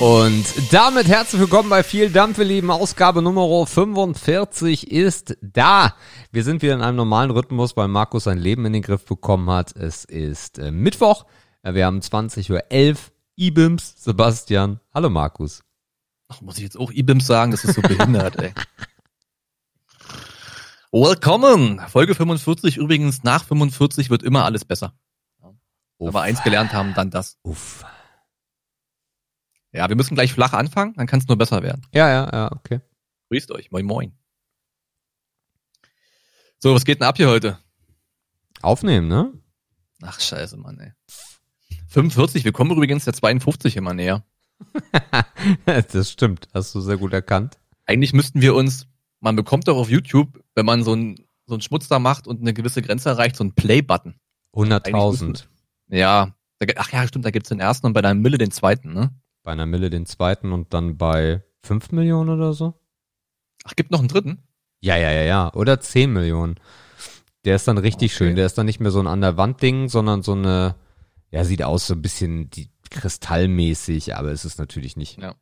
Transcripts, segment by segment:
Und damit herzlich willkommen bei viel Dampf, ihr Lieben. Ausgabe Nummer 45 ist da. Wir sind wieder in einem normalen Rhythmus, weil Markus sein Leben in den Griff bekommen hat. Es ist äh, Mittwoch. Äh, wir haben 20.11 Uhr. IBIMS, Sebastian. Hallo Markus. Ach, muss ich jetzt auch IBIMS sagen? Das ist so behindert, ey. Willkommen! Folge 45. Übrigens, nach 45 wird immer alles besser. Wenn wir eins gelernt haben, dann das. Uff. Ja, wir müssen gleich flach anfangen, dann kann es nur besser werden. Ja, ja, ja, okay. Grüßt euch, moin moin. So, was geht denn ab hier heute? Aufnehmen, ne? Ach, scheiße, Mann, ey. 45, wir kommen übrigens der 52 immer näher. das stimmt, hast du sehr gut erkannt. Eigentlich müssten wir uns, man bekommt doch auf YouTube, wenn man so einen so einen Schmutz da macht und eine gewisse Grenze erreicht, so einen Play-Button. 100.000. Ja, da, ach ja, stimmt, da gibt's den ersten und bei der Mille den zweiten, ne? Bei einer Mille den zweiten und dann bei 5 Millionen oder so? Ach, gibt noch einen dritten? Ja, ja, ja, ja. Oder 10 Millionen. Der ist dann richtig Okay. schön. Der ist dann nicht mehr so ein an der Wand Ding, sondern so eine, ja, sieht aus so ein bisschen die kristallmäßig, aber es ist natürlich nicht. Ja.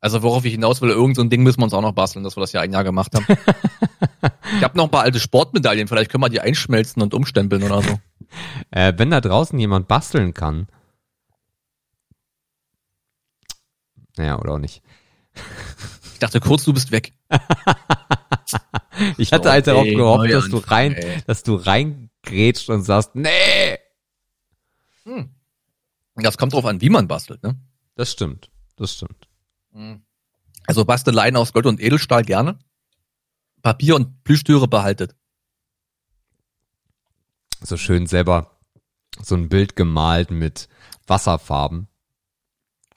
Also worauf ich hinaus will, irgend so ein Ding müssen wir uns auch noch basteln, dass wir das ja ein Jahr gemacht haben. ich habe noch ein paar alte Sportmedaillen, vielleicht können wir die einschmelzen und umstempeln oder so. Äh, wenn da draußen jemand basteln kann. Naja, oder auch nicht. Ich dachte kurz, du bist weg. Ich hatte halt darauf Okay, gehofft, dass du rein, ey. dass du reingrätscht und sagst, nee! Hm. Das kommt drauf an, wie man bastelt, ne? Das stimmt. Das stimmt. Also Basteleien aus Gold und Edelstahl gerne. Papier und Plüschtöre behaltet. So schön selber so ein Bild gemalt mit Wasserfarben.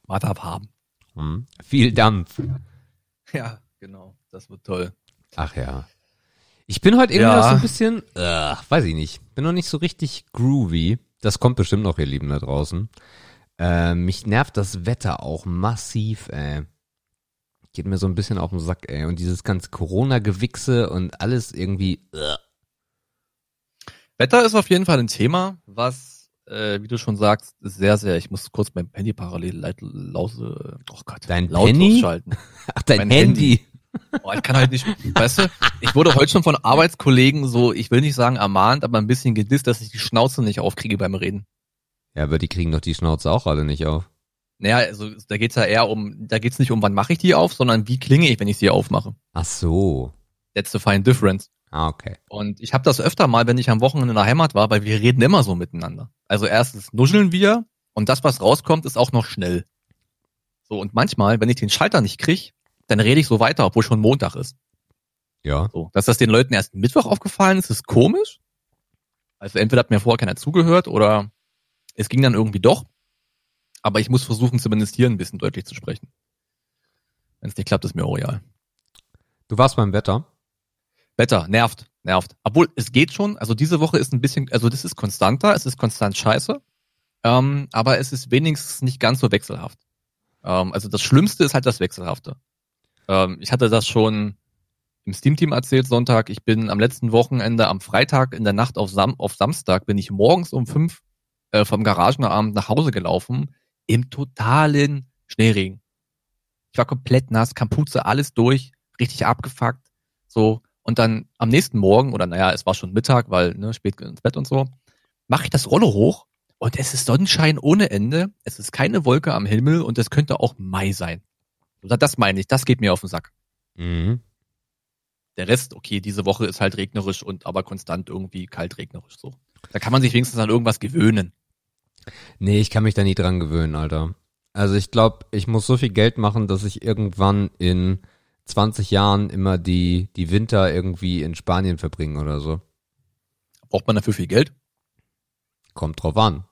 Matterfarben. Hm. Viel Dampf. Ja, genau. Das wird toll. Ach ja. Ich bin heute irgendwie Ja. noch so ein bisschen, äh, weiß ich nicht, bin noch nicht so richtig groovy. Das kommt bestimmt noch, ihr Lieben da draußen. Äh, mich nervt das Wetter auch massiv, ey. Geht mir so ein bisschen auf den Sack, ey. Und dieses ganze Corona-Gewichse und alles irgendwie, äh. Wetter ist auf jeden Fall ein Thema, was, äh, wie du schon sagst, sehr, sehr, ich muss kurz mein Handy parallel lause, oh Gott, Dein Penny? schalten. Ach, dein Mein Handy. Oh, ich kann halt nicht, weißt du, ich wurde heute schon von Arbeitskollegen so, ich will nicht sagen ermahnt, aber ein bisschen gedisst, dass ich die Schnauze nicht aufkriege beim Reden. Ja, aber die kriegen doch die Schnauze auch alle nicht auf. Naja, also da geht's ja eher um, da geht's nicht um, wann mache ich die auf, sondern wie klinge ich, wenn ich sie aufmache. Ach so. That's the fine difference. Ah, okay. Und ich habe das öfter mal, wenn ich am Wochenende in der Heimat war, weil wir reden immer so miteinander. Also erstens nuscheln wir und das, was rauskommt, ist auch noch schnell. So, und manchmal, wenn ich den Schalter nicht krieg, dann rede ich so weiter, obwohl schon Montag ist. Ja. So, dass das den Leuten erst Mittwoch aufgefallen ist, ist komisch. Also entweder hat mir vorher keiner zugehört oder es ging dann irgendwie doch. Aber ich muss versuchen, zumindest hier ein bisschen deutlich zu sprechen. Wenn es nicht klappt, ist mir auch real. Du warst beim Wetter. Wetter, nervt, nervt. Obwohl, es geht schon. Also diese Woche ist ein bisschen, also das ist konstanter, es ist konstant scheiße. Ähm, aber es ist wenigstens nicht ganz so wechselhaft. Ähm, also das Schlimmste ist halt das Wechselhafte. Ähm, ich hatte das schon im Steam-Team erzählt Sonntag. Ich bin am letzten Wochenende, am Freitag in der Nacht auf, Sam auf Samstag, bin ich morgens um fünf äh, vom Garagenabend nach Hause gelaufen im totalen Schneeregen. Ich war komplett nass, Kapuze, alles durch, richtig abgefuckt. So, und dann am nächsten Morgen, oder naja, es war schon Mittag, weil ne, spät ins Bett und so, mache ich das Rollo hoch und es ist Sonnenschein ohne Ende, es ist keine Wolke am Himmel und es könnte auch Mai sein. Oder das meine ich, das geht mir auf den Sack. Mhm. Der Rest, okay, diese Woche ist halt regnerisch und aber konstant irgendwie kalt regnerisch so. Da kann man sich wenigstens an irgendwas gewöhnen. Nee, ich kann mich da nie dran gewöhnen, Alter. Also ich glaube, ich muss so viel Geld machen, dass ich irgendwann in 20 Jahren immer die, die Winter irgendwie in Spanien verbringe oder so. Braucht man dafür viel Geld? Kommt drauf an.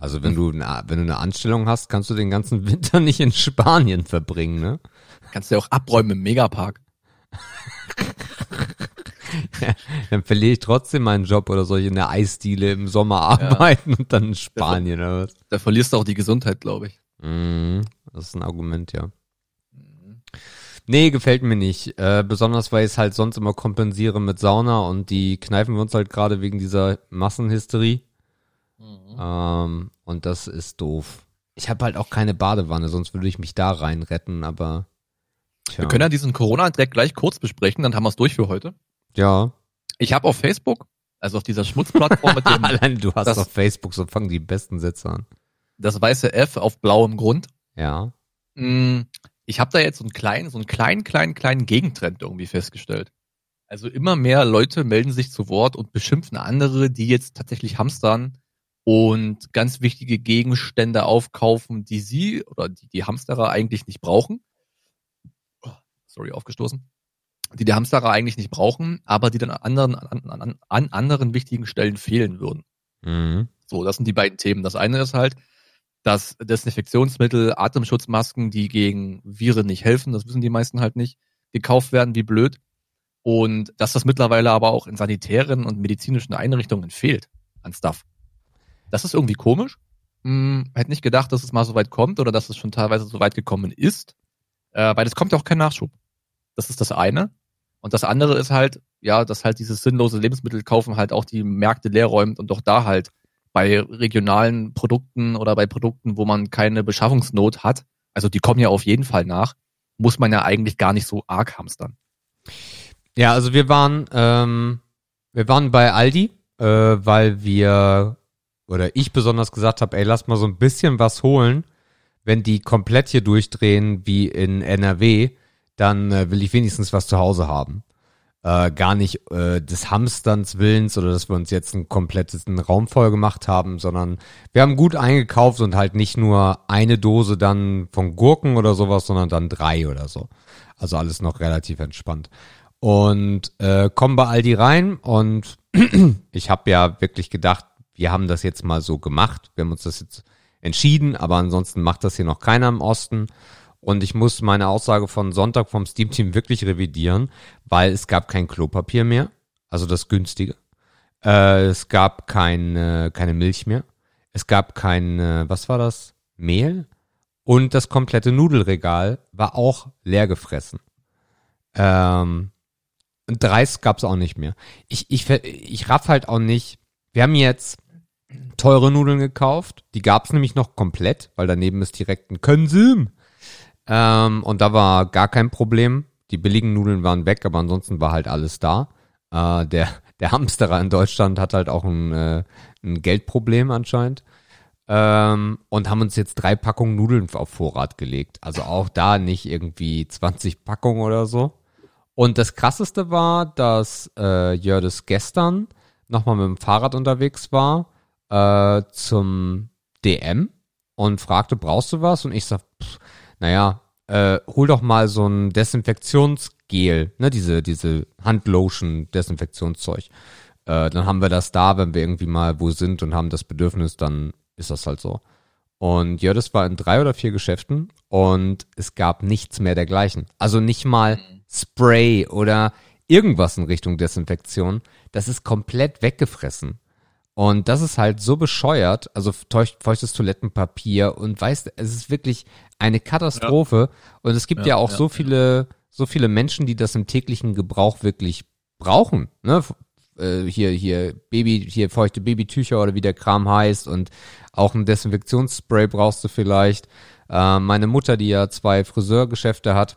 Also wenn du, eine, wenn du eine Anstellung hast, kannst du den ganzen Winter nicht in Spanien verbringen, ne? Kannst du ja auch abräumen im Megapark. Dann verliere ich trotzdem meinen Job oder soll ich in der Eisdiele im Sommer arbeiten und dann in Spanien oder was? Da verlierst du auch die Gesundheit, glaube ich. Mhm, das ist ein Argument, ja. Nee, gefällt mir nicht. Äh, besonders weil ich es halt sonst immer kompensiere mit Sauna und die kneifen wir uns halt gerade wegen dieser Massenhysterie. Ähm, und das ist doof. Ich habe halt auch keine Badewanne, sonst würde ich mich da rein retten, aber. Tja. Wir können ja diesen Corona-Dreck gleich kurz besprechen, dann haben wir es durch für heute. Ja. Ich habe auf Facebook, also auf dieser Schmutzplattform mit dem. Allein du hast das, auf Facebook, so fangen die besten Sätze an. Das weiße F auf blauem Grund. Ja. Mm, ich habe da jetzt so einen kleinen, so einen kleinen, kleinen, kleinen Gegentrend irgendwie festgestellt. Also immer mehr Leute melden sich zu Wort und beschimpfen andere, die jetzt tatsächlich hamstern und ganz wichtige Gegenstände aufkaufen, die sie oder die die Hamsterer eigentlich nicht brauchen. Oh, sorry, aufgestoßen. Die die Hamsterer eigentlich nicht brauchen, aber die dann an anderen, an, an, an anderen wichtigen Stellen fehlen würden. Mhm. So, das sind die beiden Themen. Das eine ist halt, dass Desinfektionsmittel, Atemschutzmasken, die gegen Viren nicht helfen, das wissen die meisten halt nicht, gekauft werden wie blöd. Und dass das mittlerweile aber auch in sanitären und medizinischen Einrichtungen fehlt an Stuff. Das ist irgendwie komisch. Hm, hätte nicht gedacht, dass es mal so weit kommt oder dass es schon teilweise so weit gekommen ist. Äh, weil es kommt ja auch kein Nachschub. Das ist das eine. Und das andere ist halt, ja, dass halt dieses sinnlose Lebensmittel kaufen halt auch die Märkte leer räumt und doch da halt bei regionalen Produkten oder bei Produkten, wo man keine Beschaffungsnot hat, also die kommen ja auf jeden Fall nach, muss man ja eigentlich gar nicht so arg hamstern. Ja, also wir waren, ähm, wir waren bei Aldi, äh, weil wir oder ich besonders gesagt habe, ey, lass mal so ein bisschen was holen. Wenn die komplett hier durchdrehen wie in NRW, dann äh, will ich wenigstens was zu Hause haben. Äh, gar nicht äh, des Hamsterns Willens oder dass wir uns jetzt einen kompletten Raum voll gemacht haben, sondern wir haben gut eingekauft und halt nicht nur eine Dose dann von Gurken oder sowas, sondern dann drei oder so. Also alles noch relativ entspannt. Und äh, kommen bei Aldi rein und ich habe ja wirklich gedacht, wir haben das jetzt mal so gemacht. Wir haben uns das jetzt entschieden, aber ansonsten macht das hier noch keiner im Osten. Und ich muss meine Aussage von Sonntag vom Steam-Team wirklich revidieren, weil es gab kein Klopapier mehr, also das günstige. Äh, es gab keine, keine Milch mehr. Es gab kein, was war das? Mehl. Und das komplette Nudelregal war auch leer gefressen. Ähm, und Reis gab's auch nicht mehr. Ich, ich, ich raff halt auch nicht. Wir haben jetzt teure Nudeln gekauft. Die gab's nämlich noch komplett, weil daneben ist direkt ein Konsum. Ähm, und da war gar kein Problem. Die billigen Nudeln waren weg, aber ansonsten war halt alles da. Äh, der, der Hamsterer in Deutschland hat halt auch ein, äh, ein Geldproblem anscheinend. Ähm, und haben uns jetzt drei Packungen Nudeln auf Vorrat gelegt. Also auch da nicht irgendwie 20 Packungen oder so. Und das krasseste war, dass äh, Jördes gestern nochmal mit dem Fahrrad unterwegs war äh, zum DM und fragte, brauchst du was? Und ich sag, pff, naja, äh, hol doch mal so ein Desinfektionsgel, ne, diese, diese Handlotion, Desinfektionszeug. Äh, dann haben wir das da, wenn wir irgendwie mal wo sind und haben das Bedürfnis, dann ist das halt so. Und ja, das war in drei oder vier Geschäften und es gab nichts mehr dergleichen. Also nicht mal Spray oder irgendwas in Richtung Desinfektion. Das ist komplett weggefressen. Und das ist halt so bescheuert, also feuchtes Toilettenpapier und weißt, es ist wirklich eine Katastrophe. Ja. Und es gibt ja, ja auch ja, so viele, so viele Menschen, die das im täglichen Gebrauch wirklich brauchen. Ne? Äh, hier, hier, Baby, hier feuchte Babytücher oder wie der Kram heißt und auch ein Desinfektionsspray brauchst du vielleicht. Äh, meine Mutter, die ja zwei Friseurgeschäfte hat,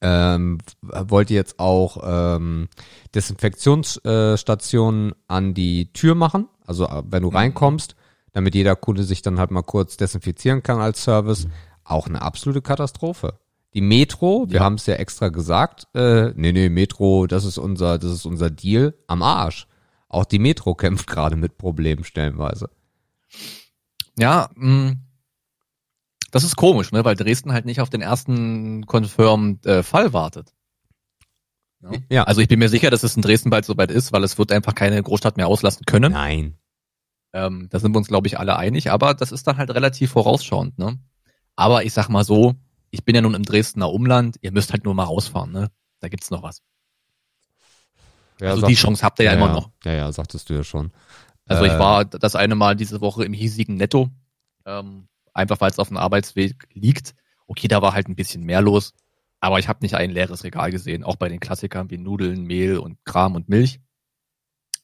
ähm, wollte jetzt auch ähm, Desinfektionsstationen äh, an die Tür machen, also äh, wenn du mhm. reinkommst, damit jeder Kunde sich dann halt mal kurz desinfizieren kann als Service. Auch eine absolute Katastrophe. Die Metro, wir ja. haben es ja extra gesagt, äh, nee, nee, Metro, das ist unser, das ist unser Deal am Arsch. Auch die Metro kämpft gerade mit Problemen stellenweise. Ja, mh, mm, das ist komisch, ne, weil Dresden halt nicht auf den ersten confirmed äh, Fall wartet. Ja. ja. Also ich bin mir sicher, dass es in Dresden bald soweit ist, weil es wird einfach keine Großstadt mehr auslassen können. Nein. Ähm, da sind wir uns, glaube ich, alle einig, aber das ist dann halt relativ vorausschauend, ne? Aber ich sag mal so, ich bin ja nun im Dresdner Umland, ihr müsst halt nur mal rausfahren, ne? Da gibt's noch was. Ja, also die Chance habt ihr ja, ja, immer noch. Ja, ja, sagtest du ja schon. Also äh, ich war das eine Mal diese Woche im hiesigen Netto. Ähm, einfach weil es auf dem Arbeitsweg liegt. Okay, da war halt ein bisschen mehr los, aber ich habe nicht ein leeres Regal gesehen, auch bei den Klassikern wie Nudeln, Mehl und Kram und Milch.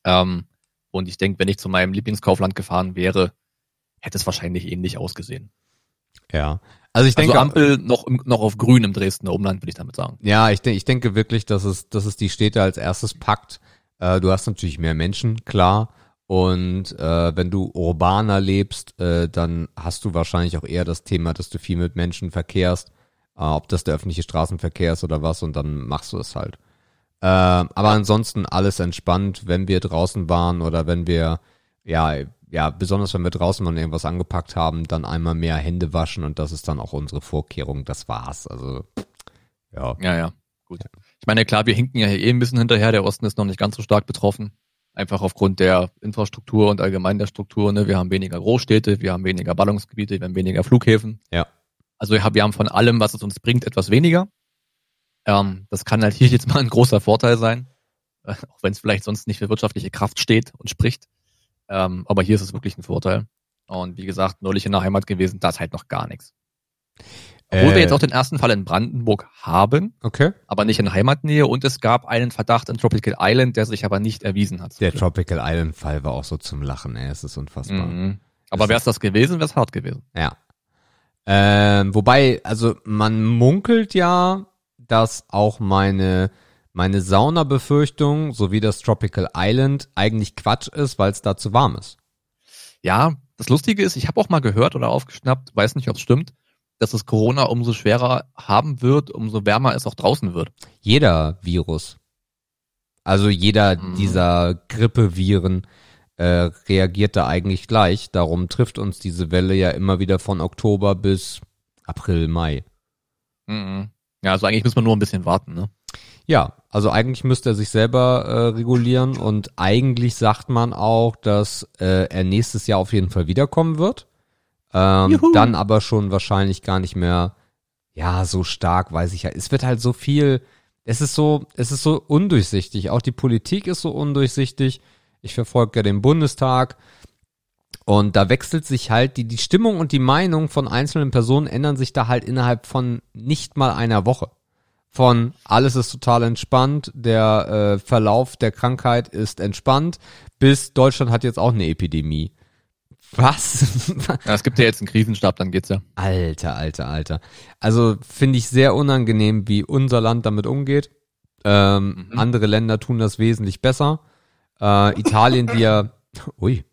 Ähm, und ich denke, wenn ich zu meinem Lieblingskaufland gefahren wäre, hätte es wahrscheinlich ähnlich ausgesehen. Ja. Also ich denke, also Ampel noch, im, noch auf grün im Dresdner Umland, würde ich damit sagen. Ja, ich, denke, ich denke wirklich, dass es, dass es die Städte als erstes packt. Äh, du hast natürlich mehr Menschen, klar. Und äh, wenn du urbaner lebst, äh, dann hast du wahrscheinlich auch eher das Thema, dass du viel mit Menschen verkehrst, äh, ob das der öffentliche Straßenverkehr ist oder was, und dann machst du es halt. Äh, aber ansonsten alles entspannt, wenn wir draußen waren oder wenn wir, ja, ja, besonders wenn wir draußen mal irgendwas angepackt haben, dann einmal mehr Hände waschen und das ist dann auch unsere Vorkehrung. Das war's. Also, ja. Ja, ja, gut. Ich meine, klar, wir hinken ja hier eh ein bisschen hinterher. Der Osten ist noch nicht ganz so stark betroffen. Einfach aufgrund der Infrastruktur und allgemein der Struktur. Ne? Wir haben weniger Großstädte, wir haben weniger Ballungsgebiete, wir haben weniger Flughäfen. Ja. Also wir haben von allem, was es uns bringt, etwas weniger. Ähm, das kann natürlich jetzt mal ein großer Vorteil sein, äh, auch wenn es vielleicht sonst nicht für wirtschaftliche Kraft steht und spricht. Ähm, aber hier ist es wirklich ein Vorteil. Und wie gesagt, neulich in der Heimat gewesen, da ist halt noch gar nichts. Obwohl Äh. wir jetzt auch den ersten Fall in Brandenburg haben, Okay. aber nicht in Heimatnähe und es gab einen Verdacht in Tropical Island, der sich aber nicht erwiesen hat. Der Tropical Island Fall war auch so zum Lachen, ey. Es ist unfassbar. Mhm. Aber wäre es das gewesen, wäre es hart gewesen. Ja. Ähm, wobei, also man munkelt ja, dass auch meine meine Sauna-Befürchtung sowie das Tropical Island eigentlich Quatsch ist, weil es da zu warm ist. Ja, das Lustige ist, ich habe auch mal gehört oder aufgeschnappt, weiß nicht, ob es stimmt, dass es Corona umso schwerer haben wird, umso wärmer es auch draußen wird. Jeder Virus, also jeder Mhm. dieser Grippeviren äh, reagiert da eigentlich gleich. Darum trifft uns diese Welle ja immer wieder von Oktober bis April, Mai. Mhm. Ja, also eigentlich muss man nur ein bisschen warten, ne? Ja, also eigentlich müsste er sich selber äh, regulieren und eigentlich sagt man auch, dass äh, er nächstes Jahr auf jeden Fall wiederkommen wird. Ähm, dann aber schon wahrscheinlich gar nicht mehr, ja, so stark, weiß ich ja. Es wird halt so viel, es ist so, es ist so undurchsichtig. Auch die Politik ist so undurchsichtig. Ich verfolge ja den Bundestag. Und da wechselt sich halt die, die Stimmung und die Meinung von einzelnen Personen ändern sich da halt innerhalb von nicht mal einer Woche von alles ist total entspannt, der äh, Verlauf der Krankheit ist entspannt, bis Deutschland hat jetzt auch eine Epidemie. Was? Ja, es gibt ja jetzt einen Krisenstab, dann geht's ja. alter, alter, alter. Also finde ich sehr unangenehm, wie unser Land damit umgeht. Ähm, Mhm. Andere Länder tun das wesentlich besser. Äh, Italien, die ja, ui,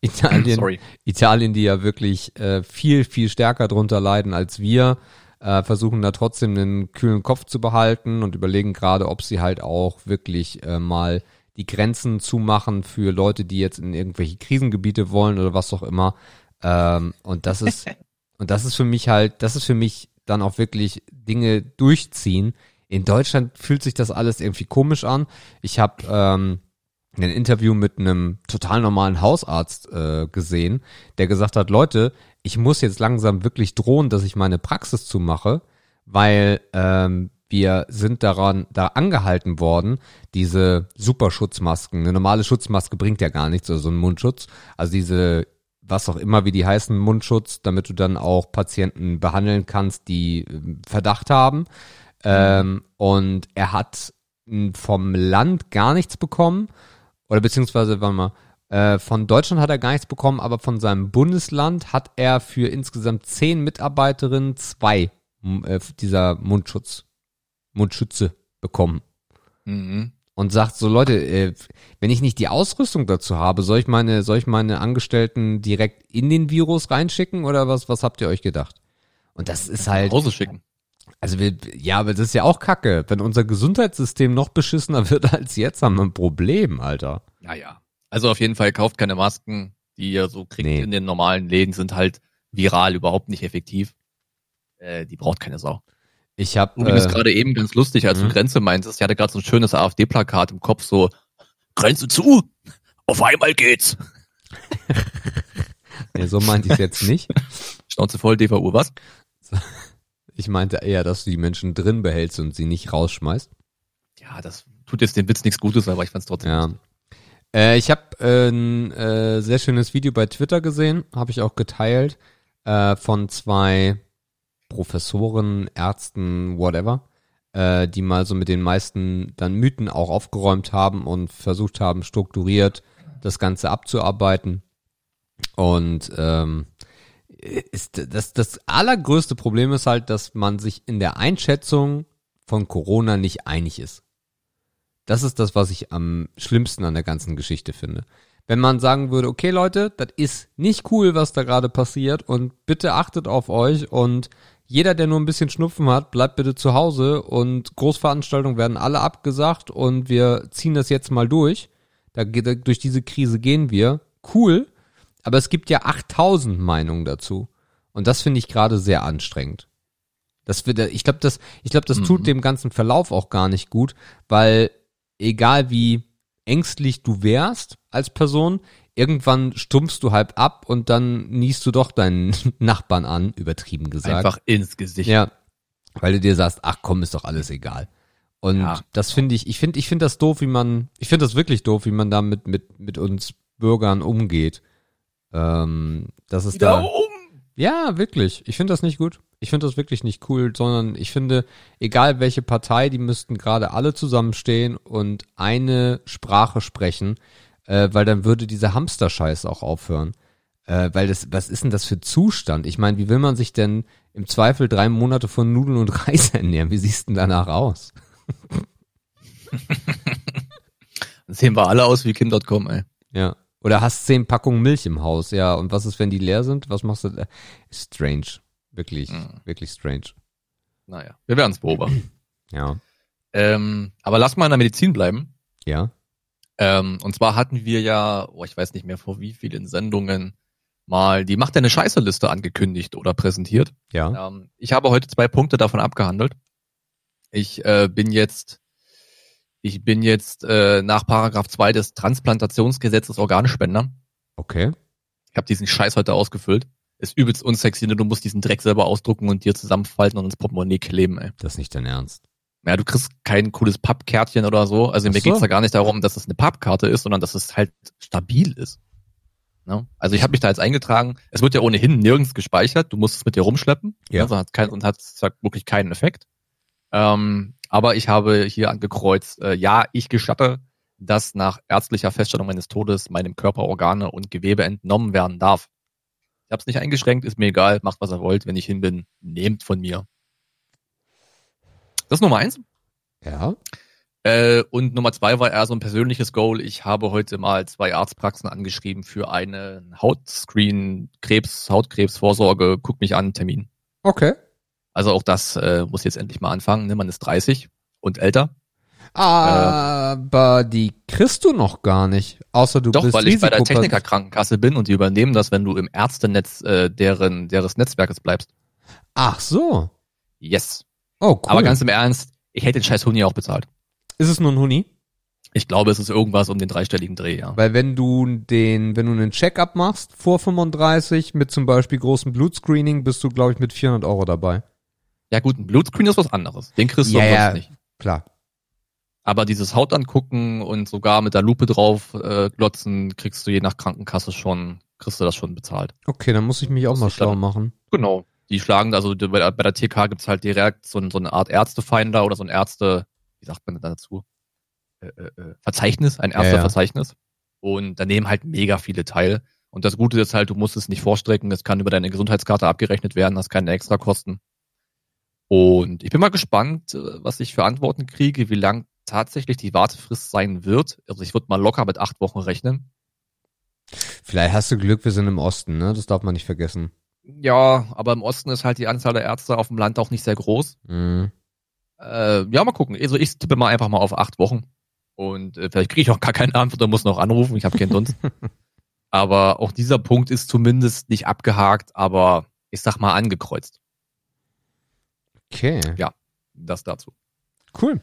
Italien, Sorry. Italien, die ja wirklich äh, viel, viel stärker drunter leiden als wir, äh, versuchen da trotzdem einen kühlen Kopf zu behalten und überlegen gerade, ob sie halt auch wirklich äh, mal die Grenzen zumachen für Leute, die jetzt in irgendwelche Krisengebiete wollen oder was auch immer. Ähm, und das ist, und das ist für mich halt, das ist für mich dann auch wirklich Dinge durchziehen. In Deutschland fühlt sich das alles irgendwie komisch an. Ich habe ähm, ein Interview mit einem total normalen Hausarzt äh, gesehen, der gesagt hat, Leute, ich muss jetzt langsam wirklich drohen, dass ich meine Praxis zumache, weil ähm, wir sind daran da angehalten worden, diese Superschutzmasken, eine normale Schutzmaske bringt ja gar nichts, also so ein Mundschutz, also diese was auch immer wie die heißen Mundschutz, damit du dann auch Patienten behandeln kannst, die ähm, Verdacht haben. Ähm, und er hat mh, vom Land gar nichts bekommen. Oder beziehungsweise, warte mal, äh, von Deutschland hat er gar nichts bekommen, aber von seinem Bundesland hat er für insgesamt zehn Mitarbeiterinnen zwei m- äh, dieser Mundschutz, Mundschütze bekommen. Mhm. Und sagt so, Leute, äh, wenn ich nicht die Ausrüstung dazu habe, soll ich meine, soll ich meine Angestellten direkt in den Virus reinschicken oder was, was habt ihr euch gedacht? Und das ist halt, Hause schicken. also wir, ja, aber das ist ja auch kacke. Wenn unser Gesundheitssystem noch beschissener wird als jetzt, haben wir ein Problem, Alter. Ja, ja. Also auf jeden Fall kauft keine Masken, die ihr so kriegt Nee. in den normalen Läden, sind halt viral überhaupt nicht effektiv. Äh, die braucht keine Sau. Ich habe Übrigens äh, gerade eben ganz lustig, als mhm. du Grenze meintest, ich hatte gerade so ein schönes AfD-Plakat im Kopf, so Grenze zu, auf einmal geht's. nee, so meinte ich jetzt nicht. Schnauze voll, DVU, was? Ich meinte eher, dass du die Menschen drin behältst und sie nicht rausschmeißt. Ja, das tut jetzt dem Witz nichts Gutes, aber ich fand's trotzdem. Ja. Äh, ich habe äh, ein äh, sehr schönes Video bei Twitter gesehen, habe ich auch geteilt, äh, von zwei Professoren, Ärzten, whatever, äh, die mal so mit den meisten dann Mythen auch aufgeräumt haben und versucht haben, strukturiert das Ganze abzuarbeiten. Und ähm, ist das, das allergrößte Problem ist halt, dass man sich in der Einschätzung von Corona nicht einig ist. Das ist das, was ich am schlimmsten an der ganzen Geschichte finde. Wenn man sagen würde, okay Leute, das ist nicht cool, was da gerade passiert und bitte achtet auf euch und jeder, der nur ein bisschen Schnupfen hat, bleibt bitte zu Hause und Großveranstaltungen werden alle abgesagt und wir ziehen das jetzt mal durch. Da, durch diese Krise gehen wir. Cool. Aber es gibt ja 8000 Meinungen dazu. Und das finde ich gerade sehr anstrengend. Das wird, ich glaube, das, ich glaube, das mhm. tut dem ganzen Verlauf auch gar nicht gut, weil egal wie ängstlich du wärst als Person, irgendwann stumpfst du halb ab und dann niest du doch deinen Nachbarn an, übertrieben gesagt. Einfach ins Gesicht. Ja. Weil du dir sagst, ach komm, ist doch alles egal. Und ja. das finde ich, ich finde, ich finde das doof, wie man, ich finde das wirklich doof, wie man da mit, mit, mit uns Bürgern umgeht. Ähm, das ist da. Um. Ja, wirklich. Ich finde das nicht gut. Ich finde das wirklich nicht cool, sondern ich finde, egal welche Partei, die müssten gerade alle zusammenstehen und eine Sprache sprechen, äh, weil dann würde dieser Hamster-Scheiß auch aufhören. Äh, weil das, was ist denn das für Zustand? Ich meine, wie will man sich denn im Zweifel drei Monate von Nudeln und Reis ernähren? Wie siehst du denn danach aus? Dann sehen wir alle aus wie Kim.com, ey. Ja. Oder hast zehn Packungen Milch im Haus, ja. Und was ist, wenn die leer sind? Was machst du da? Strange. Wirklich, mhm. wirklich strange. Naja, wir werden es beobachten. ja. Ähm, aber lass mal in der Medizin bleiben. Ja. Ähm, und zwar hatten wir ja, oh, ich weiß nicht mehr vor wie vielen Sendungen, mal die Macht deine Scheiße-Liste angekündigt oder präsentiert. Ja. Ähm, ich habe heute zwei Punkte davon abgehandelt. Ich äh, bin jetzt, ich bin jetzt äh, nach Paragraph 2 des Transplantationsgesetzes Organspender. Okay. Ich habe diesen Scheiß heute ausgefüllt. Ist übelst unsexy, ne? du musst diesen Dreck selber ausdrucken und dir zusammenfalten und ins Portemonnaie kleben, ey. Das ist nicht dein Ernst. Ja, du kriegst kein cooles Pappkärtchen oder so. Also Ach mir so. geht's da gar nicht darum, dass es eine Pappkarte ist, sondern dass es halt stabil ist. Ne? Also ich habe mich da jetzt eingetragen. Es wird ja ohnehin nirgends gespeichert. Du musst es mit dir rumschleppen. Ja. Also hat kein, und hat wirklich keinen Effekt. Ähm, aber ich habe hier angekreuzt, äh, ja, ich gestatte, dass nach ärztlicher Feststellung meines Todes meinem Körper Organe und Gewebe entnommen werden darf. Ich habe es nicht eingeschränkt, ist mir egal, macht was ihr wollt. Wenn ich hin bin, nehmt von mir. Das ist Nummer eins. Ja. Äh, und Nummer zwei war eher so ein persönliches Goal. Ich habe heute mal zwei Arztpraxen angeschrieben für eine Hautscreen, Krebs, Hautkrebsvorsorge, guck mich an, Termin. Okay. Also auch das äh, muss jetzt endlich mal anfangen. Ne? Man ist 30 und älter. Aber äh, die kriegst du noch gar nicht, außer du doch, bist weil ich bei der Technikerkrankenkasse bin und die übernehmen das, wenn du im Ärztenetz äh, deren deres Netzwerkes bleibst. Ach so. Yes. Oh, cool. Aber ganz im Ernst, ich hätte den scheiß Huni auch bezahlt. Ist es nur ein Huni? Ich glaube, es ist irgendwas um den dreistelligen Dreh, ja. Weil wenn du den, wenn du einen Check-up machst vor 35 mit zum Beispiel großem Blutscreening, bist du, glaube ich, mit 400 Euro dabei. Ja gut, ein Blutscreen ist was anderes. Den kriegst du ja, ja, nicht. Klar. Aber dieses Haut angucken und sogar mit der Lupe drauf äh, glotzen, kriegst du je nach Krankenkasse schon, kriegst du das schon bezahlt. Okay, dann muss ich mich auch mal schlau dann, machen. Genau. Die schlagen, also bei der, bei der TK gibt's halt direkt so, so eine Art Ärztefinder oder so ein Ärzte, wie sagt man dazu? Äh, äh, äh, Verzeichnis, ein Ärzteverzeichnis. Ja, ja. Und da nehmen halt mega viele teil. Und das Gute ist halt, du musst es nicht vorstrecken, es kann über deine Gesundheitskarte abgerechnet werden, hast keine Extrakosten. Und ich bin mal gespannt, äh, was ich für Antworten kriege, wie lang tatsächlich die Wartefrist sein wird. Also ich würde mal locker mit acht Wochen rechnen. Vielleicht hast du Glück, wir sind im Osten, ne? Das darf man nicht vergessen. Ja, aber im Osten ist halt die Anzahl der Ärzte auf dem Land auch nicht sehr groß. Mhm. Äh, ja, mal gucken. Also ich tippe mal einfach mal auf acht Wochen. Und äh, vielleicht kriege ich auch gar keine Antwort und muss noch anrufen. Ich habe keinen Dunst. aber auch dieser Punkt ist zumindest nicht abgehakt, aber ich sag mal angekreuzt. Okay. Ja, das dazu. Cool.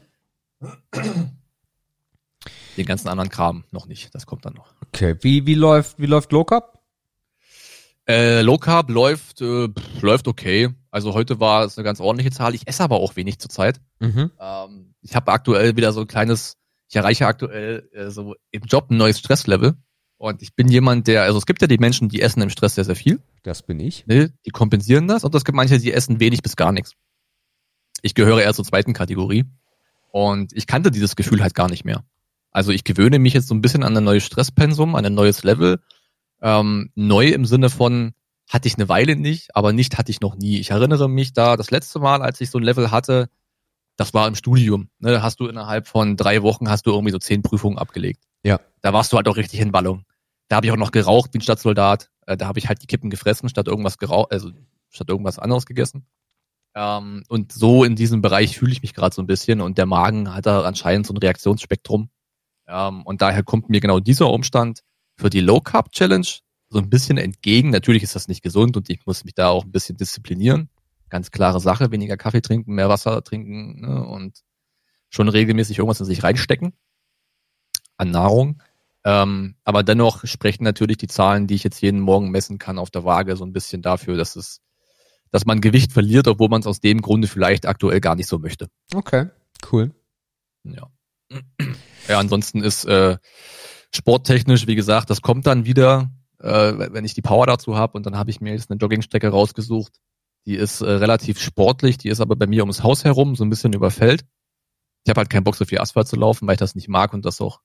Den ganzen anderen Kram noch nicht. Das kommt dann noch. Okay. Wie, wie läuft, wie läuft Low Carb? Äh, Low Carb läuft, äh, läuft okay. Also heute war es eine ganz ordentliche Zahl. Ich esse aber auch wenig zurzeit. Mhm. Ähm, ich habe aktuell wieder so ein kleines, ich erreiche aktuell äh, so im Job ein neues Stresslevel. Und ich bin jemand, der, also es gibt ja die Menschen, die essen im Stress sehr, sehr viel. Das bin ich. Ne? Die kompensieren das. Und es gibt manche, die essen wenig bis gar nichts. Ich gehöre eher zur zweiten Kategorie. Und ich kannte dieses Gefühl halt gar nicht mehr. Also ich gewöhne mich jetzt so ein bisschen an ein neues Stresspensum, an ein neues Level. Ähm, neu im Sinne von hatte ich eine Weile nicht, aber nicht hatte ich noch nie. Ich erinnere mich da, das letzte Mal, als ich so ein Level hatte, das war im Studium. Ne, da hast du innerhalb von drei Wochen hast du irgendwie so zehn Prüfungen abgelegt. Ja. Da warst du halt auch richtig in Ballung. Da habe ich auch noch geraucht wie ein Stadtsoldat. Äh, da habe ich halt die Kippen gefressen, statt irgendwas geraucht, also statt irgendwas anderes gegessen. Ähm, und so in diesem Bereich fühle ich mich gerade so ein bisschen und der Magen hat da anscheinend so ein Reaktionsspektrum. Ähm, und daher kommt mir genau dieser Umstand für die Low Carb Challenge so ein bisschen entgegen. Natürlich ist das nicht gesund und ich muss mich da auch ein bisschen disziplinieren. Ganz klare Sache, weniger Kaffee trinken, mehr Wasser trinken ne, und schon regelmäßig irgendwas in sich reinstecken an Nahrung. Ähm, aber dennoch sprechen natürlich die Zahlen, die ich jetzt jeden Morgen messen kann auf der Waage, so ein bisschen dafür, dass es, dass man Gewicht verliert, obwohl man es aus dem Grunde vielleicht aktuell gar nicht so möchte. Okay, cool. Ja. Ja, ansonsten ist äh, sporttechnisch, wie gesagt, das kommt dann wieder, äh, wenn ich die Power dazu habe und dann habe ich mir jetzt eine Joggingstrecke rausgesucht. Die ist äh, relativ sportlich, die ist aber bei mir ums Haus herum, so ein bisschen überfällt. Ich habe halt keinen Bock, so viel Asphalt zu laufen, weil ich das nicht mag und das auch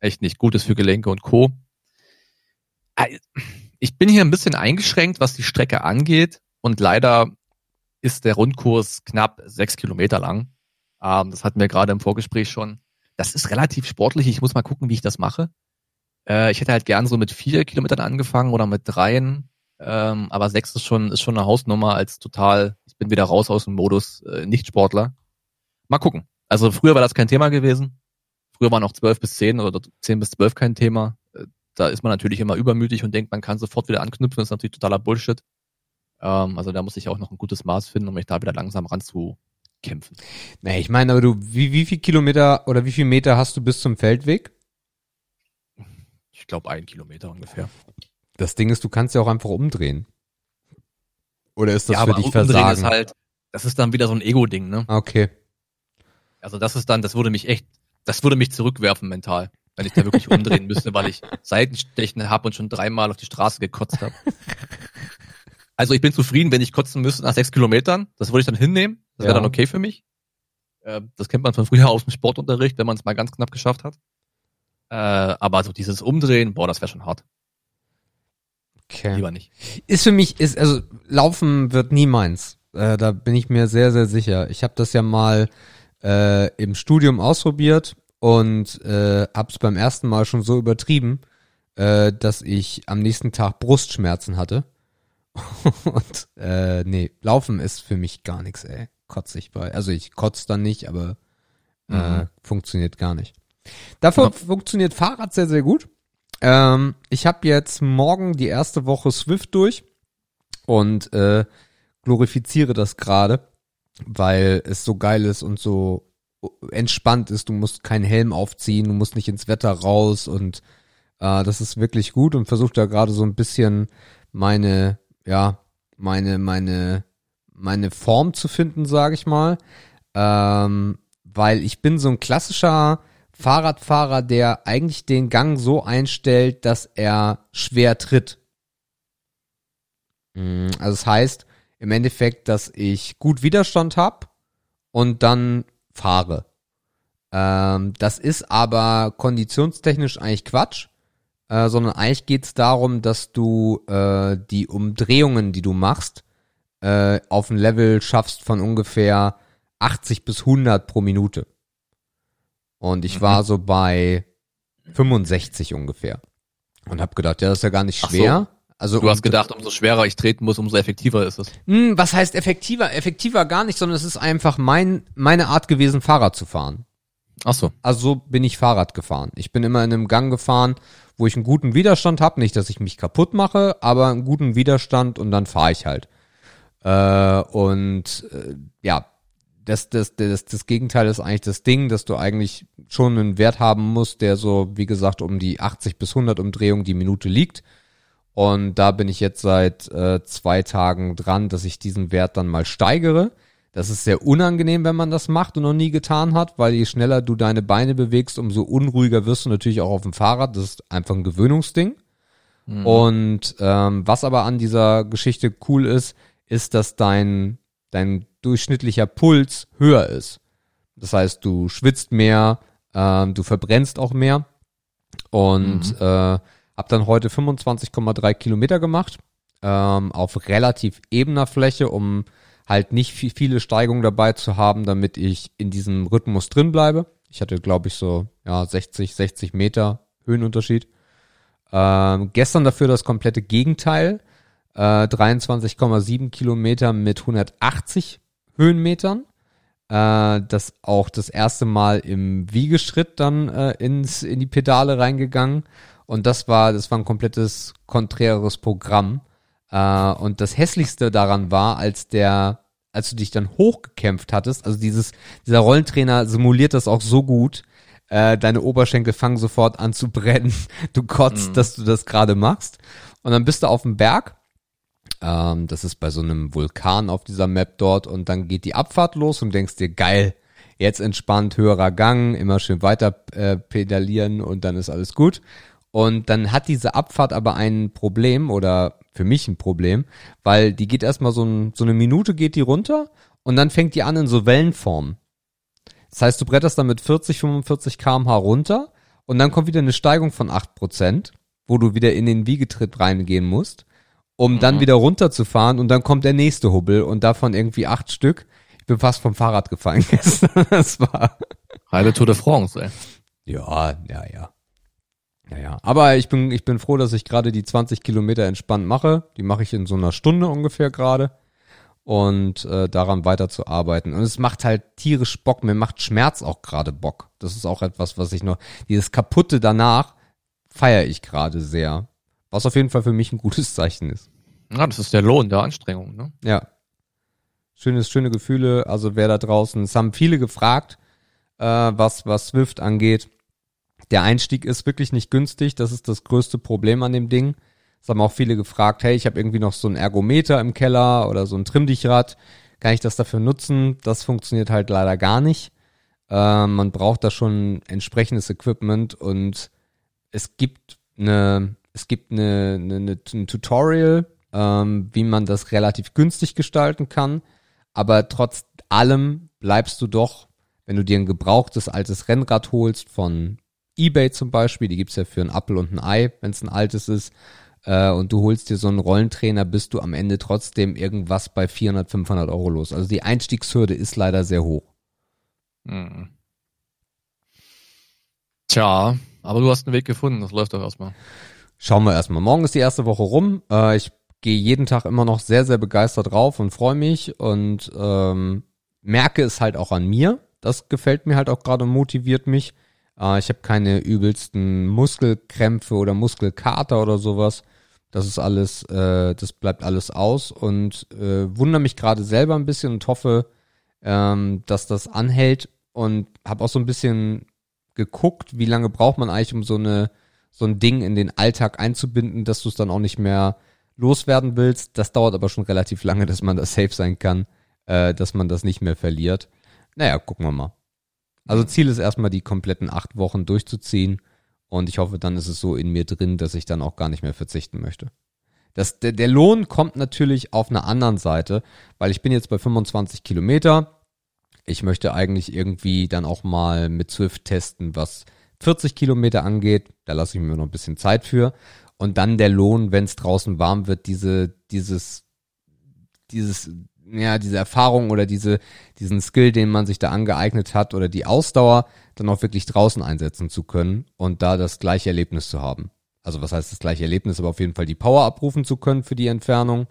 echt nicht gut ist für Gelenke und Co. Ich bin hier ein bisschen eingeschränkt, was die Strecke angeht und leider ist der Rundkurs knapp sechs Kilometer lang. Ähm, das hatten wir gerade im Vorgespräch schon. Das ist relativ sportlich. Ich muss mal gucken, wie ich das mache. Äh, ich hätte halt gern so mit vier Kilometern angefangen oder mit dreien. Ähm, aber sechs ist schon, ist schon eine Hausnummer als total, ich bin wieder raus aus dem Modus äh, Nicht-Sportler. Mal gucken. Also früher war das kein Thema gewesen. Früher waren auch zwölf bis zehn oder zehn bis zwölf kein Thema. Äh, da ist man natürlich immer übermütig und denkt, man kann sofort wieder anknüpfen. Das ist natürlich totaler Bullshit. Ähm, also da muss ich auch noch ein gutes Maß finden, um mich da wieder langsam ranzukämpfen. Nee, ich meine, aber du, wie, wie viel Kilometer oder wie viel Meter hast du bis zum Feldweg? Ich glaube, ein Kilometer ungefähr. Das Ding ist, du kannst ja auch einfach umdrehen. Oder ist das ja, für aber dich umdrehen Versagen? Ist halt, das ist dann wieder so ein Ego-Ding, ne? okay. Also das ist dann, das würde mich echt, das würde mich zurückwerfen mental, wenn ich da wirklich umdrehen müsste, weil ich Seitenstechen habe und schon dreimal auf die Straße gekotzt habe. Also ich bin zufrieden, wenn ich kotzen müsste nach sechs Kilometern. Das würde ich dann hinnehmen. Das wäre Ja. dann okay für mich. Äh, Das kennt man von früher aus dem Sportunterricht, wenn man es mal ganz knapp geschafft hat. Äh, Aber so dieses Umdrehen, boah, das wäre schon hart. Okay. Lieber nicht. Ist für mich, ist, also Laufen wird nie meins. Äh, da bin ich mir sehr, sehr sicher. Ich habe das ja mal äh, im Studium ausprobiert und äh, hab's beim ersten Mal schon so übertrieben, äh, dass ich am nächsten Tag Brustschmerzen hatte. und äh, nee, Laufen ist für mich gar nichts, ey. Kotze ich bei. Also ich kotze dann nicht, aber äh, Mhm. funktioniert gar nicht. Dafür Ja. funktioniert Fahrrad sehr, sehr gut. Ähm, ich habe jetzt morgen die erste Woche Swift durch und äh, glorifiziere das gerade, weil es so geil ist und so entspannt ist. Du musst keinen Helm aufziehen, du musst nicht ins Wetter raus und äh, das ist wirklich gut und versuche da gerade so ein bisschen meine, ja, meine, meine, meine Form zu finden, sage ich mal. Ähm, weil ich bin so ein klassischer Fahrradfahrer, der eigentlich den Gang so einstellt, dass er schwer tritt. Mm, Also das heißt im Endeffekt, dass ich gut Widerstand habe und dann fahre. Ähm, das ist aber konditionstechnisch eigentlich Quatsch, äh, sondern eigentlich geht's darum, dass du äh, die Umdrehungen, die du machst, äh, auf ein Level schaffst von ungefähr 80 bis 100 pro Minute. Und ich Mhm. war so bei 65 ungefähr. Und hab gedacht, ja, das ist ja gar nicht so. schwer. Also Du hast gedacht, umso schwerer ich treten muss, umso effektiver ist es. hm, was heißt effektiver? Effektiver gar nicht, sondern es ist einfach mein, meine Art gewesen, Fahrrad zu fahren. Ach so. Also so bin ich Fahrrad gefahren. Ich bin immer in einem Gang gefahren, wo ich einen guten Widerstand habe. Nicht, dass ich mich kaputt mache, aber einen guten Widerstand und dann fahre ich halt. Äh, und äh, ja, das, das, das, das Gegenteil ist eigentlich das Ding, dass du eigentlich schon einen Wert haben musst, der so, wie gesagt, um die 80 bis 100 Umdrehungen die Minute liegt. Und da bin ich jetzt seit äh, zwei Tagen dran, dass ich diesen Wert dann mal steigere. Das ist sehr unangenehm, wenn man das macht und noch nie getan hat, weil je schneller du deine Beine bewegst, umso unruhiger wirst du natürlich auch auf dem Fahrrad. Das ist einfach ein Gewöhnungsding. Und ähm, was aber an dieser Geschichte cool ist, ist, dass dein, dein durchschnittlicher Puls höher ist. Das heißt, du schwitzt mehr, ähm, du verbrennst auch mehr. Und äh, hab dann heute 25,3 Kilometer gemacht. ähm, auf relativ ebener Fläche, um halt nicht viel, viele Steigungen dabei zu haben, damit ich in diesem Rhythmus drin bleibe. Ich hatte, glaube ich, so ja 60, 60 Meter Höhenunterschied. Ähm, gestern dafür das komplette Gegenteil. Äh, 23,7 Kilometer mit 180 Höhenmetern. Äh, das auch das erste Mal im Wiegeschritt dann äh, ins, in die Pedale reingegangen. Und das war, das war ein komplettes konträres Programm. Äh, und das hässlichste daran war, als der, als du dich dann hochgekämpft hattest, also dieses, dieser Rollentrainer simuliert das auch so gut, äh, deine Oberschenkel fangen sofort an zu brennen. Du kotzt, mhm. dass du das gerade machst. Und dann bist du auf dem Berg. Ähm, das ist bei so einem Vulkan auf dieser Map dort. Und dann geht die Abfahrt los und denkst dir, geil, jetzt entspannt, höherer Gang, immer schön weiter äh, pedalieren und dann ist alles gut. Und dann hat diese Abfahrt aber ein Problem oder für mich ein Problem, weil die geht erstmal so, ein, so eine Minute geht die runter und dann fängt die an in so Wellenform. Das heißt, du bretterst dann mit 40, 45 kmh runter und dann kommt wieder eine Steigung von 8%, wo du wieder in den Wiegetritt reingehen musst, um mhm. dann wieder runterzufahren und dann kommt der nächste Hubbel und davon irgendwie acht Stück. Ich bin fast vom Fahrrad gefallen gestern. das war. Heile Tour de France, ey. Ja, ja, ja. Ja, ja. Aber ich bin, ich bin froh, dass ich gerade die 20 Kilometer entspannt mache. Die mache ich in so einer Stunde ungefähr gerade und äh, daran weiterzuarbeiten. Und es macht halt tierisch Bock. Mir macht Schmerz auch gerade Bock. Das ist auch etwas, was ich noch, dieses Kaputte danach feiere ich gerade sehr. Was auf jeden Fall für mich ein gutes Zeichen ist. Ja, das ist der Lohn der Anstrengung, ne? Ja. Schönes, schöne Gefühle. Also wer da draußen, es haben viele gefragt, äh, was, was Swift angeht. Der Einstieg ist wirklich nicht günstig. Das ist das größte Problem an dem Ding. Es haben auch viele gefragt, hey, ich habe irgendwie noch so ein Ergometer im Keller oder so ein Trimmdichrad. Kann ich das dafür nutzen? Das funktioniert halt leider gar nicht. Äh, man braucht da schon entsprechendes Equipment und es gibt eine, es gibt eine, eine, eine ein Tutorial, ähm, wie man das relativ günstig gestalten kann. Aber trotz allem bleibst du doch, wenn du dir ein gebrauchtes altes Rennrad holst von eBay zum Beispiel, die gibt's ja für ein Apple und ein Ei, wenn es ein altes ist, äh, und du holst dir so einen Rollentrainer, bist du am Ende trotzdem irgendwas bei 400, 500 Euro los. Also die Einstiegshürde ist leider sehr hoch. Hm. Tja, aber du hast einen Weg gefunden, das läuft doch erstmal. Schauen wir erstmal. Morgen ist die erste Woche rum. Äh, ich gehe jeden Tag immer noch sehr, sehr begeistert drauf und freue mich und ähm, merke es halt auch an mir. Das gefällt mir halt auch gerade und motiviert mich. Äh, ich habe keine übelsten Muskelkrämpfe oder Muskelkater oder sowas. Das ist alles, äh, das bleibt alles aus und äh, wundere mich gerade selber ein bisschen und hoffe, ähm, dass das anhält und habe auch so ein bisschen geguckt, wie lange braucht man eigentlich, um so eine so ein Ding in den Alltag einzubinden, dass du es dann auch nicht mehr loswerden willst. Das dauert aber schon relativ lange, dass man da safe sein kann, äh, dass man das nicht mehr verliert. Naja, gucken wir mal. Also Ziel ist erstmal die kompletten acht Wochen durchzuziehen und ich hoffe, dann ist es so in mir drin, dass ich dann auch gar nicht mehr verzichten möchte. Das, der, der Lohn kommt natürlich auf einer anderen Seite, weil ich bin jetzt bei 25 Kilometer. Ich möchte eigentlich irgendwie dann auch mal mit Swift testen, was 40 Kilometer angeht. Da lasse ich mir noch ein bisschen Zeit für. Und dann der Lohn, wenn es draußen warm wird, diese, dieses, dieses ja, diese Erfahrung oder diese, diesen Skill, den man sich da angeeignet hat oder die Ausdauer dann auch wirklich draußen einsetzen zu können und da das gleiche Erlebnis zu haben. Also was heißt das gleiche Erlebnis, aber auf jeden Fall die Power abrufen zu können für die Entfernung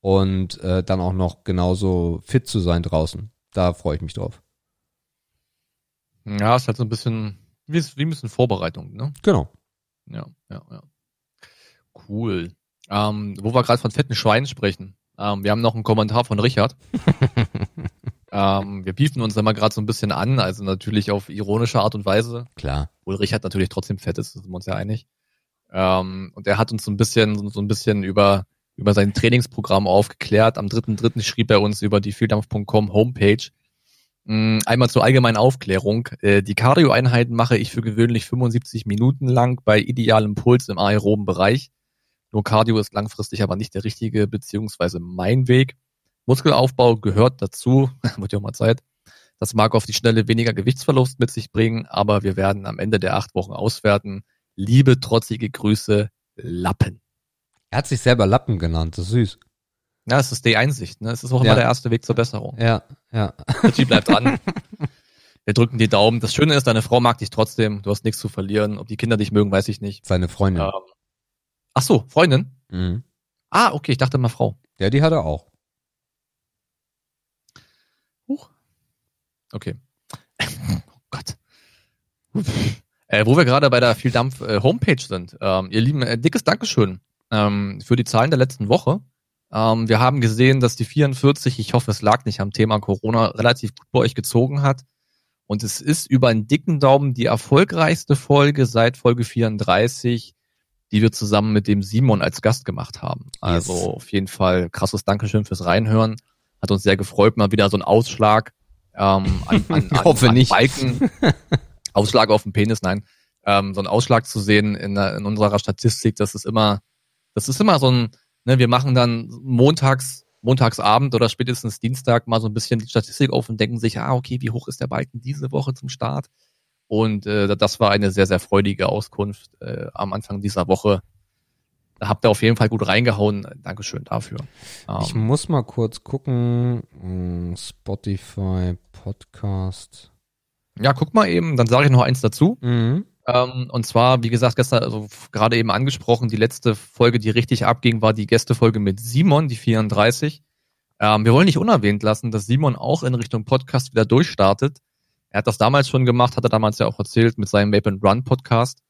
und äh, dann auch noch genauso fit zu sein draußen. Da freue ich mich drauf. Ja, ist halt so ein bisschen, wie, wie ein bisschen Vorbereitung, ne? Genau. Ja, ja, ja. Cool. Ähm, wo wir gerade von fetten Schweinen sprechen. Ähm, wir haben noch einen Kommentar von Richard. ähm, wir biefen uns immer gerade so ein bisschen an, also natürlich auf ironische Art und Weise. Klar. Obwohl Richard natürlich trotzdem fett ist, sind wir uns ja einig. Ähm, und er hat uns so ein bisschen, so ein bisschen über, über sein Trainingsprogramm aufgeklärt. Am 3.3. schrieb er uns über die vieldampf.com Homepage. Mm, einmal zur allgemeinen Aufklärung. Äh, die Cardio-Einheiten mache ich für gewöhnlich 75 Minuten lang bei idealem Puls im aeroben Bereich. Nur Cardio ist langfristig aber nicht der richtige, beziehungsweise mein Weg. Muskelaufbau gehört dazu, wird ja auch mal Zeit. Das mag auf die Schnelle weniger Gewichtsverlust mit sich bringen, aber wir werden am Ende der acht Wochen auswerten. Liebe trotzige Grüße, Lappen. Er hat sich selber Lappen genannt, das ist süß. Ja, es ist die Einsicht, ne? Es ist auch immer Ja. der erste Weg zur Besserung. Ja, ja. Richie bleibt dran. Wir drücken die Daumen. Das Schöne ist, deine Frau mag dich trotzdem. Du hast nichts zu verlieren. Ob die Kinder dich mögen, weiß ich nicht. Seine Freundin. Ähm, ach so, Freundin? Mhm. Ah, okay, ich dachte mal Frau. Ja, die hat er auch. Huch. Okay. oh Gott. Äh, wo wir gerade bei der viel Dampf äh, Homepage sind. Ähm, ihr Lieben, äh, dickes Dankeschön ähm, für die Zahlen der letzten Woche. Ähm, wir haben gesehen, dass die 44, ich hoffe, es lag nicht am Thema Corona, relativ gut bei euch gezogen hat. Und es ist über einen dicken Daumen die erfolgreichste Folge seit Folge 34, die wir zusammen mit dem Simon als Gast gemacht haben. Also Yes. auf jeden Fall krasses Dankeschön fürs Reinhören. Hat uns sehr gefreut, mal wieder so ein Ausschlag ähm, an, an, an, Hoffe an nicht. Balken. Ausschlag auf dem Penis, nein. Ähm, so ein Ausschlag zu sehen in, in unserer Statistik, das ist immer, das ist immer so ein, ne, wir machen dann montags, montagsabend oder spätestens Dienstag mal so ein bisschen die Statistik auf und denken sich, ah, okay, wie hoch ist der Balken diese Woche zum Start? Und äh, das war eine sehr, sehr freudige Auskunft äh, am Anfang dieser Woche. Da habt ihr auf jeden Fall gut reingehauen. Dankeschön dafür. Ich Ähm, muss mal kurz gucken. Mm, Spotify, Podcast. ja, guck mal eben, dann sage ich noch eins dazu. Mhm. Ähm, und zwar, wie gesagt, gestern, also gerade eben angesprochen, die letzte Folge, die richtig abging, war die Gästefolge mit Simon, die 34. Ähm, wir wollen nicht unerwähnt lassen, dass Simon auch in Richtung Podcast wieder durchstartet. Er hat das damals schon gemacht, hat er damals ja auch erzählt mit seinem Vape and Run Podcast.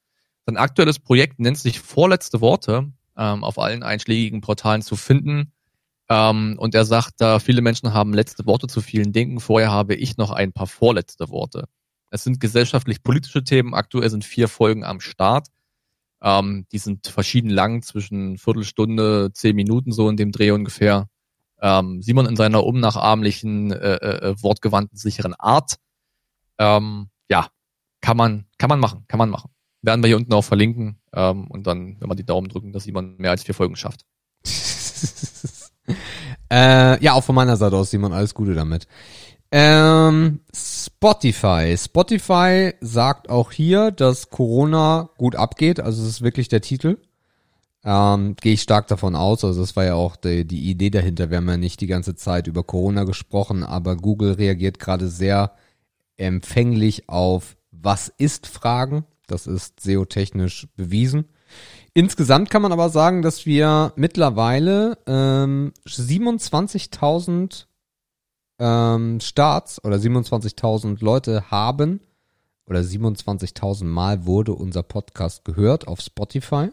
Sein aktuelles Projekt nennt sich Vorletzte Worte, ähm, auf allen einschlägigen Portalen zu finden. Ähm, und er sagt, da viele Menschen haben letzte Worte zu vielen Dingen, vorher habe ich noch ein paar vorletzte Worte. Es sind gesellschaftlich-politische Themen. Aktuell sind vier Folgen am Start. Ähm, die sind verschieden lang, zwischen Viertelstunde, zehn Minuten so in dem Dreh ungefähr. Ähm, Simon in seiner unnachahmlichen, äh, äh, wortgewandten, sicheren Art. Ähm, ja, kann man, kann man machen, kann man machen. Werden wir hier unten auch verlinken. Ähm, und dann, wenn wir die Daumen drücken, dass Simon mehr als vier Folgen schafft. äh, ja, auch von meiner Seite aus, Simon, alles Gute damit. Ähm, Spotify. Spotify sagt auch hier, dass Corona gut abgeht. Also es ist wirklich der Titel. Ähm, Gehe ich stark davon aus. Also das war ja auch die, die Idee dahinter. Wir haben ja nicht die ganze Zeit über Corona gesprochen, aber Google reagiert gerade sehr empfänglich auf Was ist Fragen. Das ist SEO-technisch bewiesen. Insgesamt kann man aber sagen, dass wir mittlerweile ähm, 27.000 ähm, Starts oder 27.000 Leute haben oder 27.000 Mal wurde unser Podcast gehört auf Spotify.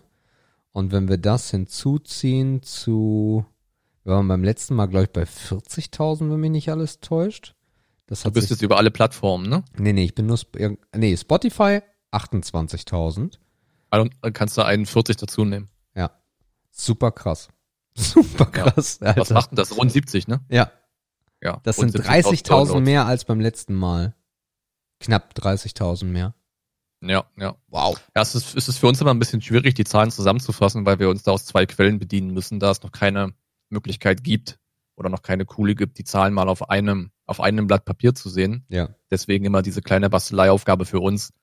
Und wenn wir das hinzuziehen zu, wir waren beim letzten Mal, glaube ich, bei 40.000, wenn mich nicht alles täuscht. Das Du bist jetzt über alle Plattformen, ne? nee, nee, ich bin nur, Sp- nee, Spotify 28.000. Also, Dann kannst du 41 dazu nehmen. Ja. Super krass. Super krass. Was Alter. macht denn das? Rund 70, ne? Ja. Ja. Das sind 70.000 30.000 Downloads. mehr als beim letzten Mal. Knapp 30.000 mehr. Ja, ja. Wow. Ja, es ist, es ist für uns immer ein bisschen schwierig, die Zahlen zusammenzufassen, weil wir uns da aus zwei Quellen bedienen müssen, da es noch keine Möglichkeit gibt oder noch keine coole gibt, die Zahlen mal auf einem, auf einem Blatt Papier zu sehen. Ja. Deswegen immer diese kleine Basteleiaufgabe für uns.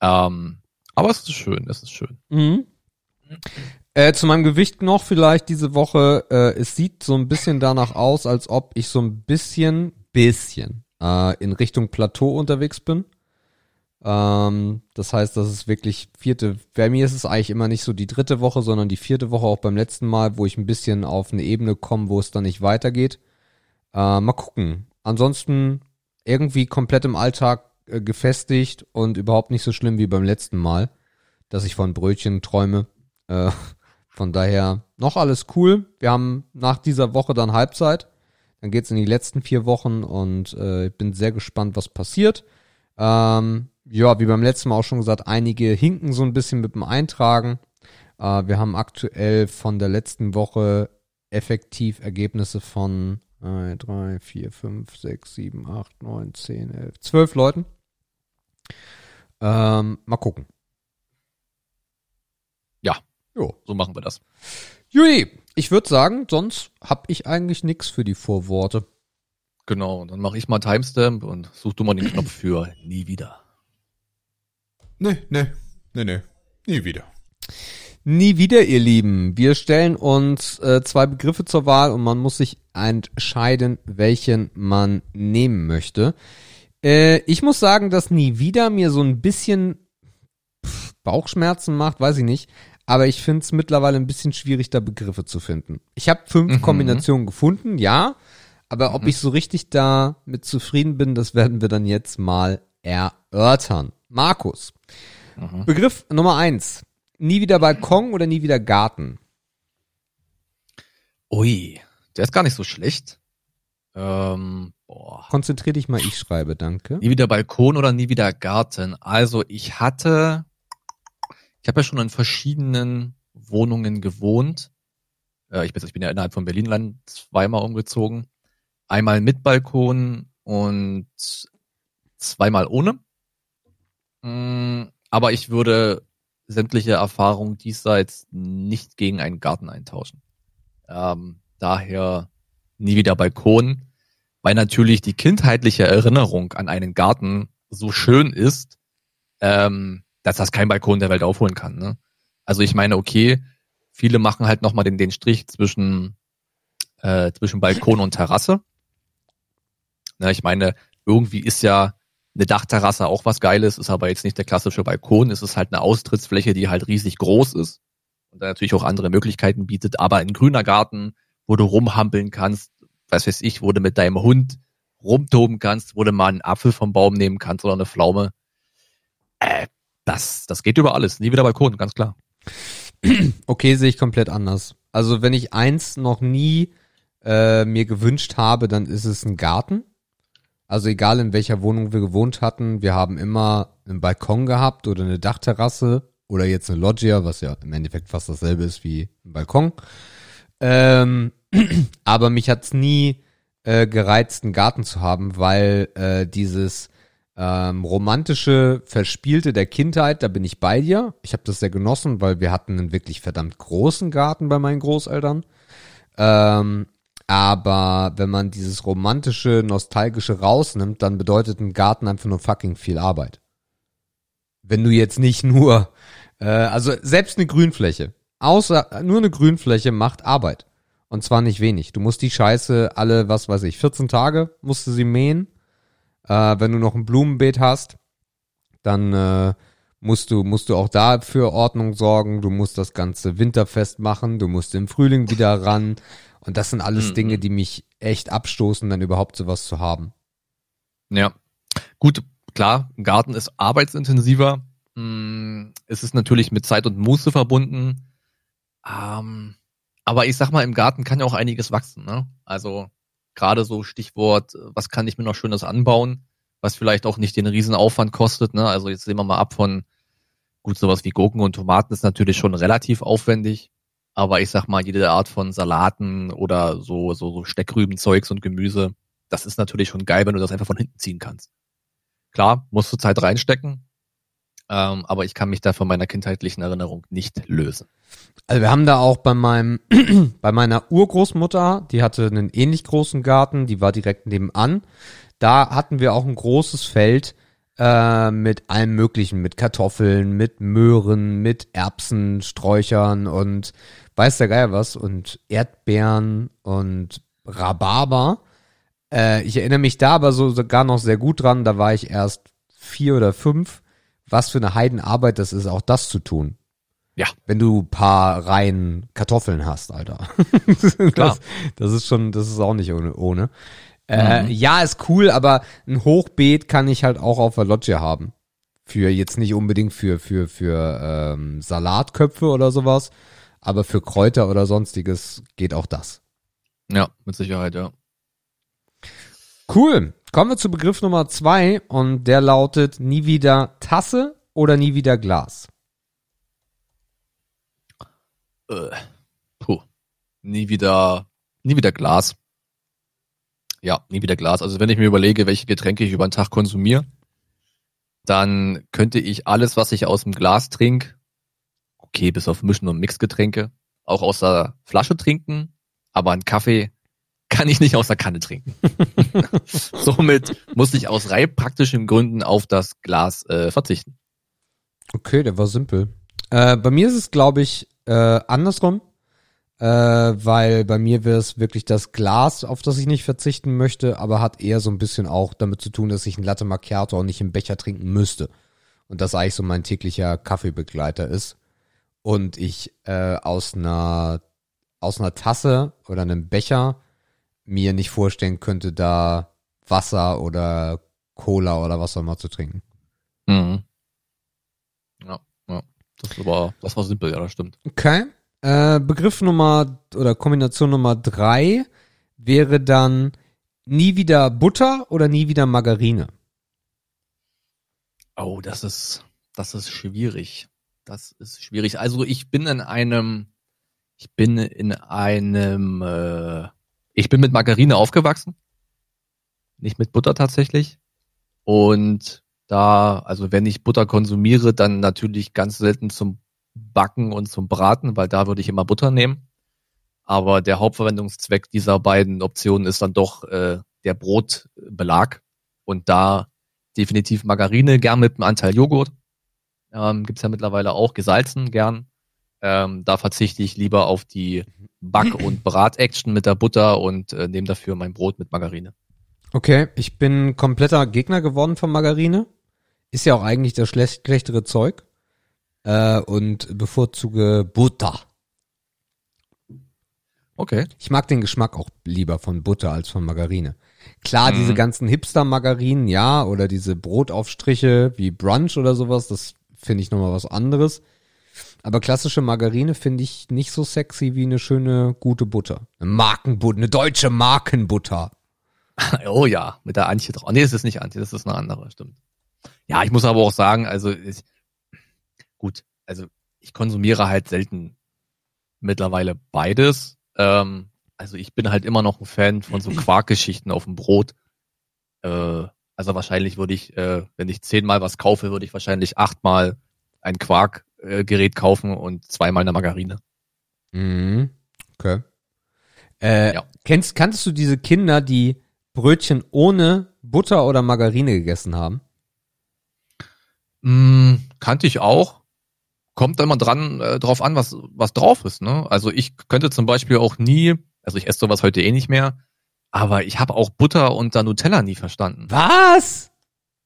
Ähm, aber es ist schön, es ist schön. Mhm. Äh, zu meinem Gewicht noch vielleicht diese Woche. Äh, es sieht so ein bisschen danach aus, als ob ich so ein bisschen, bisschen äh, in Richtung Plateau unterwegs bin. Ähm, das heißt, das ist wirklich vierte. Bei mir ist es eigentlich immer nicht so die dritte Woche, sondern die vierte Woche auch beim letzten Mal, wo ich ein bisschen auf eine Ebene komme, wo es dann nicht weitergeht. Äh, mal gucken. Ansonsten irgendwie komplett im Alltag äh, gefestigt und überhaupt nicht so schlimm wie beim letzten Mal, dass ich von Brötchen träume. Äh, von daher noch alles cool. Wir haben nach dieser Woche dann Halbzeit. Dann geht's in die letzten vier Wochen und äh, ich bin sehr gespannt, was passiert. Ähm, ja, wie beim letzten Mal auch schon gesagt, einige hinken so ein bisschen mit dem Eintragen. Äh, wir haben aktuell von der letzten Woche effektiv Ergebnisse von 3, 4, 5, 6, 7, 8, 9, 10, 11, 12 Leuten. Ähm, mal gucken. Ja. Jo. So machen wir das. Jui, ich würde sagen, sonst hab ich eigentlich nix für die Vorworte. Genau, dann mache ich mal Timestamp und such du mal den Knopf für nie wieder. Nee, nee, nee, nee. Nie wieder. Nie wieder, ihr Lieben. Wir stellen uns äh, zwei Begriffe zur Wahl und man muss sich entscheiden, welchen man nehmen möchte. Äh, ich muss sagen, dass nie wieder mir so ein bisschen pff, Bauchschmerzen macht, weiß ich nicht. Aber ich finde es mittlerweile ein bisschen schwierig, da Begriffe zu finden. Ich habe fünf mhm. Kombinationen gefunden, ja. Aber ob mhm. ich so richtig da mit zufrieden bin, das werden wir dann jetzt mal erörtern. Markus. Mhm. Begriff Nummer eins. Nie wieder Balkon oder nie wieder Garten? Ui, der ist gar nicht so schlecht. Ähm, boah. Konzentrier dich mal, ich schreibe, danke. Nie wieder Balkon oder nie wieder Garten. Also ich hatte, ich habe ja schon in verschiedenen Wohnungen gewohnt. Äh, ich, bin, ich bin ja innerhalb von Berlinland zweimal umgezogen. Einmal mit Balkon und zweimal ohne. Mm, aber ich würde sämtliche Erfahrungen diesseits nicht gegen einen Garten eintauschen. Ähm, daher nie wieder Balkon, weil natürlich die kindheitliche Erinnerung an einen Garten so schön ist, ähm, dass das kein Balkon der Welt aufholen kann. Ne? Also ich meine, okay, viele machen halt nochmal den, den Strich zwischen, äh, zwischen Balkon und Terrasse. Ne, ich meine, irgendwie ist ja eine Dachterrasse auch was Geiles, ist aber jetzt nicht der klassische Balkon, es ist halt eine Austrittsfläche, die halt riesig groß ist und da natürlich auch andere Möglichkeiten bietet, aber ein grüner Garten, wo du rumhampeln kannst, was weiß ich, wo du mit deinem Hund rumtoben kannst, wo du mal einen Apfel vom Baum nehmen kannst oder eine Pflaume, äh, das, das geht über alles, nie wieder Balkon, ganz klar. Okay, sehe ich komplett anders. Also wenn ich eins noch nie äh, mir gewünscht habe, dann ist es ein Garten. Also egal in welcher Wohnung wir gewohnt hatten, wir haben immer einen Balkon gehabt oder eine Dachterrasse oder jetzt eine Loggia, was ja im Endeffekt fast dasselbe ist wie ein Balkon. Ähm, aber mich hat's nie äh, gereizt, einen Garten zu haben, weil äh, dieses ähm, romantische, verspielte der Kindheit, da bin ich bei dir. Ich habe das sehr genossen, weil wir hatten einen wirklich verdammt großen Garten bei meinen Großeltern. Ähm, aber wenn man dieses romantische, nostalgische rausnimmt, dann bedeutet ein Garten einfach nur fucking viel Arbeit. Wenn du jetzt nicht nur, äh, also selbst eine Grünfläche, außer nur eine Grünfläche macht Arbeit. Und zwar nicht wenig. Du musst die Scheiße alle, was weiß ich, 14 Tage musst du sie mähen. Äh, wenn du noch ein Blumenbeet hast, dann äh, musst du, musst du auch da für Ordnung sorgen. Du musst das ganze winterfest machen. Du musst im Frühling wieder ran. Und das sind alles mhm. Dinge, die mich echt abstoßen, dann überhaupt sowas zu haben. Ja. Gut, klar, ein Garten ist arbeitsintensiver. Hm, es ist natürlich mit Zeit und Muße verbunden. Ähm, aber ich sag mal, im Garten kann ja auch einiges wachsen. Ne? Also gerade so Stichwort, was kann ich mir noch Schönes anbauen, was vielleicht auch nicht den Riesenaufwand kostet. Ne? Also jetzt sehen wir mal ab von, gut, sowas wie Gurken und Tomaten ist natürlich schon relativ aufwendig. Aber ich sag mal, jede Art von Salaten oder so, so, so Steckrübenzeugs und Gemüse, das ist natürlich schon geil, wenn du das einfach von hinten ziehen kannst. Klar, musst du Zeit reinstecken, ähm, aber ich kann mich da von meiner kindheitlichen Erinnerung nicht lösen. Also wir haben da auch bei meinem, bei meiner Urgroßmutter, die hatte einen ähnlich großen Garten, die war direkt nebenan. Da hatten wir auch ein großes Feld, äh, mit allem möglichen, mit Kartoffeln, mit Möhren, mit Erbsen, Sträuchern und weiß der Geier was und Erdbeeren und Rhabarber. Äh, ich erinnere mich da aber so sogar noch sehr gut dran, da war ich erst vier oder fünf. Was für eine Heidenarbeit das ist, auch das zu tun. Ja. Wenn du paar Reihen Kartoffeln hast, Alter. Klar. Das, das ist schon, das ist auch nicht ohne. ohne. Äh, mhm. Ja, ist cool, aber ein Hochbeet kann ich halt auch auf der Loggia haben. Für jetzt nicht unbedingt für, für, für ähm, Salatköpfe oder sowas, aber für Kräuter oder sonstiges geht auch das. Ja, mit Sicherheit, ja. Cool. Kommen wir zu Begriff Nummer zwei und der lautet nie wieder Tasse oder nie wieder Glas. Äh, puh. Nie wieder, nie wieder Glas. Ja, nie wieder Glas. Also wenn ich mir überlege, welche Getränke ich über den Tag konsumiere, dann könnte ich alles, was ich aus dem Glas trinke, okay, bis auf Mischen und Mixgetränke, auch aus der Flasche trinken, aber einen Kaffee kann ich nicht aus der Kanne trinken. Somit muss ich aus rein praktischen Gründen auf das Glas äh, verzichten. Okay, der war simpel. Äh, bei mir ist es, glaube ich, äh, andersrum, äh, weil bei mir wäre es wirklich das Glas, auf das ich nicht verzichten möchte, aber hat eher so ein bisschen auch damit zu tun, dass ich ein Latte Macchiato auch nicht im Becher trinken müsste. Und das eigentlich so mein täglicher Kaffeebegleiter ist. Und ich äh, aus einer aus einer Tasse oder einem Becher mir nicht vorstellen könnte, da Wasser oder Cola oder was auch immer zu trinken. Mhm. Ja, ja. Das war, das war simpel, ja, das stimmt. Okay. Äh, Begriff Nummer oder Kombination Nummer drei wäre dann nie wieder Butter oder nie wieder Margarine. Oh, das ist, das ist schwierig. Das ist schwierig. Also ich bin in einem, ich bin in einem, äh, ich bin mit Margarine aufgewachsen. Nicht mit Butter tatsächlich. Und da, also wenn ich Butter konsumiere, dann natürlich ganz selten zum Backen und zum Braten, weil da würde ich immer Butter nehmen. Aber der Hauptverwendungszweck dieser beiden Optionen ist dann doch äh, der Brotbelag. Und da definitiv Margarine, gern mit einem Anteil Joghurt. Ähm, Gibt ja mittlerweile auch gesalzen, gern. Ähm, da verzichte ich lieber auf die Back- und Brat-Action mit der Butter und äh, nehme dafür mein Brot mit Margarine. Okay, ich bin kompletter Gegner geworden von Margarine. Ist ja auch eigentlich das schlech schlechtere Zeug. Äh, und bevorzuge Butter. Okay. Ich mag den Geschmack auch lieber von Butter als von Margarine. Klar, diese Mhm. ganzen Hipster-Margarinen, ja, oder diese Brotaufstriche wie Brunch oder sowas, das finde ich nochmal was anderes. Aber klassische Margarine finde ich nicht so sexy wie eine schöne, gute Butter. Eine Markenbutter, eine deutsche Markenbutter. Oh ja, mit der Antje drauf. Nee, es ist nicht Antje, das ist eine andere, stimmt. Ja, ich muss aber auch sagen, also ich, gut, also ich konsumiere halt selten mittlerweile beides. Ähm, also ich bin halt immer noch ein Fan von so Quarkgeschichten auf dem Brot. Äh, also wahrscheinlich würde ich, äh, wenn ich zehnmal was kaufe, würde ich wahrscheinlich achtmal ein Quarkgerät kaufen und zweimal eine Margarine. Mhm. Okay. Äh, Ja. kennst, kanntest du diese Kinder, die Brötchen ohne Butter oder Margarine gegessen haben? Mm, kannte ich auch. Kommt immer dran äh, drauf an, was was drauf ist. Ne? Also ich könnte zum Beispiel auch nie, also ich esse sowas heute eh nicht mehr, aber ich habe auch Butter und da Nutella nie verstanden. Was?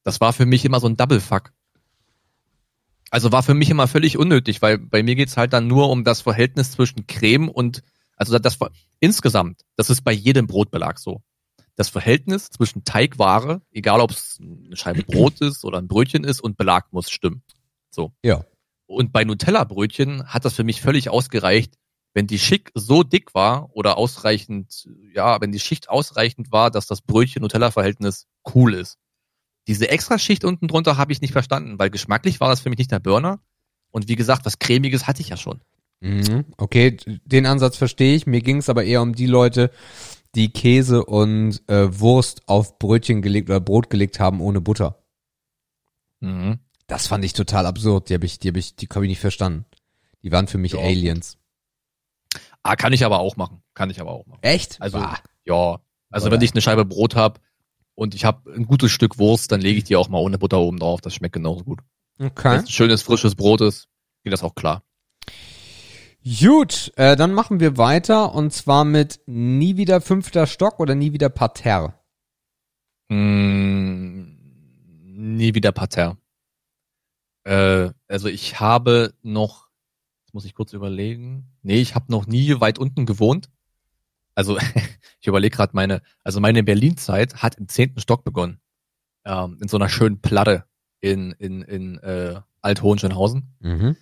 Das war für mich immer so ein Double Fuck. Also war für mich immer völlig unnötig, weil bei mir geht's halt dann nur um das Verhältnis zwischen Creme und also das, das insgesamt, das ist bei jedem Brotbelag so. Das Verhältnis zwischen Teigware, egal ob es eine Scheibe Brot ist oder ein Brötchen ist und Belag muss stimmen. So. Ja. Und bei Nutella-Brötchen hat das für mich völlig ausgereicht, wenn die Schick so dick war oder ausreichend, ja, wenn die Schicht ausreichend war, dass das Brötchen-Nutella-Verhältnis cool ist. Diese Extraschicht unten drunter habe ich nicht verstanden, weil geschmacklich war das für mich nicht der Burner. Und wie gesagt, was cremiges hatte ich ja schon. Mhm. Okay, den Ansatz verstehe ich. Mir ging es aber eher um die Leute, die Käse und äh, Wurst auf Brötchen gelegt oder Brot gelegt haben ohne Butter. Mhm. Das fand ich total absurd. Die habe ich, die habe ich, die habe ich nicht verstanden. Die waren für mich Ja, Aliens. Ah, kann ich aber auch machen. Kann ich aber auch machen. Echt? Also, Bah. ja. Also Oder? wenn ich eine Scheibe Brot habe und ich habe ein gutes Stück Wurst, dann lege ich die auch mal ohne Butter oben drauf. Das schmeckt genauso gut. Wenn Okay. es ein schönes, frisches Brot ist, geht das auch klar. Gut, äh, dann machen wir weiter und zwar mit nie wieder fünfter Stock oder nie wieder Parterre. Mm, nie wieder Parterre. Äh, also ich habe noch, muss ich kurz überlegen. Nee, ich habe noch nie weit unten gewohnt. Also ich überlege gerade meine, also meine Berlin-Zeit hat im zehnten Stock begonnen. Ähm, in so einer schönen Platte in, in, in äh, Alt-Hohenschönhausen. Mhm.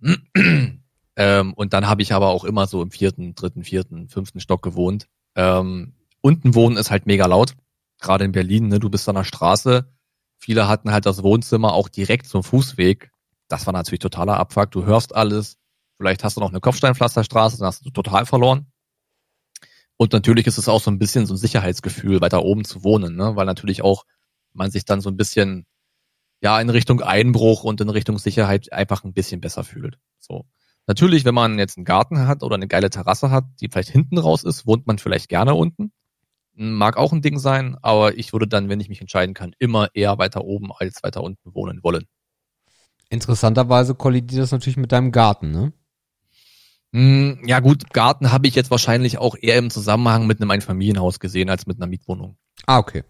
ähm, und dann habe ich aber auch immer so im vierten, dritten, vierten, fünften Stock gewohnt. Ähm, unten wohnen ist halt mega laut. Gerade in Berlin, ne, du bist an der Straße. Viele hatten halt das Wohnzimmer auch direkt zum Fußweg. Das war natürlich totaler Abfuck. Du hörst alles. Vielleicht hast du noch eine Kopfsteinpflasterstraße, dann hast du total verloren. Und natürlich ist es auch so ein bisschen so ein Sicherheitsgefühl, weiter oben zu wohnen, ne? weil natürlich auch man sich dann so ein bisschen ja in Richtung Einbruch und in Richtung Sicherheit einfach ein bisschen besser fühlt. So. Natürlich, wenn man jetzt einen Garten hat oder eine geile Terrasse hat, die vielleicht hinten raus ist, wohnt man vielleicht gerne unten. Mag auch ein Ding sein, aber ich würde dann, wenn ich mich entscheiden kann, immer eher weiter oben als weiter unten wohnen wollen. Interessanterweise kollidiert das natürlich mit deinem Garten, ne? Hm, ja gut, Garten habe ich jetzt wahrscheinlich auch eher im Zusammenhang mit einem Einfamilienhaus gesehen als mit einer Mietwohnung. Ah, okay.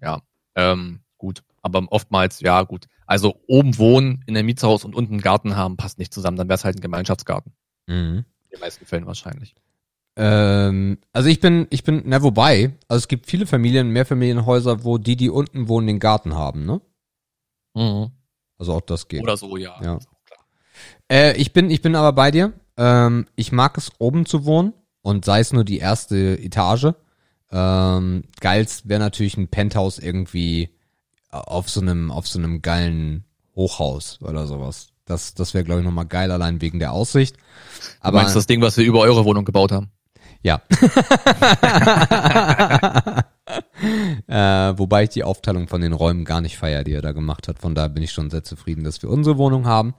Ja, ähm, gut. Aber oftmals, ja gut. Also oben wohnen in einem Mietshaus und unten einen Garten haben, passt nicht zusammen. Dann wäre es halt ein Gemeinschaftsgarten. Mhm. In den meisten Fällen wahrscheinlich. Ähm, also ich bin, ich bin, na wobei, also es gibt viele Familien, Mehrfamilienhäuser, wo die, die unten wohnen, den Garten haben, ne? Mhm. Also auch das geht. Oder so, ja. Ja. Äh, ich bin, ich bin aber bei dir. Ähm, ich mag es oben zu wohnen und sei es nur die erste Etage. Ähm, geilst wäre natürlich ein Penthouse irgendwie auf so einem, auf so einem geilen Hochhaus oder sowas. Das, das wäre glaube ich nochmal geil, allein wegen der Aussicht. Du Aber meinst das Ding, was wir über eure Wohnung gebaut haben? ja. äh, wobei ich die Aufteilung von den Räumen gar nicht feier, die er da gemacht hat. Von daher bin ich schon sehr zufrieden, dass wir unsere Wohnung haben.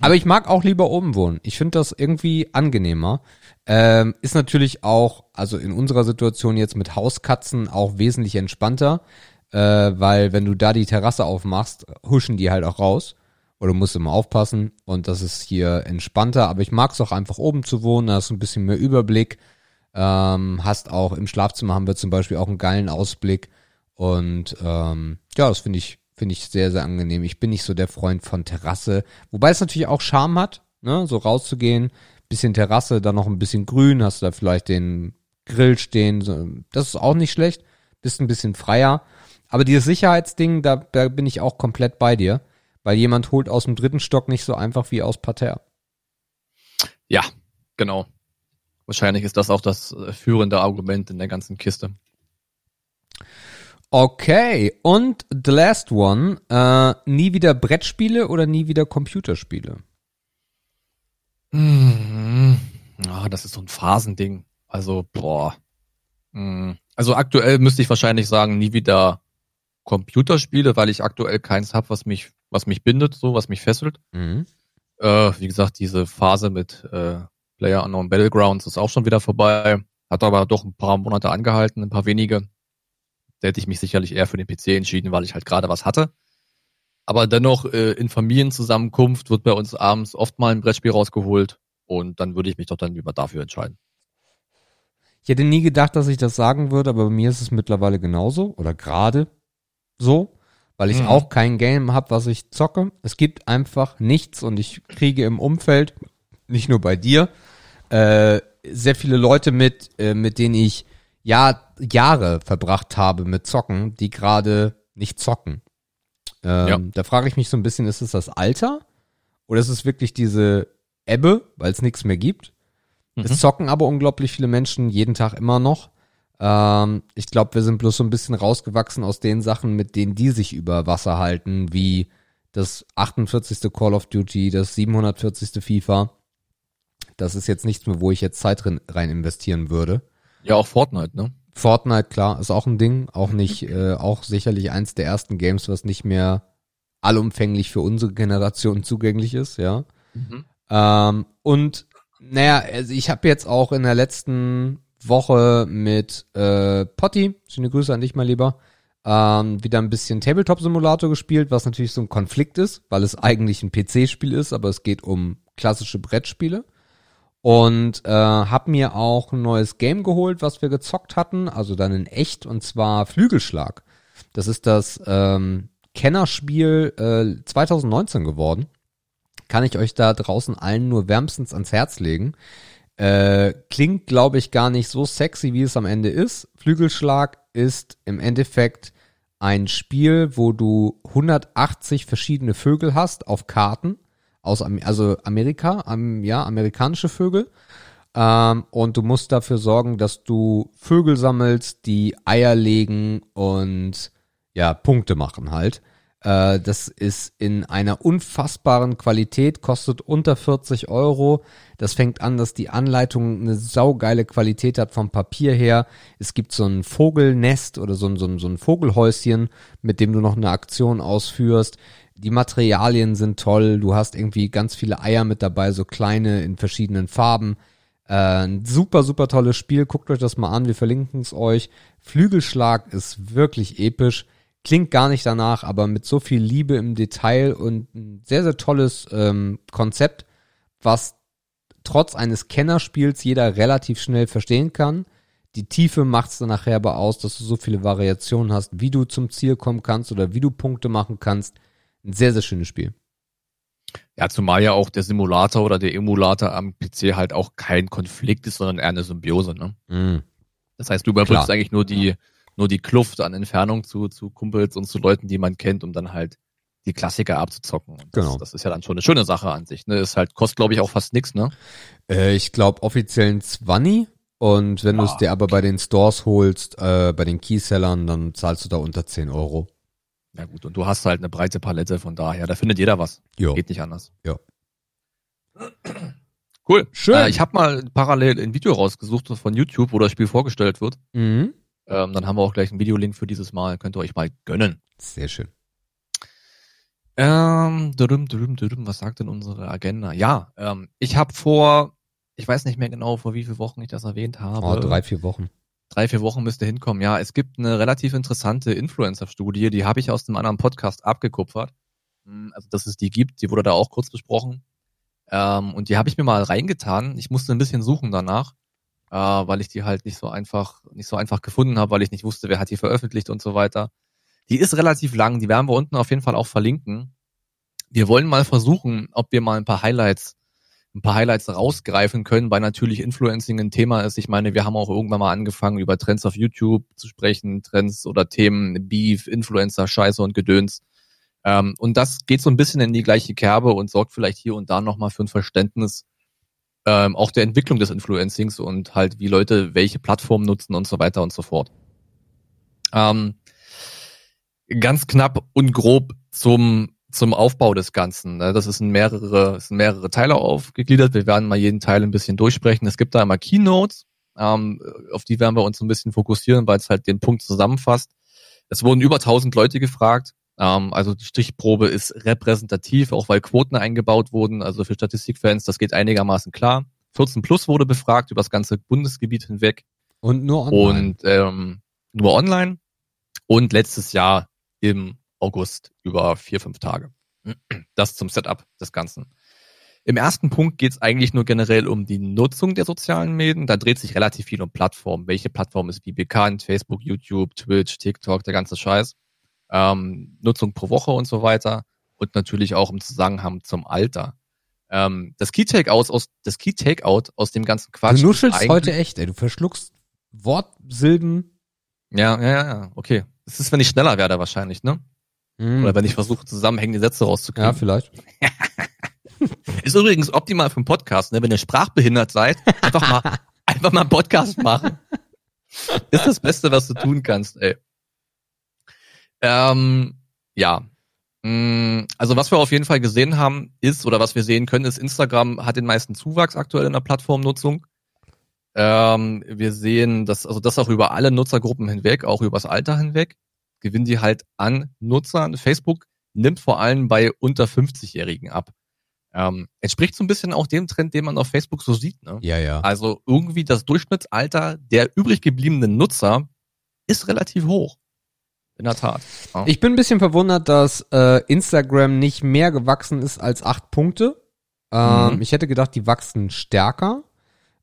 Aber ich mag auch lieber oben wohnen. Ich finde das irgendwie angenehmer. Ähm, ist natürlich auch, also in unserer Situation jetzt mit Hauskatzen auch wesentlich entspannter, äh, weil wenn du da die Terrasse aufmachst, huschen die halt auch raus. Oder musst immer aufpassen. Und das ist hier entspannter. Aber ich mag es auch einfach oben zu wohnen. Da hast du ein bisschen mehr Überblick. Ähm, hast auch im Schlafzimmer haben wir zum Beispiel auch einen geilen Ausblick. Und ähm, ja, das finde ich, finde ich sehr, sehr angenehm. Ich bin nicht so der Freund von Terrasse. Wobei es natürlich auch Charme hat, ne? so rauszugehen. Bisschen Terrasse, dann noch ein bisschen Grün, hast du da vielleicht den Grill stehen. Das ist auch nicht schlecht. Bist ein bisschen freier. Aber dieses Sicherheitsding, da, da bin ich auch komplett bei dir. Weil jemand holt aus dem dritten Stock nicht so einfach wie aus Parterre. Ja, genau. Wahrscheinlich ist das auch das äh, führende Argument in der ganzen Kiste. Okay, und the last one, äh, nie wieder Brettspiele oder nie wieder Computerspiele? Mhm. Ah, das ist so ein Phasending. Also, boah. Mhm. Also aktuell müsste ich wahrscheinlich sagen, nie wieder Computerspiele, weil ich aktuell keins habe, was mich, was mich bindet, so, was mich fesselt. Mhm. Äh, wie gesagt, diese Phase mit äh, Player Unknown Battlegrounds ist auch schon wieder vorbei. Hat aber doch ein paar Monate angehalten, ein paar wenige. Da hätte ich mich sicherlich eher für den PC entschieden, weil ich halt gerade was hatte. Aber dennoch, äh, in Familienzusammenkunft wird bei uns abends oft mal ein Brettspiel rausgeholt und dann würde ich mich doch dann lieber dafür entscheiden. Ich hätte nie gedacht, dass ich das sagen würde, aber bei mir ist es mittlerweile genauso oder gerade so, weil ich Mhm. auch kein Game habe, was ich zocke. Es gibt einfach nichts und ich kriege im Umfeld, nicht nur bei dir, äh, sehr viele Leute mit, äh, mit denen ich Jahr, Jahre verbracht habe mit Zocken, die gerade nicht zocken. Ähm, Ja. Da frage ich mich so ein bisschen, ist es das Alter oder ist es wirklich diese Ebbe, weil es nichts mehr gibt? Mhm. Es zocken aber unglaublich viele Menschen jeden Tag immer noch. Ähm, ich glaube, wir sind bloß so ein bisschen rausgewachsen aus den Sachen, mit denen die sich über Wasser halten, wie das 48. Call of Duty, das 740. FIFA. Das ist jetzt nichts mehr, wo ich jetzt Zeit rein investieren würde. Ja, auch Fortnite, ne? Fortnite, klar, ist auch ein Ding. Auch nicht, äh, auch sicherlich eins der ersten Games, was nicht mehr allumfänglich für unsere Generation zugänglich ist, ja. Mhm. Ähm, und naja, also ich habe jetzt auch in der letzten Woche mit äh, Potti, schöne Grüße an dich mal lieber, ähm, wieder ein bisschen Tabletop-Simulator gespielt, was natürlich so ein Konflikt ist, weil es eigentlich ein PC-Spiel ist, aber es geht um klassische Brettspiele. Und äh, habe mir auch ein neues Game geholt, was wir gezockt hatten, also dann in echt, und zwar Flügelschlag. Das ist das ähm, Kennerspiel äh, 2019 geworden. Kann ich euch da draußen allen nur wärmstens ans Herz legen. Äh, klingt, glaube ich, gar nicht so sexy, wie es am Ende ist. Flügelschlag ist im Endeffekt ein Spiel, wo du 180 verschiedene Vögel hast auf Karten aus Am also Amerika, am, ja, amerikanische Vögel. Ähm, und du musst dafür sorgen, dass du Vögel sammelst, die Eier legen und ja, Punkte machen halt. Äh, das ist in einer unfassbaren Qualität, kostet unter 40 Euro. Das fängt an, dass die Anleitung eine saugeile Qualität hat vom Papier her. Es gibt so ein Vogelnest oder so ein, so ein, so ein Vogelhäuschen, mit dem du noch eine Aktion ausführst. Die Materialien sind toll. Du hast irgendwie ganz viele Eier mit dabei, so kleine in verschiedenen Farben. Äh, super, super tolles Spiel. Guckt euch das mal an. Wir verlinken es euch. Flügelschlag ist wirklich episch. Klingt gar nicht danach, aber mit so viel Liebe im Detail und ein sehr, sehr tolles ähm, Konzept, was trotz eines Kennerspiels jeder relativ schnell verstehen kann. Die Tiefe macht es dann nachher aber aus, dass du so viele Variationen hast, wie du zum Ziel kommen kannst oder wie du Punkte machen kannst. Ein sehr, sehr schönes Spiel. Ja, zumal ja auch der Simulator oder der Emulator am PC halt auch kein Konflikt ist, sondern eher eine Symbiose. Ne? Mm. Das heißt, du überbrückst eigentlich nur die, nur die Kluft an Entfernung zu, zu Kumpels und zu Leuten, die man kennt, um dann halt die Klassiker abzuzocken. Und das, Genau. Das ist ja dann schon eine schöne Sache an sich. Ne? Ist halt, kostet, glaube ich, auch fast nix, ne? Äh, ich glaube offiziell ein 20 und wenn du es Ah, dir aber bei den Stores holst, äh, bei den Keysellern, dann zahlst du da unter 10 Euro. Ja gut, und du hast halt eine breite Palette, von daher, da findet jeder was. Jo. Geht nicht anders. Ja. Cool. Schön. Äh, ich habe mal parallel ein Video rausgesucht von YouTube, wo das Spiel vorgestellt wird. Mhm. Ähm, dann haben wir auch gleich einen Videolink für dieses Mal. Könnt ihr euch mal gönnen. Sehr schön. Ähm, dürüm, dürüm, dürüm, was sagt denn unsere Agenda? Ja, ähm, ich habe vor, ich weiß nicht mehr genau, vor wie vielen Wochen ich das erwähnt habe. Oh, drei, vier Wochen. Drei, vier Wochen müsste hinkommen. Ja, es gibt eine relativ interessante Influencer-Studie, die habe ich aus einem anderen Podcast abgekupfert. Hm, Also, dass es die gibt, die wurde da auch kurz besprochen. Ähm, und die habe ich mir mal reingetan. Ich musste ein bisschen suchen danach, äh, weil ich die halt nicht so einfach, nicht so einfach gefunden habe, weil ich nicht wusste, wer hat die veröffentlicht und so weiter. Die ist relativ lang, die werden wir unten auf jeden Fall auch verlinken. Wir wollen mal versuchen, ob wir mal ein paar Highlights ein paar Highlights rausgreifen können, weil natürlich Influencing ein Thema ist. Ich meine, wir haben auch irgendwann mal angefangen, über Trends auf YouTube zu sprechen, Trends oder Themen, Beef, Influencer, Scheiße und Gedöns. Ähm, und das geht so ein bisschen in die gleiche Kerbe und sorgt vielleicht hier und da nochmal für ein Verständnis ähm, auch der Entwicklung des Influencings und halt, wie Leute welche Plattformen nutzen und so weiter und so fort. Ähm, ganz knapp und grob zum zum Aufbau des Ganzen. ne? Das ist in mehrere, es sind mehrere Teile aufgegliedert. Wir werden mal jeden Teil ein bisschen durchsprechen. Es gibt da immer Keynotes, ähm, auf die werden wir uns ein bisschen fokussieren, weil es halt den Punkt zusammenfasst. Es wurden über 1000 Leute gefragt. Ähm, also die Stichprobe ist repräsentativ, auch weil Quoten eingebaut wurden. Also für Statistikfans, das geht einigermaßen klar. 14 plus wurde befragt über das ganze Bundesgebiet hinweg Und nur online. und ähm, nur online. Und letztes Jahr im August über vier, fünf Tage. Das zum Setup des Ganzen. Im ersten Punkt geht es eigentlich nur generell um die Nutzung der sozialen Medien. Da dreht sich relativ viel um Plattformen. Welche Plattform ist wie bekannt? Facebook, YouTube, Twitch, TikTok, der ganze Scheiß. Ähm, Nutzung pro Woche und so weiter. Und natürlich auch im Zusammenhang zum Alter. Ähm, das Key Takeout aus, das Key Takeout aus dem ganzen Quatsch. du nuschelst heute echt, ey. Du verschluckst Wortsilben. Ja, ja, ja, ja, okay. Das ist, wenn ich schneller werde wahrscheinlich, ne? Mhm. Oder wenn ich versuche, zusammenhängende Sätze Ja, rauszukriegen. vielleicht. Ist übrigens optimal für einen Podcast, ne? Wenn ihr sprachbehindert seid, einfach mal, einfach mal einen Podcast machen. Ist das Beste, was du tun kannst, ey. Ähm, ja. Mm, Also was wir auf jeden Fall gesehen haben, ist, oder was wir sehen können, ist, Instagram hat den meisten Zuwachs aktuell in der Plattformnutzung. Ähm, wir sehen, dass, also das auch über alle Nutzergruppen hinweg, auch übers Alter hinweg, gewinnen die halt an Nutzern. Facebook nimmt vor allem bei unter 50-Jährigen ab. Ähm, entspricht so ein bisschen auch dem Trend, den man auf Facebook so sieht. Ne? Ja, ja. Also irgendwie das Durchschnittsalter der übrig gebliebenen Nutzer ist relativ hoch. In der Tat. Ja. Ich bin ein bisschen verwundert, dass äh, Instagram nicht mehr gewachsen ist als acht Punkte. Ähm, Mhm. Ich hätte gedacht, die wachsen stärker.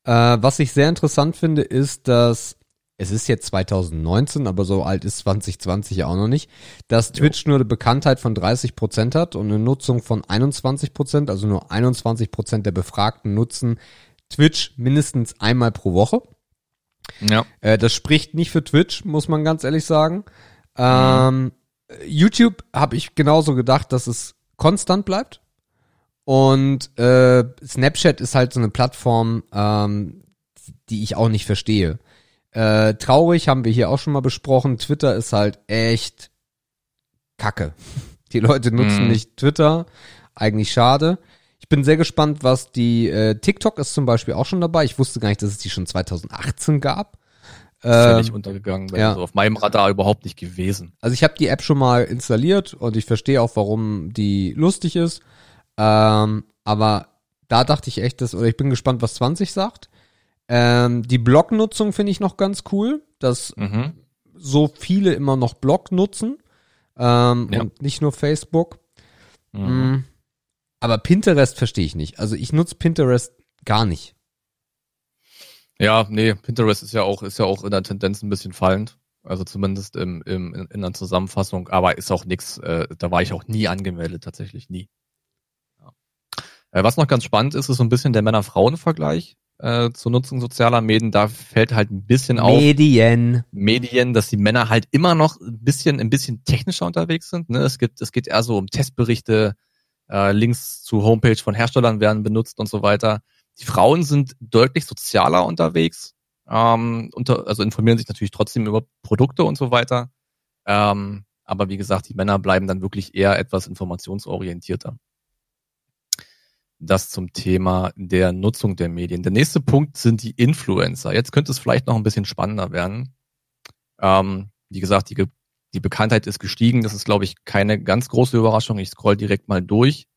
Äh, was ich sehr interessant finde, ist, dass es ist jetzt 2019, aber so alt ist 2020 ja auch noch nicht, dass Twitch nur eine Bekanntheit von 30 Prozent hat und eine Nutzung von 21 Prozent, also nur 21 Prozent der Befragten nutzen Twitch mindestens einmal pro Woche. ja. Äh, das spricht nicht für Twitch, muss man ganz ehrlich sagen. Ähm, YouTube habe ich genauso gedacht, dass es konstant bleibt. Und äh, Snapchat ist halt so eine Plattform, ähm, die ich auch nicht verstehe. Äh, traurig haben wir hier auch schon mal besprochen. Twitter ist halt echt Kacke. Die Leute nutzen Mhm. nicht Twitter. Eigentlich schade. Ich bin sehr gespannt, was die äh, TikTok ist zum Beispiel auch schon dabei. Ich wusste gar nicht, dass es die schon 2018 gab. Völlig Ähm, untergegangen. wäre ja. So auf meinem Radar überhaupt nicht gewesen. also ich habe die App schon mal installiert und ich verstehe auch, warum die lustig ist. Ähm, aber da dachte ich echt, dass, oder ich bin gespannt, was 20 sagt. Ähm, die Blog-Nutzung finde ich noch ganz cool, dass Mhm. so viele immer noch Blog nutzen ähm, Ja. und nicht nur Facebook. Mhm. Mm. Aber Pinterest verstehe ich nicht. Also ich nutze Pinterest gar nicht. Ja, nee, Pinterest ist ja auch, ist ja auch in der Tendenz ein bisschen fallend. Also zumindest im, im, in, in der Zusammenfassung, aber ist auch nix, äh, da war ich auch nie angemeldet, tatsächlich nie. Ja. Äh, was noch ganz spannend ist, ist so ein bisschen der Männer-Frauen-Vergleich äh, zur Nutzung sozialer Medien. Da fällt halt ein bisschen auf. Medien. Medien, dass die Männer halt immer noch ein bisschen, ein bisschen technischer unterwegs sind. Ne? Es gibt, es geht eher so um Testberichte, äh, Links zu Homepage von Herstellern werden benutzt und so weiter. Die Frauen sind deutlich sozialer unterwegs, ähm, unter, also informieren sich natürlich trotzdem über Produkte und so weiter. Ähm, aber wie gesagt, die Männer bleiben dann wirklich eher etwas informationsorientierter. Das zum Thema der Nutzung der Medien. Der nächste Punkt sind die Influencer. Jetzt könnte es vielleicht noch ein bisschen spannender werden. Ähm, wie gesagt, die, die Bekanntheit ist gestiegen. Das ist, glaube ich, keine ganz große Überraschung. Ich scroll direkt mal durch.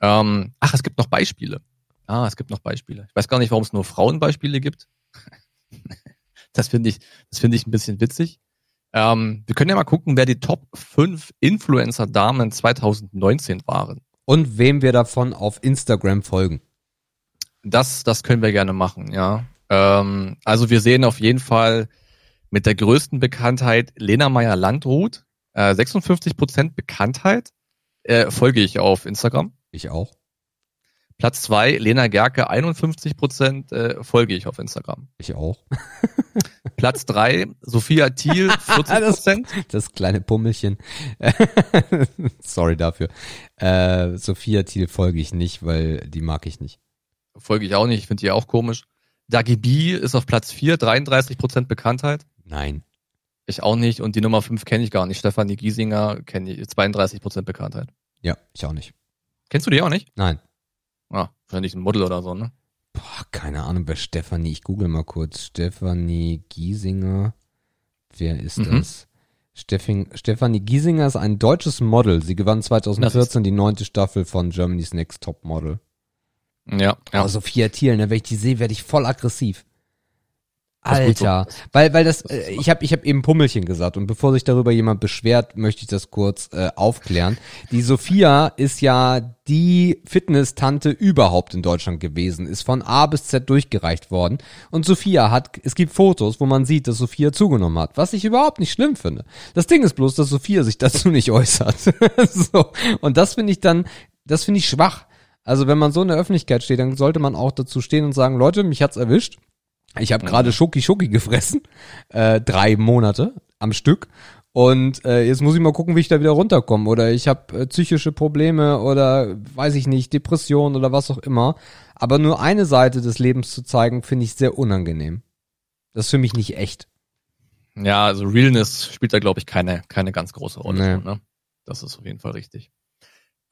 Ähm, ach, es gibt noch Beispiele. Ah, es gibt noch Beispiele. Ich weiß gar nicht, warum es nur Frauenbeispiele gibt. das finde ich, das finde ich ein bisschen witzig. Ähm, wir können ja mal gucken, wer die Top 5 Influencer-Damen 2019 waren. Und wem wir davon auf Instagram folgen. Das, das können wir gerne machen, ja. Ähm, also wir sehen auf jeden Fall mit der größten Bekanntheit Lena Meyer-Landrut. Äh, 56% Bekanntheit äh, folge ich auf Instagram. Ich auch. Platz zwei Lena Gerke, 51 Prozent äh, folge ich auf Instagram. Ich auch. Platz drei Sophia Thiel, 40 Prozent. Das, das, kleine Pummelchen. Sorry dafür. Äh, Sophia Thiel folge ich nicht, weil die mag ich nicht. Folge ich auch nicht, ich finde die auch komisch. Dagi B ist auf Platz vier 33 Prozent Bekanntheit. Nein. Ich auch nicht und die Nummer fünf kenne ich gar nicht. Stefanie Giesinger kenne ich, 32 Prozent Bekanntheit. Ja, ich auch nicht. Kennst du die auch nicht? Nein. Ah, wahrscheinlich ein Model oder so, ne? Boah, keine Ahnung, bei Stefanie, ich google mal kurz. Stefanie Giesinger. Wer ist mhm. das? Steffing, Stefanie Giesinger ist ein deutsches Model. Sie gewann 2014 die neunte Staffel von Germany's Next Top Model. Ja, ja. Oh, Sophia Thiel, ne, wenn ich die sehe, werde ich voll aggressiv. Alter, weil weil das äh, ich habe ich habe eben Pummelchen gesagt und bevor sich darüber jemand beschwert, möchte ich das kurz äh, aufklären. Die Sophia ist ja die Fitness-Tante überhaupt in Deutschland gewesen, ist von A bis Z durchgereicht worden und Sophia hat es gibt Fotos, wo man sieht, dass Sophia zugenommen hat, was ich überhaupt nicht schlimm finde. Das Ding ist bloß, dass Sophia sich dazu nicht äußert. so und das finde ich dann das finde ich schwach. Also wenn man so in der Öffentlichkeit steht, dann sollte man auch dazu stehen und sagen, Leute, mich hat's erwischt ich habe gerade Schoki Schoki gefressen, äh, drei Monate am Stück. Und äh, jetzt muss ich mal gucken, wie ich da wieder runterkomme. Oder ich habe äh, psychische Probleme oder weiß ich nicht, Depression oder was auch immer. Aber nur eine Seite des Lebens zu zeigen, finde ich sehr unangenehm. Das ist für mich nicht echt. Ja, also Realness spielt da, glaube ich, keine, keine ganz große Rolle. Nee. ne? Das ist auf jeden Fall richtig.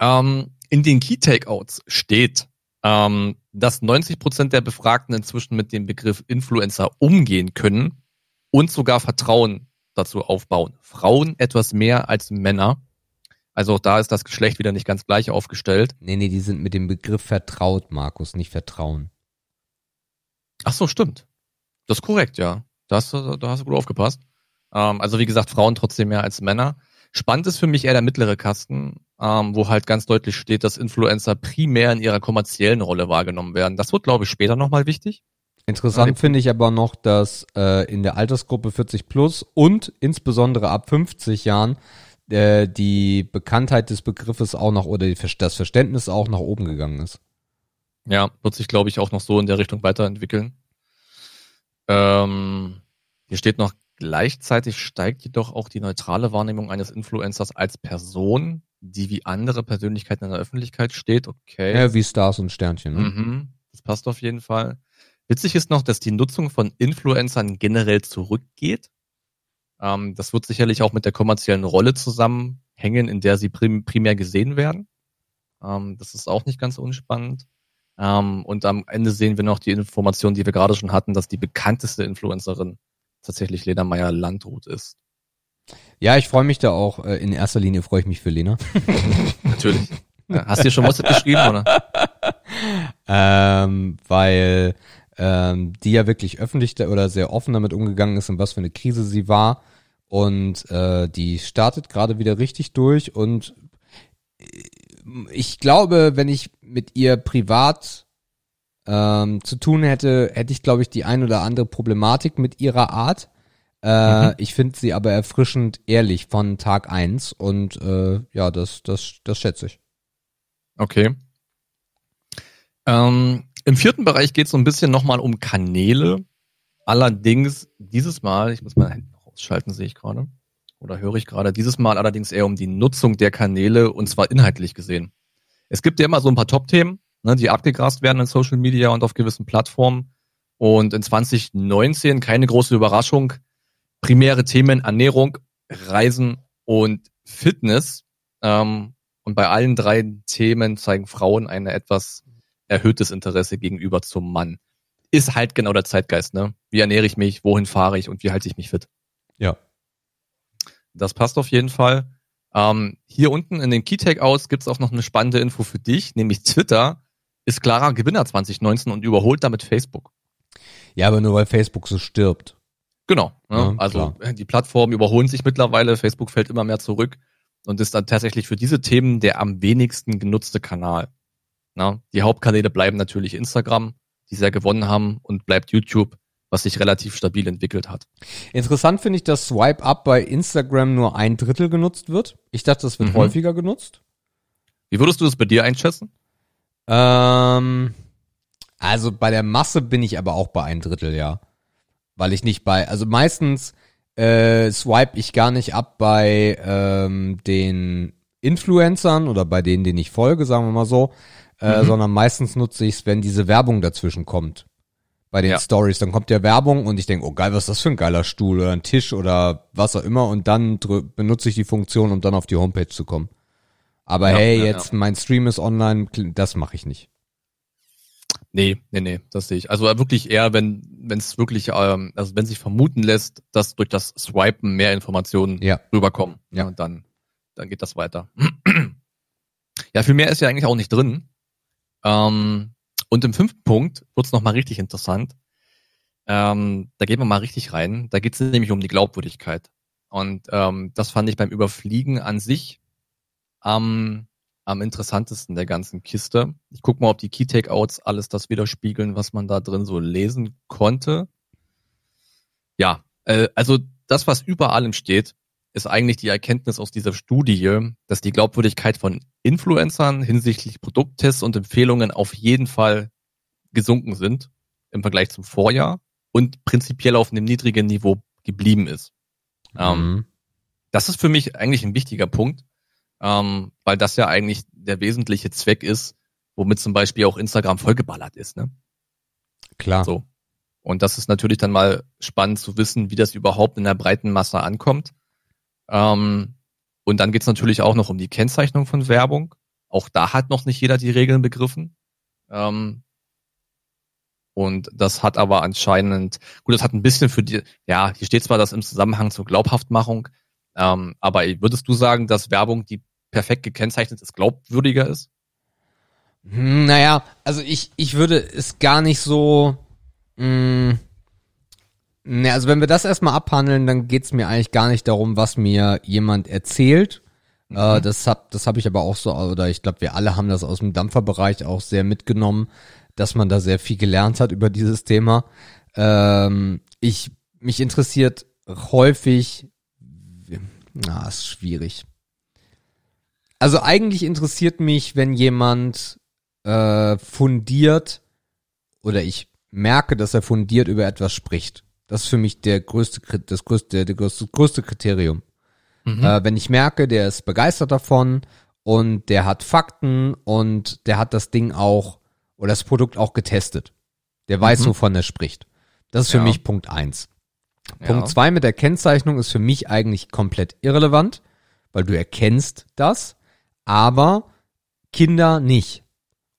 Ähm, in den Key Takeouts steht, ähm, dass 90 Prozent der Befragten inzwischen mit dem Begriff Influencer umgehen können und sogar Vertrauen dazu aufbauen. Frauen etwas mehr als Männer. Also auch da ist das Geschlecht wieder nicht ganz gleich aufgestellt. Nee, nee, die sind mit dem Begriff vertraut, Markus, nicht vertrauen. Ach so, stimmt. Das ist korrekt, ja. Da hast du, da hast du gut aufgepasst. Ähm, also wie gesagt, Frauen trotzdem mehr als Männer. Spannend ist für mich eher der mittlere Kasten, ähm, wo halt ganz deutlich steht, dass Influencer primär in ihrer kommerziellen Rolle wahrgenommen werden. Das wird, glaube ich, später nochmal wichtig. Interessant finde ich aber noch, dass äh, in der Altersgruppe 40 plus und insbesondere ab 50 Jahren äh, die Bekanntheit des Begriffes auch noch oder das Verständnis auch nach oben gegangen ist. Ja, wird sich, glaube ich, auch noch so in der Richtung weiterentwickeln. Ähm, hier steht noch Gleichzeitig steigt jedoch auch die neutrale Wahrnehmung eines Influencers als Person, die wie andere Persönlichkeiten in der Öffentlichkeit steht. Okay. Ja, wie Stars und Sternchen. Ne? Mhm, das passt auf jeden Fall. Witzig ist noch, dass die Nutzung von Influencern generell zurückgeht. Ähm, das wird sicherlich auch mit der kommerziellen Rolle zusammenhängen, in der sie prim primär gesehen werden. Ähm, das ist auch nicht ganz unspannend. Ähm, und am Ende sehen wir noch die Information, die wir gerade schon hatten, dass die bekannteste Influencerin tatsächlich Lena Meyer Landrut ist. Ja, ich freue mich da auch. Äh, in erster Linie freue ich mich für Lena. Natürlich. Hast du dir schon WhatsApp geschrieben, oder? ähm, weil ähm, die ja wirklich öffentlich oder sehr offen damit umgegangen ist, in was für eine Krise sie war. Und äh, die startet gerade wieder richtig durch. Und äh, ich glaube, wenn ich mit ihr privat ähm, zu tun hätte, hätte ich, glaube ich, die ein oder andere Problematik mit ihrer Art. Äh, mhm. Ich finde sie aber erfrischend ehrlich von Tag eins und äh, ja, das, das, das schätze ich. Okay. Ähm, Im vierten Bereich geht es so ein bisschen nochmal um Kanäle. Allerdings dieses Mal, ich muss mal hinten rausschalten, sehe ich gerade. Oder höre ich gerade, dieses Mal allerdings eher um die Nutzung der Kanäle und zwar inhaltlich gesehen. Es gibt ja immer so ein paar Top-Themen, ne, die abgegrast werden in Social Media und auf gewissen Plattformen. Und in 2019, keine große Überraschung, primäre Themen Ernährung, Reisen und Fitness. Ähm, und bei allen drei Themen zeigen Frauen ein etwas erhöhtes Interesse gegenüber zum Mann. Ist halt genau der Zeitgeist, ne? Wie ernähre ich mich, wohin fahre ich und wie halte ich mich fit? Ja. Das passt auf jeden Fall. Ähm, hier unten in den Key Takeouts gibt's auch noch eine spannende Info für dich, nämlich Twitter ist klarer Gewinner 2019 und überholt damit Facebook. Ja, aber nur weil Facebook so stirbt. Genau. Ne? Ja, also klar. die Plattformen überholen sich mittlerweile, Facebook fällt immer mehr zurück und ist dann tatsächlich für diese Themen der am wenigsten genutzte Kanal. Na, die Hauptkanäle bleiben natürlich Instagram, die sehr gewonnen haben, und bleibt YouTube, was sich relativ stabil entwickelt hat. Interessant finde ich, dass Swipe Up bei Instagram nur ein Drittel genutzt wird. Ich dachte, das wird mhm. häufiger genutzt. Wie würdest du das bei dir einschätzen? Ähm, also bei der Masse bin ich aber auch bei ein Drittel, ja. Weil ich nicht bei, also meistens äh, swipe ich gar nicht ab bei ähm, den Influencern oder bei denen, denen ich folge, sagen wir mal so, äh, mhm. sondern meistens nutze ich es, wenn diese Werbung dazwischen kommt. Bei den ja. Stories, dann kommt ja Werbung und ich denke, oh geil, was ist das für ein geiler Stuhl oder ein Tisch oder was auch immer und dann benutze ich die Funktion, um dann auf die Homepage zu kommen. Aber ja, hey, ja, jetzt mein Stream ist online, das mache ich nicht. Nee, nee, nee, das sehe ich. Also wirklich eher, wenn wenn es wirklich, ähm, also wenn sich vermuten lässt, dass durch das Swipen mehr Informationen ja. rüberkommen, ja, und dann dann geht das weiter. ja, viel mehr ist ja eigentlich auch nicht drin. Ähm, und im fünften Punkt wird's noch mal richtig interessant. Ähm, da gehen wir mal richtig rein. Da geht's nämlich um die Glaubwürdigkeit. Und ähm, das fand ich beim Überfliegen an sich am am interessantesten der ganzen Kiste. Ich guck mal, ob die Key Takeouts alles das widerspiegeln, was man da drin so lesen konnte. Ja, äh, also das, was über allem steht, ist eigentlich die Erkenntnis aus dieser Studie, dass die Glaubwürdigkeit von Influencern hinsichtlich Produkttests und Empfehlungen auf jeden Fall gesunken sind im Vergleich zum Vorjahr und prinzipiell auf einem niedrigen Niveau geblieben ist. Ähm, mhm. Ähm, das ist für mich eigentlich ein wichtiger Punkt, ähm, weil das ja eigentlich der wesentliche Zweck ist, womit zum Beispiel auch Instagram vollgeballert ist. Ne? Klar. So. Und das ist natürlich dann mal spannend zu wissen, wie das überhaupt in der breiten Masse ankommt. Ähm, und dann geht's natürlich auch noch um die Kennzeichnung von Werbung. Auch da hat noch nicht jeder die Regeln begriffen. Ähm, und das hat aber anscheinend, gut, das hat ein bisschen für die, ja, hier steht zwar das im Zusammenhang zur Glaubhaftmachung, ähm, aber würdest du sagen, dass Werbung, die perfekt gekennzeichnet ist, glaubwürdiger ist? Hm, naja, also ich, ich würde es gar nicht so. Mh, ne, also wenn wir das erstmal abhandeln, dann geht's mir eigentlich gar nicht darum, was mir jemand erzählt. Mhm. Äh, das hab, das hab ich aber auch so, oder ich glaube, wir alle haben das aus dem Dampferbereich auch sehr mitgenommen, dass man da sehr viel gelernt hat über dieses Thema. Ähm, ich, mich interessiert häufig, na, ist schwierig. Also eigentlich interessiert mich, wenn jemand äh, fundiert oder ich merke, dass er fundiert über etwas spricht. Das ist für mich der größte, das größte, der größte, größte Kriterium. Mhm. Äh, wenn ich merke, der ist begeistert davon und der hat Fakten und der hat das Ding auch oder das Produkt auch getestet. Der weiß, mhm. wovon er spricht. Das ist für ja. mich Punkt eins. Ja. Punkt zwei mit der Kennzeichnung ist für mich eigentlich komplett irrelevant, weil du erkennst das, aber Kinder nicht.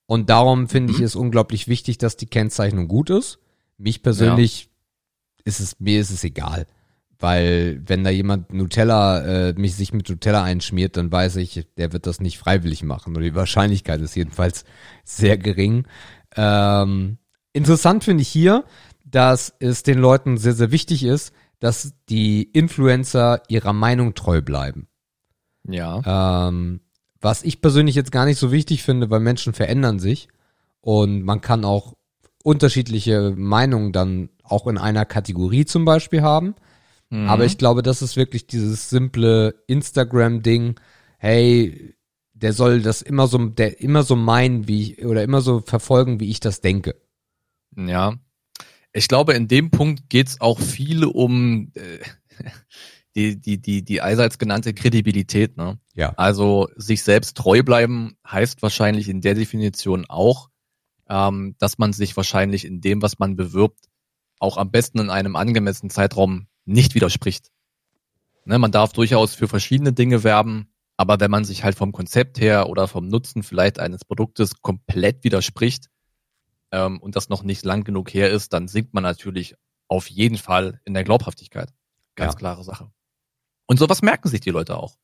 Und darum finde ich mhm. es unglaublich wichtig, dass die Kennzeichnung gut ist. Mich persönlich ja. ist es, mir ist es egal. Weil wenn da jemand Nutella, äh, mich sich mit Nutella einschmiert, dann weiß ich, der wird das nicht freiwillig machen. Oder die Wahrscheinlichkeit ist jedenfalls sehr gering. Ähm, interessant finde ich hier, dass es den Leuten sehr, sehr wichtig ist, dass die Influencer ihrer Meinung treu bleiben. Ja. Ähm, was ich persönlich jetzt gar nicht so wichtig finde, weil Menschen verändern sich und man kann auch unterschiedliche Meinungen dann auch in einer Kategorie zum Beispiel haben. Mhm. Aber ich glaube, das ist wirklich dieses simple Instagram-Ding. Hey, der soll das immer so, der immer so meinen, wie ich, oder immer so verfolgen, wie ich das denke. Ja. Ich glaube, in dem Punkt geht's auch viel um äh, die, die, die, die allseits genannte Kredibilität, ne? Ja. Also sich selbst treu bleiben heißt wahrscheinlich in der Definition auch, ähm, dass man sich wahrscheinlich in dem, was man bewirbt, auch am besten in einem angemessenen Zeitraum nicht widerspricht. Ne, man darf durchaus für verschiedene Dinge werben, aber wenn man sich halt vom Konzept her oder vom Nutzen vielleicht eines Produktes komplett widerspricht ähm, und das noch nicht lang genug her ist, dann sinkt man natürlich auf jeden Fall in der Glaubhaftigkeit. Ganz Ja. klare Sache. Und sowas merken sich die Leute auch.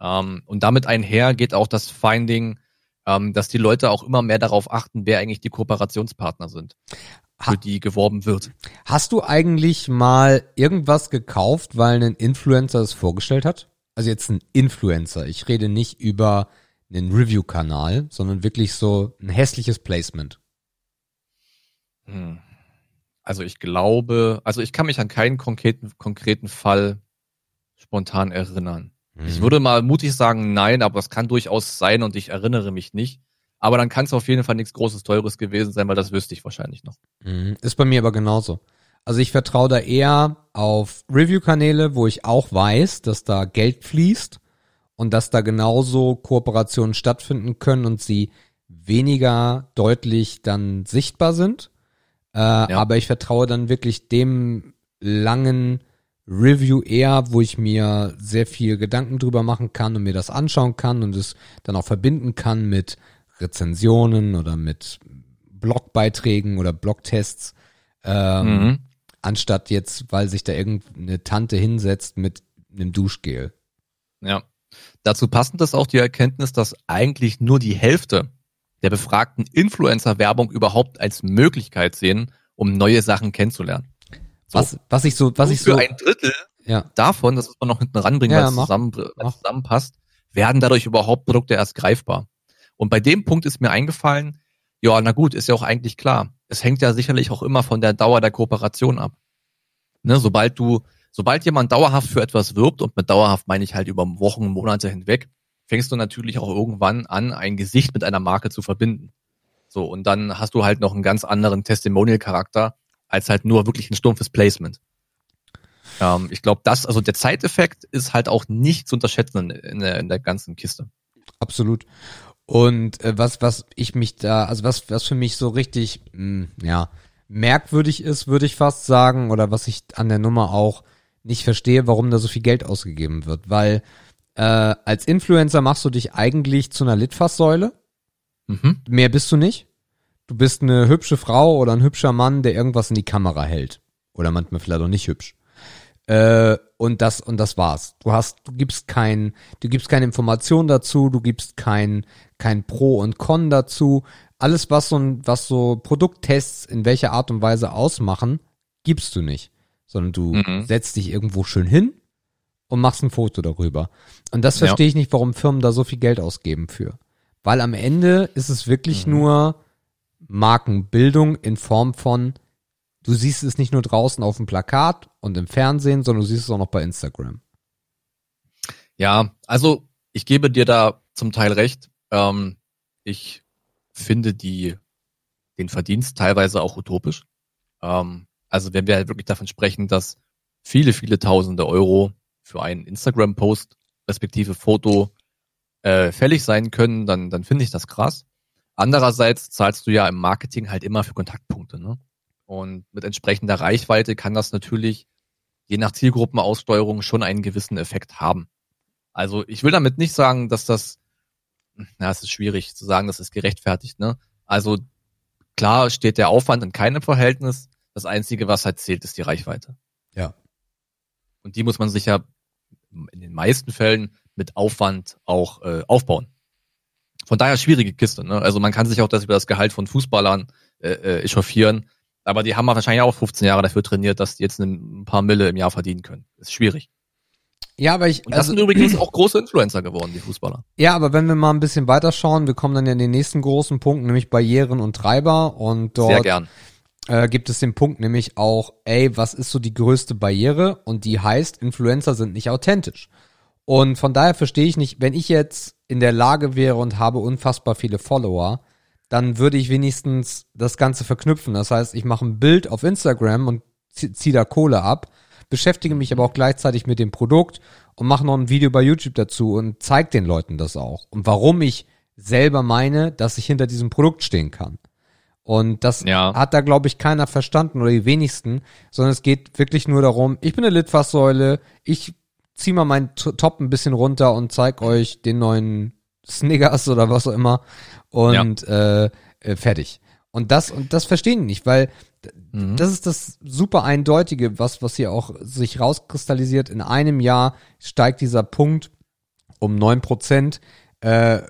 Ähm, und damit einher geht auch das Finding, ähm, dass die Leute auch immer mehr darauf achten, wer eigentlich die Kooperationspartner sind, für Ha- die geworben wird. Hast du eigentlich mal irgendwas gekauft, weil ein Influencer es vorgestellt hat? Also jetzt ein Influencer. Ich rede nicht über einen Review-Kanal, sondern wirklich so ein hässliches Placement. Hm. Also ich glaube, also ich kann mich an keinen konkreten, konkreten Fall spontan erinnern. Ich Mhm. würde mal mutig sagen, nein, aber es kann durchaus sein und ich erinnere mich nicht. Aber dann kann es auf jeden Fall nichts Großes, Teures gewesen sein, weil das wüsste ich wahrscheinlich noch. Mhm. Ist bei mir aber genauso. Also ich vertraue da eher auf Review-Kanäle, wo ich auch weiß, dass da Geld fließt und dass da genauso Kooperationen stattfinden können und sie weniger deutlich dann sichtbar sind. Äh, Aber ich vertraue dann wirklich dem langen Review eher, wo ich mir sehr viel Gedanken drüber machen kann und mir das anschauen kann und es dann auch verbinden kann mit Rezensionen oder mit Blogbeiträgen oder Blogtests, ähm, Mhm. anstatt jetzt, weil sich da irgendeine Tante hinsetzt mit einem Duschgel. Ja. Dazu passend ist auch die Erkenntnis, dass eigentlich nur die Hälfte der befragten Influencer Werbung überhaupt als Möglichkeit sehen, um neue Sachen kennenzulernen. So. Was, was ich so, was Nur ich so, für ein Drittel ja, davon, das muss man noch hinten ranbringen, Ja, weil es zusammen, zusammenpasst, werden dadurch überhaupt Produkte erst greifbar. Und bei dem Punkt ist mir eingefallen, ja, na gut, ist ja auch eigentlich klar. Es hängt ja sicherlich auch immer von der Dauer der Kooperation ab. Ne, sobald du, sobald jemand dauerhaft für etwas wirbt, und mit dauerhaft meine ich halt über Wochen, Monate hinweg, fängst du natürlich auch irgendwann an, ein Gesicht mit einer Marke zu verbinden. So, und dann hast du halt noch einen ganz anderen Testimonial-Charakter, als halt nur wirklich ein stumpfes Placement. Ähm, ich glaube, das, also der Zeiteffekt ist halt auch nicht zu unterschätzen in, der, in der ganzen Kiste. absolut. Und äh, was, was ich mich da, also was, was für mich so richtig, mh, ja, merkwürdig ist, würde ich fast sagen, oder was ich an der Nummer auch nicht verstehe, warum da so viel Geld ausgegeben wird. Weil äh, als Influencer machst du dich eigentlich zu einer Litfaßsäule. Mhm. Mehr bist du nicht. Du bist eine hübsche Frau oder ein hübscher Mann, der irgendwas in die Kamera hält. Oder manchmal vielleicht auch nicht hübsch. Äh, und das und das war's. Du hast, du gibst kein, du gibst keine Information dazu, du gibst kein kein Pro und Con dazu. Alles was so ein, was so Produkttests in welcher Art und Weise ausmachen, gibst du nicht, sondern du Mhm. setzt dich irgendwo schön hin und machst ein Foto darüber. Und das Ja. verstehe ich nicht, warum Firmen da so viel Geld ausgeben für. Weil am Ende ist es wirklich Mhm. nur Markenbildung in Form von, du siehst es nicht nur draußen auf dem Plakat und im Fernsehen, sondern du siehst es auch noch bei Instagram. Ja, also ich gebe dir da zum Teil recht. Ähm, ich finde die, den Verdienst teilweise auch utopisch. Ähm, also wenn wir halt wirklich davon sprechen, dass viele, viele tausende Euro für einen Instagram-Post respektive Foto äh, fällig sein können, dann, dann finde ich das krass. Andererseits zahlst du ja im Marketing halt immer für Kontaktpunkte. Ne? Und mit entsprechender Reichweite kann das natürlich je nach Zielgruppenaussteuerung schon einen gewissen Effekt haben. Also ich will damit nicht sagen, dass das, na, es ist schwierig zu sagen, das ist gerechtfertigt, ne? Also klar steht der Aufwand in keinem Verhältnis. Das Einzige, was halt zählt, ist die Reichweite. Ja. Und die muss man sich ja in den meisten Fällen mit Aufwand auch äh, aufbauen. Von daher schwierige Kiste. Ne? Also man kann sich auch das über das Gehalt von Fußballern äh, äh, echauffieren, aber die haben wahrscheinlich auch 15 Jahre dafür trainiert, dass die jetzt ein paar Mille im Jahr verdienen können. Ist schwierig. Ja, aber ich. Und das also, sind übrigens auch große Influencer geworden, die Fußballer. Ja, aber wenn wir mal ein bisschen weiter schauen, wir kommen dann ja in den nächsten großen Punkt, nämlich Barrieren und Treiber. Und dort Sehr gern. Äh, gibt es den Punkt nämlich auch, ey, was ist so die größte Barriere? Und die heißt, Influencer sind nicht authentisch. Und von daher verstehe ich nicht, wenn ich jetzt in der Lage wäre und habe unfassbar viele Follower, dann würde ich wenigstens das Ganze verknüpfen. Das heißt, ich mache ein Bild auf Instagram und ziehe da Kohle ab, beschäftige mich aber auch gleichzeitig mit dem Produkt und mache noch ein Video bei YouTube dazu und zeige den Leuten das auch. Und warum ich selber meine, dass ich hinter diesem Produkt stehen kann. Und das ja. hat da, glaube ich, keiner verstanden oder die wenigsten, sondern es geht wirklich nur darum, ich bin eine Litfaßsäule, ich zieh mal meinen Top ein bisschen runter und zeig euch den neuen Snickers oder was auch immer und ja. äh, äh, fertig. Und das und das verstehen die nicht, weil mhm. das ist das super eindeutige, was was hier auch sich rauskristallisiert. In einem Jahr steigt dieser Punkt um neun Prozent, äh,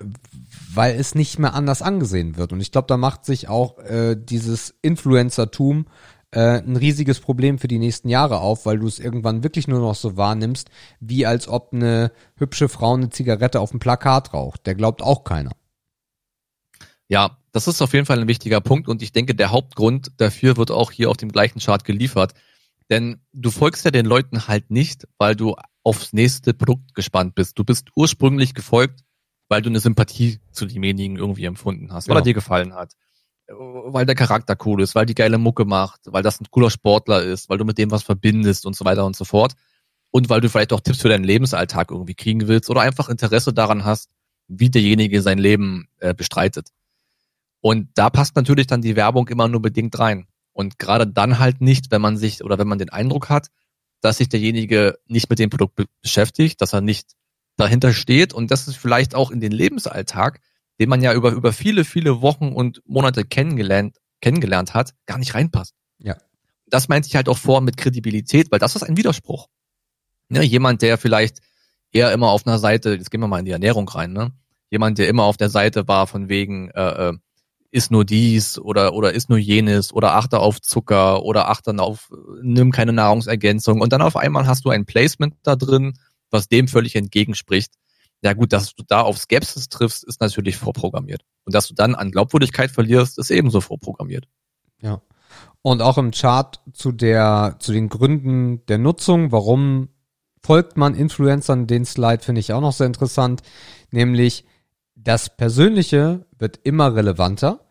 weil es nicht mehr anders angesehen wird. Und ich glaube, da macht sich auch äh, dieses Influencertum äh, ein riesiges Problem für die nächsten Jahre auf, weil du es irgendwann wirklich nur noch so wahrnimmst, wie als ob eine hübsche Frau eine Zigarette auf dem Plakat raucht. Der glaubt auch keiner. Ja, das ist auf jeden Fall ein wichtiger Punkt und ich denke, der Hauptgrund dafür wird auch hier auf dem gleichen Chart geliefert. Denn du folgst ja den Leuten halt nicht, weil du aufs nächste Produkt gespannt bist. Du bist ursprünglich gefolgt, weil du eine Sympathie zu demjenigen irgendwie empfunden hast, weil genau. er dir gefallen hat weil der Charakter cool ist, weil die geile Mucke macht, weil das ein cooler Sportler ist, weil du mit dem was verbindest und so weiter und so fort. Und weil du vielleicht auch Tipps für deinen Lebensalltag irgendwie kriegen willst oder einfach Interesse daran hast, wie derjenige sein Leben äh, bestreitet. Und da passt natürlich dann die Werbung immer nur bedingt rein. Und gerade dann halt nicht, wenn man sich oder wenn man den Eindruck hat, dass sich derjenige nicht mit dem Produkt be beschäftigt, dass er nicht dahinter steht und das ist vielleicht auch in den Lebensalltag den man ja über, über viele, viele Wochen und Monate kennengelernt, kennengelernt hat, gar nicht reinpasst. Ja. Das meinte ich halt auch vor mit Kredibilität, weil das ist ein Widerspruch. Ne, jemand, der vielleicht eher immer auf einer Seite, jetzt gehen wir mal in die Ernährung rein, ne? Jemand, der immer auf der Seite war von wegen, äh, äh, ist nur dies oder oder ist nur jenes oder achte auf Zucker oder achte auf nimm keine Nahrungsergänzung und dann auf einmal hast du ein Placement da drin, was dem völlig entgegenspricht ja gut, dass du da auf Skepsis triffst, ist natürlich vorprogrammiert. Und dass du dann an Glaubwürdigkeit verlierst, ist ebenso vorprogrammiert. Ja. Und auch im Chart zu der, zu den Gründen der Nutzung, warum folgt man Influencern, den Slide finde ich auch noch sehr interessant, nämlich das Persönliche wird immer relevanter.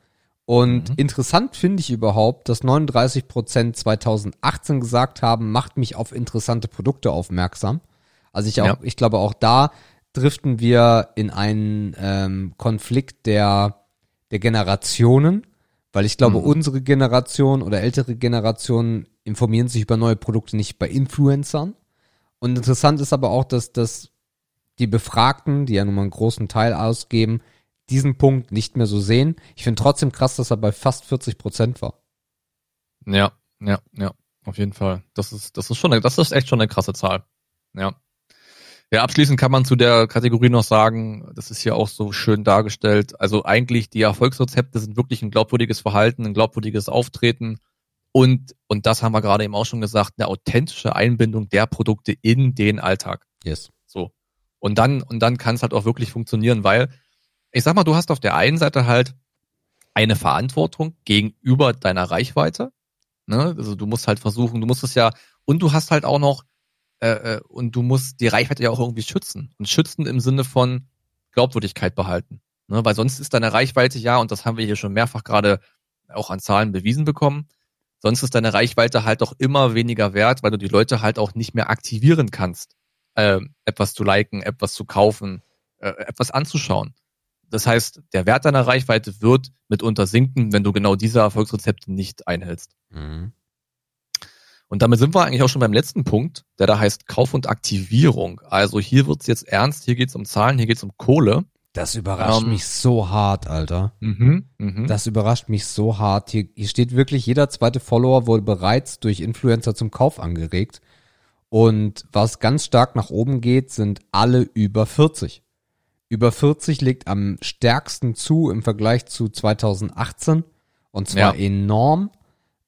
Und mhm. interessant finde ich überhaupt, dass 39 Prozent 2018 gesagt haben, macht mich auf interessante Produkte aufmerksam. Also ich auch, ja. ich glaube auch da driften wir in einen ähm, Konflikt der, der Generationen, weil ich glaube, mhm. unsere Generation oder ältere Generationen informieren sich über neue Produkte nicht bei Influencern. Und interessant ist aber auch, dass, dass die Befragten, die ja nun mal einen großen Teil ausgeben, diesen Punkt nicht mehr so sehen. Ich finde trotzdem krass, dass er bei fast 40 Prozent war. Ja, ja, ja, auf jeden Fall. Das ist, das ist schon, das ist echt schon eine krasse Zahl. Ja. Ja, abschließend kann man zu der Kategorie noch sagen, das ist hier auch so schön dargestellt. Also eigentlich die Erfolgsrezepte sind wirklich ein glaubwürdiges Verhalten, ein glaubwürdiges Auftreten und, und das haben wir gerade eben auch schon gesagt, eine authentische Einbindung der Produkte in den Alltag. Yes. So. Und dann, und dann kann es halt auch wirklich funktionieren, weil ich sag mal, du hast auf der einen Seite halt eine Verantwortung gegenüber deiner Reichweite. Ne? Also du musst halt versuchen, du musst es ja, und du hast halt auch noch äh, äh, und du musst die Reichweite ja auch irgendwie schützen. Und schützen im Sinne von Glaubwürdigkeit behalten. Ne? Weil sonst ist deine Reichweite ja, und das haben wir hier schon mehrfach gerade auch an Zahlen bewiesen bekommen, sonst ist deine Reichweite halt auch immer weniger wert, weil du die Leute halt auch nicht mehr aktivieren kannst, äh, etwas zu liken, etwas zu kaufen, äh, etwas anzuschauen. Das heißt, der Wert deiner Reichweite wird mitunter sinken, wenn du genau diese Erfolgsrezepte nicht einhältst. Mhm. Und damit sind wir eigentlich auch schon beim letzten Punkt, der da heißt Kauf und Aktivierung. Also hier wird's jetzt ernst, hier geht's um Zahlen, hier geht's um Kohle. Das überrascht ähm, mich so hart, Alter. Mhm, mh. Das überrascht mich so hart. Hier, hier steht wirklich, jeder zweite Follower wurde bereits durch Influencer zum Kauf angeregt. Und was ganz stark nach oben geht, sind alle über 40. Über 40 liegt am stärksten zu im Vergleich zu 2018. Und zwar ja. enorm.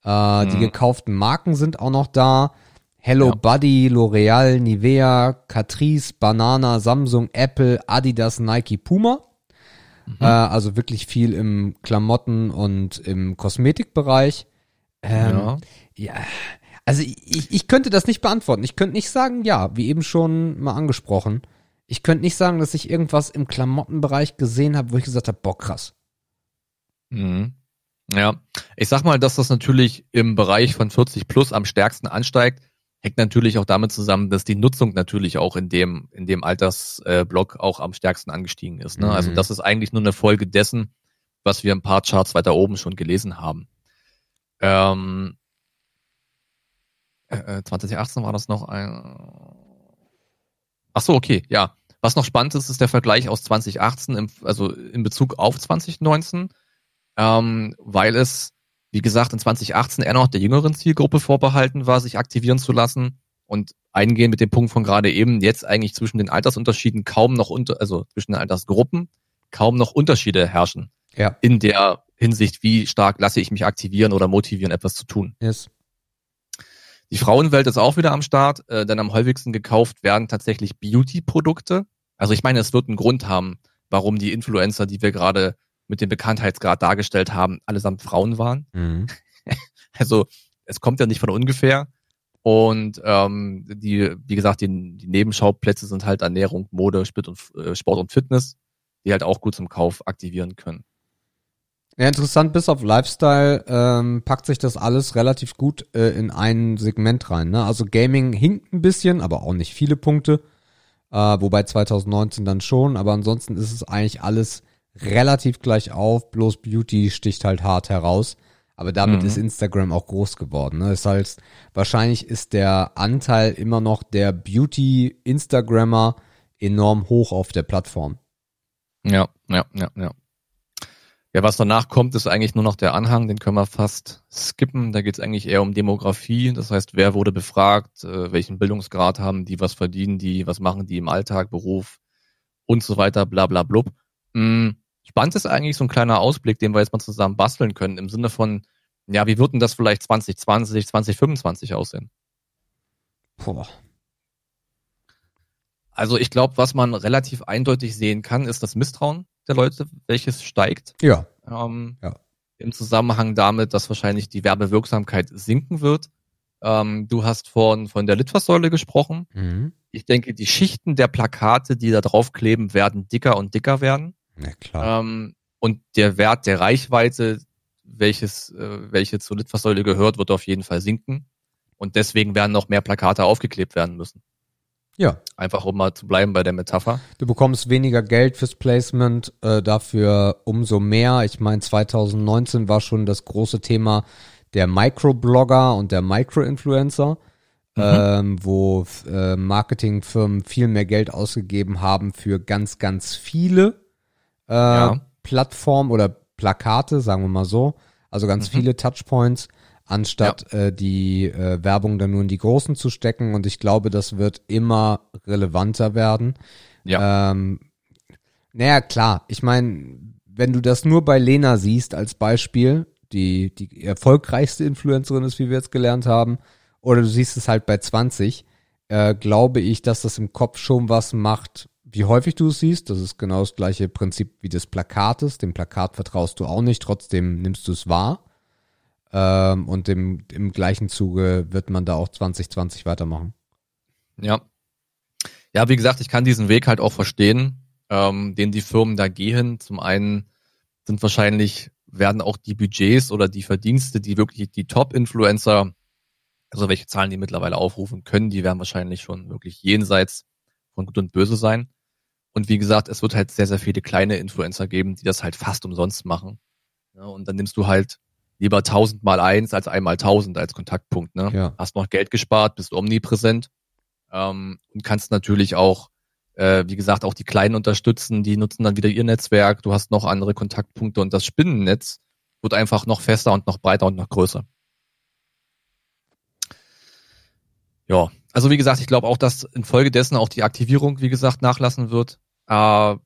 Äh, mhm. Die gekauften Marken sind auch noch da. Hello Ja. Buddy, L'Oreal, Nivea, Catrice, Banana, Samsung, Apple, Adidas, Nike, Puma. Äh, also wirklich viel im Klamotten und im Kosmetikbereich. Ähm, ja. ja, also ich, ich könnte das nicht beantworten. Ich könnte nicht sagen, ja, wie eben schon mal angesprochen. Ich könnte nicht sagen, dass ich irgendwas im Klamottenbereich gesehen habe, wo ich gesagt habe, boah, krass. Mhm. Ja, ich sag mal, dass das natürlich im Bereich von 40 plus am stärksten ansteigt, hängt natürlich auch damit zusammen, dass die Nutzung natürlich auch in dem in dem Altersblock äh, auch am stärksten angestiegen ist. Ne? Mhm. Also das ist eigentlich nur eine Folge dessen, was wir ein paar Charts weiter oben schon gelesen haben. Ähm, äh, 2018 war das noch ein. Ach so, okay, ja. Was noch spannend ist, ist der Vergleich aus 2018, im, also in Bezug auf 2019 ähm, weil es, wie gesagt, in 2018 eher noch der jüngeren Zielgruppe vorbehalten war, sich aktivieren zu lassen und eingehen mit dem Punkt von gerade eben, jetzt eigentlich zwischen den Altersunterschieden kaum noch unter, also zwischen den Altersgruppen kaum noch Unterschiede herrschen Ja, in der Hinsicht, wie stark lasse ich mich aktivieren oder motivieren, etwas zu tun. yes. Die Frauenwelt ist auch wieder am Start, äh, denn am häufigsten gekauft werden tatsächlich Beauty-Produkte. Also ich meine, es wird einen Grund haben, warum die Influencer, die wir gerade mit dem Bekanntheitsgrad dargestellt haben, allesamt Frauen waren. Mhm. Also es kommt ja nicht von ungefähr. Und ähm, die, wie gesagt, die, die Nebenschauplätze sind halt Ernährung, Mode, Sport und, äh, Sport und Fitness, die halt auch gut zum Kauf aktivieren können. Ja, interessant, bis auf Lifestyle ähm, packt sich das alles relativ gut äh, in ein Segment rein. Ne? Also Gaming hinkt ein bisschen, aber auch nicht viele Punkte. Äh, wobei 2019 dann schon, aber ansonsten ist es eigentlich alles relativ gleich auf, bloß Beauty sticht halt hart heraus. Aber damit Mhm. ist Instagram auch groß geworden. Ne? Das heißt, wahrscheinlich ist der Anteil immer noch der Beauty-Instagrammer enorm hoch auf der Plattform. Ja, ja, ja, ja. Ja, was danach kommt, ist eigentlich nur noch der Anhang, den können wir fast skippen. Da geht es eigentlich eher um Demografie, das heißt, wer wurde befragt, äh, welchen Bildungsgrad haben die, was verdienen die, was machen die im Alltag, Beruf und so weiter, bla bla blub. Mm, spannend ist eigentlich so ein kleiner Ausblick, den wir jetzt mal zusammen basteln können, im Sinne von, ja, wie wird denn das vielleicht 2020, 2025 aussehen? Boah. Also ich glaube, was man relativ eindeutig sehen kann, ist das Misstrauen der Leute, welches steigt. Ja. Ähm, Ja. Im Zusammenhang damit, dass wahrscheinlich die Werbewirksamkeit sinken wird. Ähm, du hast von, von der Litfaßsäule gesprochen. Mhm. Ich denke, die Schichten der Plakate, die da drauf kleben, werden dicker und dicker werden. Na klar. Ähm, und der Wert der Reichweite, welches, äh, welche zur Litfaßsäule gehört, wird auf jeden Fall sinken. Und deswegen werden noch mehr Plakate aufgeklebt werden müssen. Ja. Einfach um mal zu bleiben bei der Metapher. Du bekommst weniger Geld fürs Placement, äh, dafür umso mehr. Ich meine, 2019 war schon das große Thema der Microblogger und der Microinfluencer, ähm, wo äh, Marketingfirmen viel mehr Geld ausgegeben haben für ganz, ganz viele äh, Ja. Plattformen oder Plakate, sagen wir mal so. Also ganz viele Touchpoints, anstatt äh, die äh, Werbung dann nur in die großen zu stecken. Und ich glaube, das wird immer relevanter werden. Ja. Ähm, naja, klar. Ich meine, wenn du das nur bei Lena siehst als Beispiel, die die erfolgreichste Influencerin ist, wie wir jetzt gelernt haben, oder du siehst es halt bei 20, äh, glaube ich, dass das im Kopf schon was macht, wie häufig du es siehst. Das ist genau das gleiche Prinzip wie des Plakates. Dem Plakat vertraust du auch nicht, trotzdem nimmst du es wahr. Ähm, und im, im gleichen Zuge wird man da auch 2020 weitermachen. Ja. Ja, wie gesagt, ich kann diesen Weg halt auch verstehen, ähm, den die Firmen da gehen. Zum einen sind wahrscheinlich, werden auch die Budgets oder die Verdienste, die wirklich die Top-Influencer, also welche Zahlen die mittlerweile aufrufen können, die werden wahrscheinlich schon wirklich jenseits von Gut und Böse sein. Und wie gesagt, es wird halt sehr, sehr viele kleine Influencer geben, die das halt fast umsonst machen. Ja, und dann nimmst du halt lieber 1000 mal eins als einmal 1000 als Kontaktpunkt. Ne? Ja. Hast noch Geld gespart, bist omnipräsent ähm, und kannst natürlich auch, äh, wie gesagt, auch die Kleinen unterstützen. Die nutzen dann wieder ihr Netzwerk. Du hast noch andere Kontaktpunkte und das Spinnennetz wird einfach noch fester und noch breiter und noch größer. Ja, also wie gesagt, ich glaube auch, dass infolgedessen auch die Aktivierung, wie gesagt, nachlassen wird. Äh,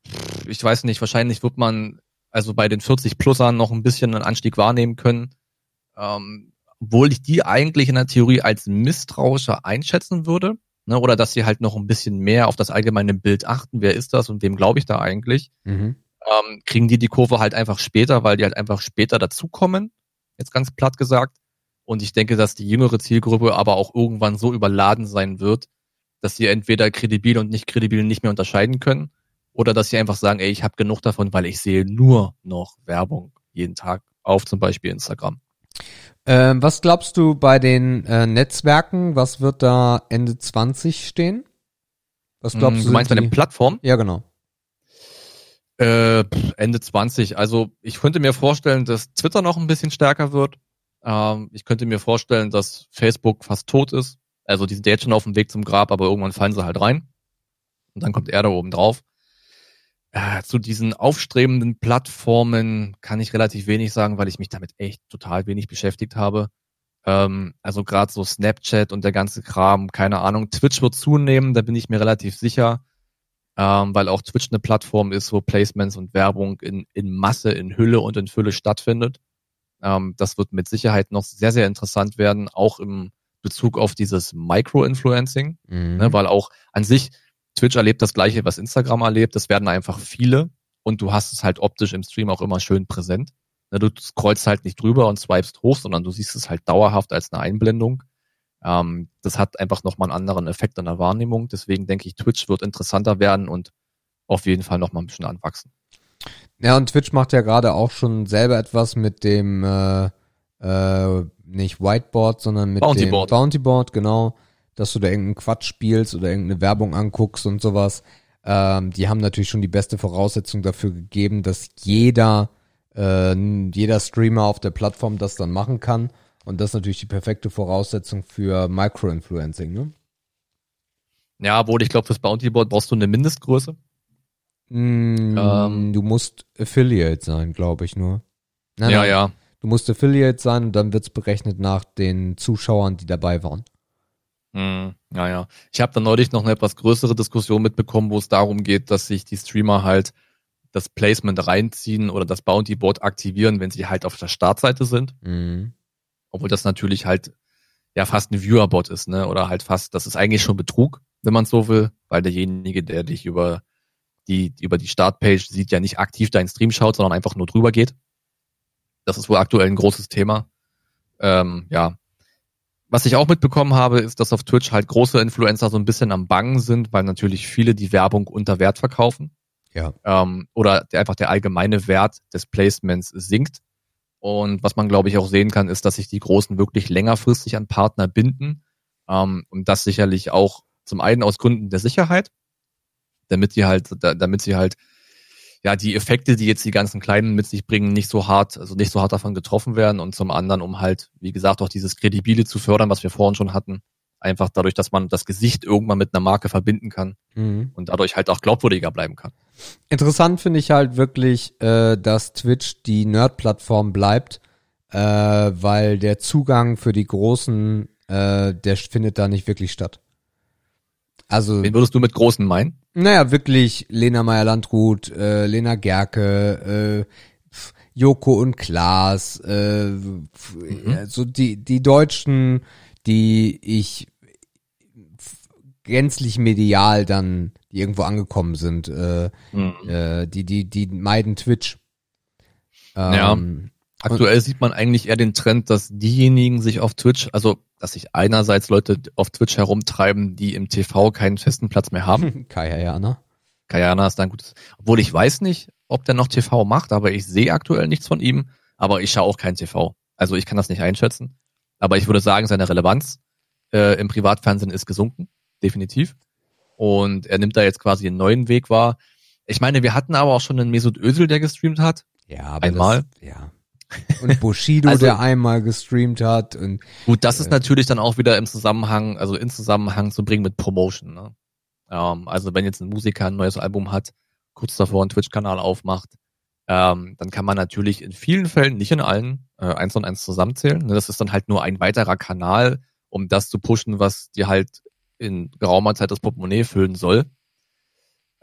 ich weiß nicht, wahrscheinlich wird man also bei den 40-Plussern noch ein bisschen einen Anstieg wahrnehmen können. Ähm, obwohl ich die eigentlich in der Theorie als misstrauischer einschätzen würde, ne, oder dass sie halt noch ein bisschen mehr auf das allgemeine Bild achten, wer ist das und wem glaube ich da eigentlich, mhm. ähm, kriegen die die Kurve halt einfach später, weil die halt einfach später dazukommen, jetzt ganz platt gesagt. Und ich denke, dass die jüngere Zielgruppe aber auch irgendwann so überladen sein wird, dass sie entweder kredibil und nicht kredibil nicht mehr unterscheiden können oder dass sie einfach sagen, ey, ich habe genug davon, weil ich sehe nur noch Werbung jeden Tag auf zum Beispiel Instagram. Ähm, was glaubst du bei den äh, Netzwerken? Was wird da Ende 20 stehen? Was glaubst hm, du? Du meinst bei den Plattformen? Ja, genau. Äh, Ende 20. Also ich könnte mir vorstellen, dass Twitter noch ein bisschen stärker wird. Ähm, ich könnte mir vorstellen, dass Facebook fast tot ist. Also die sind jetzt schon auf dem Weg zum Grab, aber irgendwann fallen sie halt rein. Und dann kommt er da oben drauf. Äh, zu diesen aufstrebenden Plattformen kann ich relativ wenig sagen, weil ich mich damit echt total wenig beschäftigt habe. Ähm, also gerade so Snapchat und der ganze Kram, keine Ahnung. Twitch wird zunehmen, da bin ich mir relativ sicher, ähm, weil auch Twitch eine Plattform ist, wo Placements und Werbung in, in Masse, in Hülle und in Fülle stattfindet. Ähm, das wird mit Sicherheit noch sehr, sehr interessant werden, auch im Bezug auf dieses Micro-Influencing, mhm. ne, weil auch an sich Twitch erlebt das gleiche, was Instagram erlebt. Es werden einfach viele und du hast es halt optisch im Stream auch immer schön präsent. Ne, du scrollst halt nicht drüber und swipest hoch, sondern du siehst es halt dauerhaft als eine Einblendung. Ähm, das hat einfach nochmal einen anderen Effekt an der Wahrnehmung. Deswegen denke ich, Twitch wird interessanter werden und auf jeden Fall nochmal ein bisschen anwachsen. Ja, und Twitch macht ja gerade auch schon selber etwas mit dem äh, äh, nicht Whiteboard, sondern mit Bounty dem Board. Bounty Board, genau dass du da irgendeinen Quatsch spielst oder irgendeine Werbung anguckst und sowas. Ähm, die haben natürlich schon die beste Voraussetzung dafür gegeben, dass jeder, äh, jeder Streamer auf der Plattform das dann machen kann. Und das ist natürlich die perfekte Voraussetzung für Micro-Influencing, ne? Ja, obwohl ich glaube, fürs Bounty Board brauchst du eine Mindestgröße. Mm, ähm, du musst Affiliate sein, glaube ich nur. Nein, ja, nein. ja. Du musst Affiliate sein und dann wird's berechnet nach den Zuschauern, die dabei waren. Hm, ja, ja. Ich habe da neulich noch eine etwas größere Diskussion mitbekommen, wo es darum geht, dass sich die Streamer halt das Placement reinziehen oder das Bounty Board aktivieren, wenn sie halt auf der Startseite sind. Mhm. Obwohl das natürlich halt ja fast ein Viewerbot ist, ne? Oder halt fast, das ist eigentlich schon Betrug, wenn man so will, weil derjenige, der dich über die, über die Startpage sieht, ja nicht aktiv deinen Stream schaut, sondern einfach nur drüber geht. Das ist wohl aktuell ein großes Thema. Ähm, ja, was ich auch mitbekommen habe, ist, dass auf Twitch halt große Influencer so ein bisschen am Bangen sind, weil natürlich viele die Werbung unter Wert verkaufen. Ja. Ähm, oder der, einfach der allgemeine Wert des Placements sinkt. Und was man, glaube ich, auch sehen kann, ist, dass sich die Großen wirklich längerfristig an Partner binden. Ähm, und das sicherlich auch zum einen aus Gründen der Sicherheit, damit die halt, damit sie halt ja, die Effekte, die jetzt die ganzen Kleinen mit sich bringen, nicht so hart, also nicht so hart davon getroffen werden und zum anderen, um halt, wie gesagt, auch dieses Kredibile zu fördern, was wir vorhin schon hatten. Einfach dadurch, dass man das Gesicht irgendwann mit einer Marke verbinden kann mhm. und dadurch halt auch glaubwürdiger bleiben kann. Interessant finde ich halt wirklich, äh, dass Twitch die Nerd-Plattform bleibt, äh, weil der Zugang für die Großen, äh, der findet da nicht wirklich statt. Also. Wen würdest du mit Großen meinen? Naja, wirklich Lena Meyer-Landrut, äh, Lena Gerke, äh, Joko und Klaas, äh, mhm. so die, die Deutschen, die ich gänzlich medial dann, die irgendwo angekommen sind, äh, mhm. äh, die, die, die meiden Twitch. Ähm, ja. Aktuell sieht man eigentlich eher den Trend, dass diejenigen sich auf Twitch, also dass sich einerseits Leute auf Twitch herumtreiben, die im TV keinen festen Platz mehr haben. Kayana. Kayana ist ein gutes. Obwohl ich weiß nicht, ob der noch TV macht, aber ich sehe aktuell nichts von ihm. Aber ich schaue auch kein TV. Also ich kann das nicht einschätzen. Aber ich würde sagen, seine Relevanz äh, im Privatfernsehen ist gesunken, definitiv. Und er nimmt da jetzt quasi einen neuen Weg wahr. Ich meine, wir hatten aber auch schon einen Mesut Özil, der gestreamt hat. Ja, aber einmal. Das, ja. Und Bushido, also, der einmal gestreamt hat. Und, gut, das ist äh, natürlich dann auch wieder im Zusammenhang, also in Zusammenhang zu bringen mit Promotion. Ne? Ähm, also wenn jetzt ein Musiker ein neues Album hat, kurz davor einen Twitch-Kanal aufmacht, ähm, dann kann man natürlich in vielen Fällen, nicht in allen, äh, eins und eins zusammenzählen. Ne? Das ist dann halt nur ein weiterer Kanal, um das zu pushen, was dir halt in geraumer Zeit das Portemonnaie füllen soll.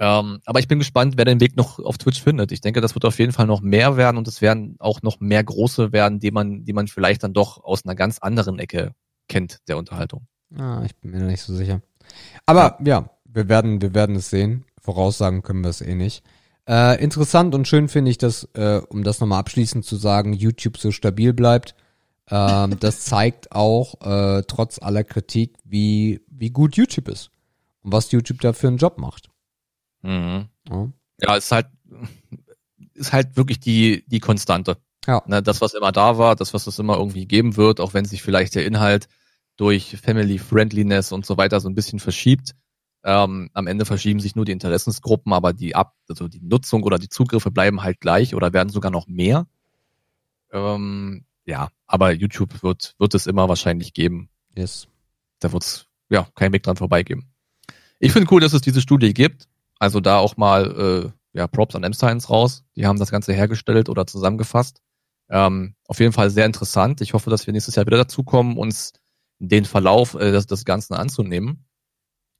Ähm, aber ich bin gespannt, wer den Weg noch auf Twitch findet. Ich denke, das wird auf jeden Fall noch mehr werden und es werden auch noch mehr große werden, die man, die man vielleicht dann doch aus einer ganz anderen Ecke kennt der Unterhaltung. Ah, ich bin mir nicht so sicher. Aber ja, wir werden, wir werden es sehen. Voraussagen können wir es eh nicht. Äh, interessant und schön finde ich, dass, äh, um das nochmal abschließend zu sagen, YouTube so stabil bleibt. Ähm, das zeigt auch, äh, trotz aller Kritik, wie, wie gut YouTube ist. Und was YouTube da für einen Job macht. Mhm. Ja. ja, ist halt, ist halt wirklich die, die Konstante. Ja. Ne, das, was immer da war, das, was es immer irgendwie geben wird, auch wenn sich vielleicht der Inhalt durch Family Friendliness und so weiter so ein bisschen verschiebt. Ähm, am Ende verschieben sich nur die Interessensgruppen, aber die Ab also die Nutzung oder die Zugriffe bleiben halt gleich oder werden sogar noch mehr. Ähm, ja, aber YouTube wird, wird es immer wahrscheinlich geben. Yes. Da wird es ja keinen Weg dran vorbeigeben. Ich finde cool, dass es diese Studie gibt. Also da auch mal äh, ja, Props an M-Science raus. Die haben das Ganze hergestellt oder zusammengefasst. Ähm, auf jeden Fall sehr interessant. Ich hoffe, dass wir nächstes Jahr wieder dazukommen, uns den Verlauf äh, des, des Ganzen anzunehmen.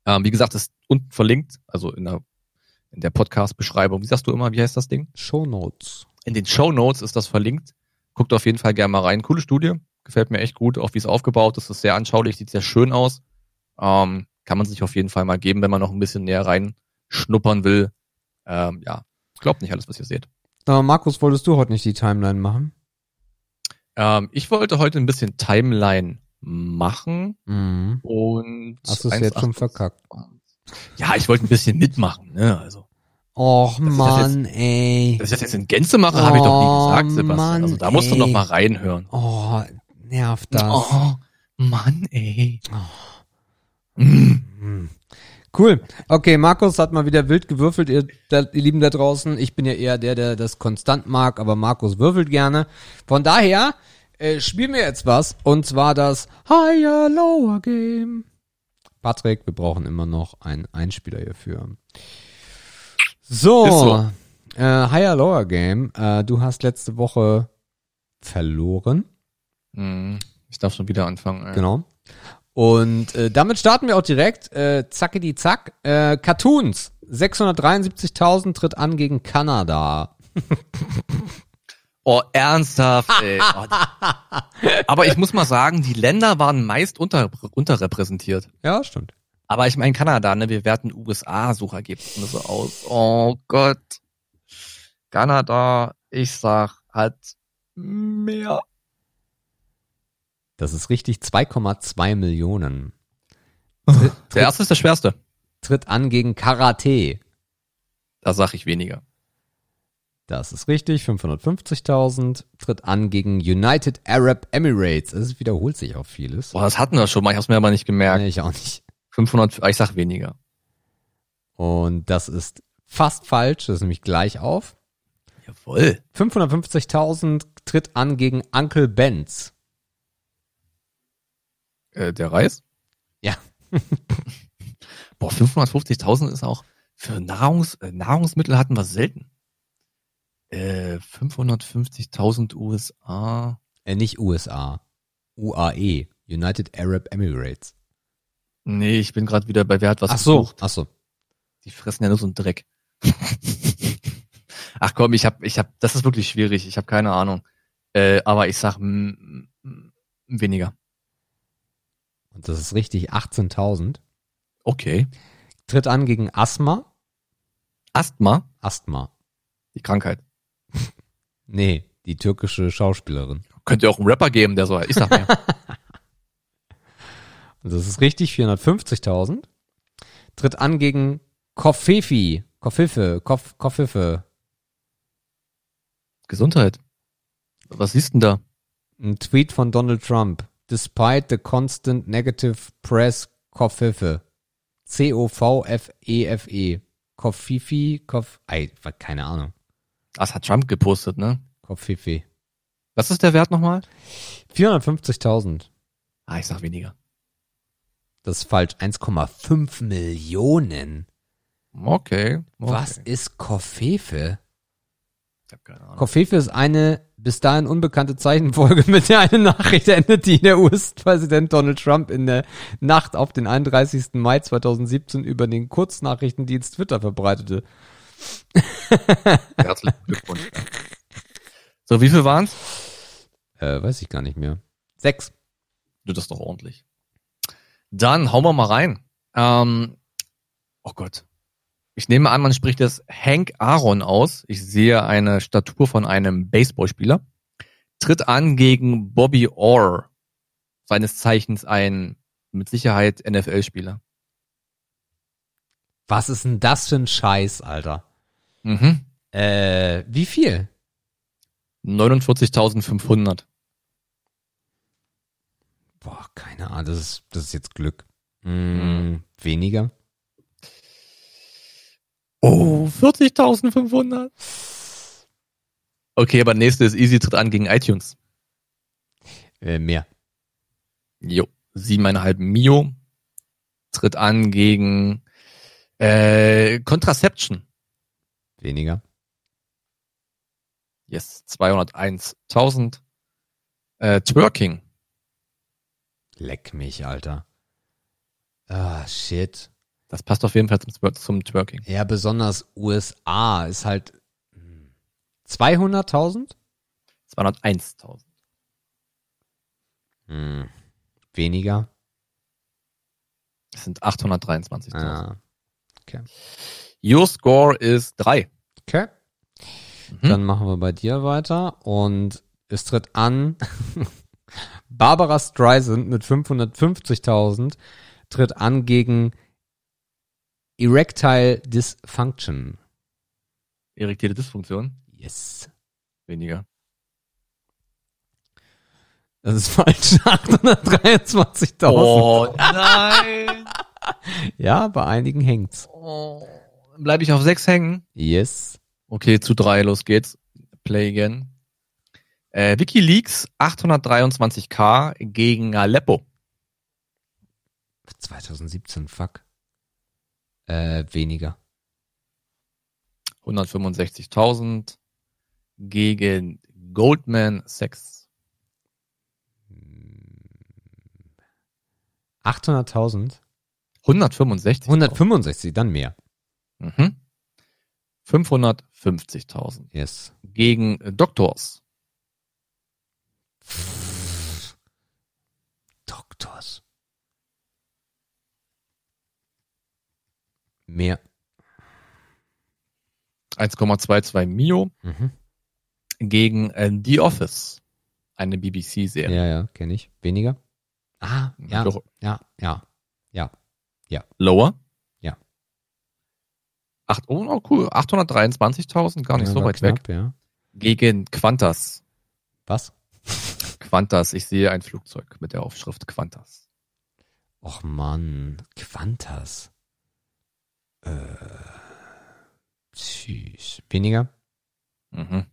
Ähm, wie gesagt, ist unten verlinkt, also in der, in der Podcast-Beschreibung. Wie sagst du immer, wie heißt das Ding? Show Notes. In den Show Notes ist das verlinkt. Guckt auf jeden Fall gerne mal rein. Coole Studie. Gefällt mir echt gut, auch wie es aufgebaut ist. Ist sehr anschaulich, sieht sehr schön aus. Ähm, kann man sich auf jeden Fall mal geben, wenn man noch ein bisschen näher rein schnuppern will. Ähm, ja, glaubt nicht alles, was ihr seht. Na, Markus, wolltest du heute nicht die Timeline machen? Ähm, ich wollte heute ein bisschen Timeline machen. Mhm. Und hast du es jetzt schon verkackt? Ja, ich wollte ein bisschen mitmachen, ne? Also. Och Mann, jetzt, ey. Dass ich das jetzt in Gänze mache, oh, habe ich doch nie gesagt, Sebastian. Mann, also da musst du noch mal reinhören. Oh, nervt das. Oh, Mann, ey. Oh. Mm. Cool. Okay, Markus hat mal wieder wild gewürfelt, ihr, ihr Lieben da draußen. Ich bin ja eher der, der das konstant mag, aber Markus würfelt gerne. Von daher äh, spielen wir jetzt was, und zwar das Higher Lower Game. Patrick, wir brauchen immer noch einen Einspieler hierfür. So, so. Äh, Higher Lower Game. Äh, du hast letzte Woche verloren. Hm, ich darf schon wieder anfangen. Ey. Genau. Und äh, damit starten wir auch direkt. Äh, zacke die Zack. Äh, Cartoons. 673.000 tritt an gegen Kanada. Oh, ernsthaft, ey. Oh, aber ich muss mal sagen, die Länder waren meist unter, unterrepräsentiert. Ja, stimmt. Aber ich meine Kanada, ne, wir werten USA-Suchergebnisse aus. Oh Gott. Kanada, ich sag, hat mehr. Das ist richtig, 2,2 Millionen. Tritt, der erste ist der schwerste. Tritt an gegen Karate. Da sag ich weniger. Das ist richtig, 550.000. Tritt an gegen United Arab Emirates. Es wiederholt sich auch vieles. Boah, das hatten wir schon mal, ich hab's mir aber nicht gemerkt. Nee, ich auch nicht. 500, ich sag weniger. Und das ist fast falsch, das ist nämlich gleich auf. Jawohl. 550.000 tritt an gegen Uncle Benz. Äh, der Reis? Ja. Boah, 550.000 ist auch für Nahrungs, äh, Nahrungsmittel hatten wir selten. Äh, 550.000 USA. Äh, nicht USA. UAE. United Arab Emirates. Nee, ich bin gerade wieder bei Wer hat was ach so, gesucht. Ach so. Die fressen ja nur so einen Dreck. ach komm, ich hab, ich hab, das ist wirklich schwierig. Ich habe keine Ahnung. Äh, aber ich sag m, m, weniger. Und das ist richtig 18.000. Okay. Tritt an gegen Asthma. Asthma? Asthma. Die Krankheit. Nee, die türkische Schauspielerin. Könnte auch einen Rapper geben, der so, ich sag mir. das ist richtig, 450.000. Tritt an gegen Kofefi. Koffife, Kof, Koffife. Gesundheit. Was siehst denn da? Ein Tweet von Donald Trump. Despite the constant negative press, Koffife. C-O-V-F-E-F-E. Koffifi, Koff, keine Ahnung. Das hat Trump gepostet, ne? Kopfhifi. Was ist der Wert nochmal? 450.000. Ah, ich sag weniger. Das ist falsch. 1,5 Millionen. Okay, okay. Was ist Koffefe? Ich hab keine Ahnung. Koffefe ist eine bis dahin unbekannte Zeichenfolge, mit der eine Nachricht endet, die der US-Präsident Donald Trump in der Nacht auf den 31. Mai 2017 über den Kurznachrichtendienst Twitter verbreitete. Herzlichen Glückwunsch. So, wie viel waren's? Äh, weiß ich gar nicht mehr. Sechs. Du das doch ordentlich. Dann hauen wir mal rein. Ähm, oh Gott. Ich nehme an, man spricht das Hank Aaron aus. Ich sehe eine Statur von einem Baseballspieler. Tritt an gegen Bobby Orr. Seines Zeichens ein mit Sicherheit NFL-Spieler. Was ist denn das für ein Scheiß, Alter? Mhm. Äh, wie viel? 49.500. Boah, keine Ahnung, das ist, das ist jetzt Glück. Hm, Weniger? Oh, 40.500. Okay, aber nächste ist Easy tritt an gegen iTunes. Äh, mehr. Jo, siebeneinhalb Mio tritt an gegen äh, Contraception. Weniger. Yes, 201.000. Äh, Twerking. Leck mich, Alter. Ah, shit. Das passt auf jeden Fall zum, zum Twerking. Ja, besonders USA ist halt hm, 200.000? 201.000. Hm. Weniger? Das sind 823.000. Ah. Your Score ist drei. Okay. Mhm. Dann machen wir bei dir weiter und es tritt an Barbara Streisand mit 550.000 tritt an gegen Erectile Dysfunction. Erektierte Dysfunktion. Yes. Weniger. Das ist falsch. 823.000. Oh nein. Ja, bei einigen hängt's. Oh. Bleibe ich auf sechs hängen? Yes. Okay, zu drei, los geht's. Play again. Äh, Wikileaks 823k gegen Aleppo. 2017, fuck. Äh, weniger. 165.000 gegen Goldman Sachs. 800.000? 165. 165, dann mehr. Mhm. 550.000 Yes. gegen Doctors. Doktors. Mehr. 1,22 Mio Mhm. gegen äh, The Office. Eine BBC-Serie. Ja, ja, kenne ich. Weniger? Ah, ja, Doch. ja, ja, ja. Lower? Ja. Acht, oh, oh, cool. 823.000, gar nicht Ja, so weit weg. knapp, Ja. Gegen Qantas. Was? Qantas. Ich sehe ein Flugzeug mit der Aufschrift Qantas. Och Mann, Quantas. Äh, tschüss. Weniger? Mhm.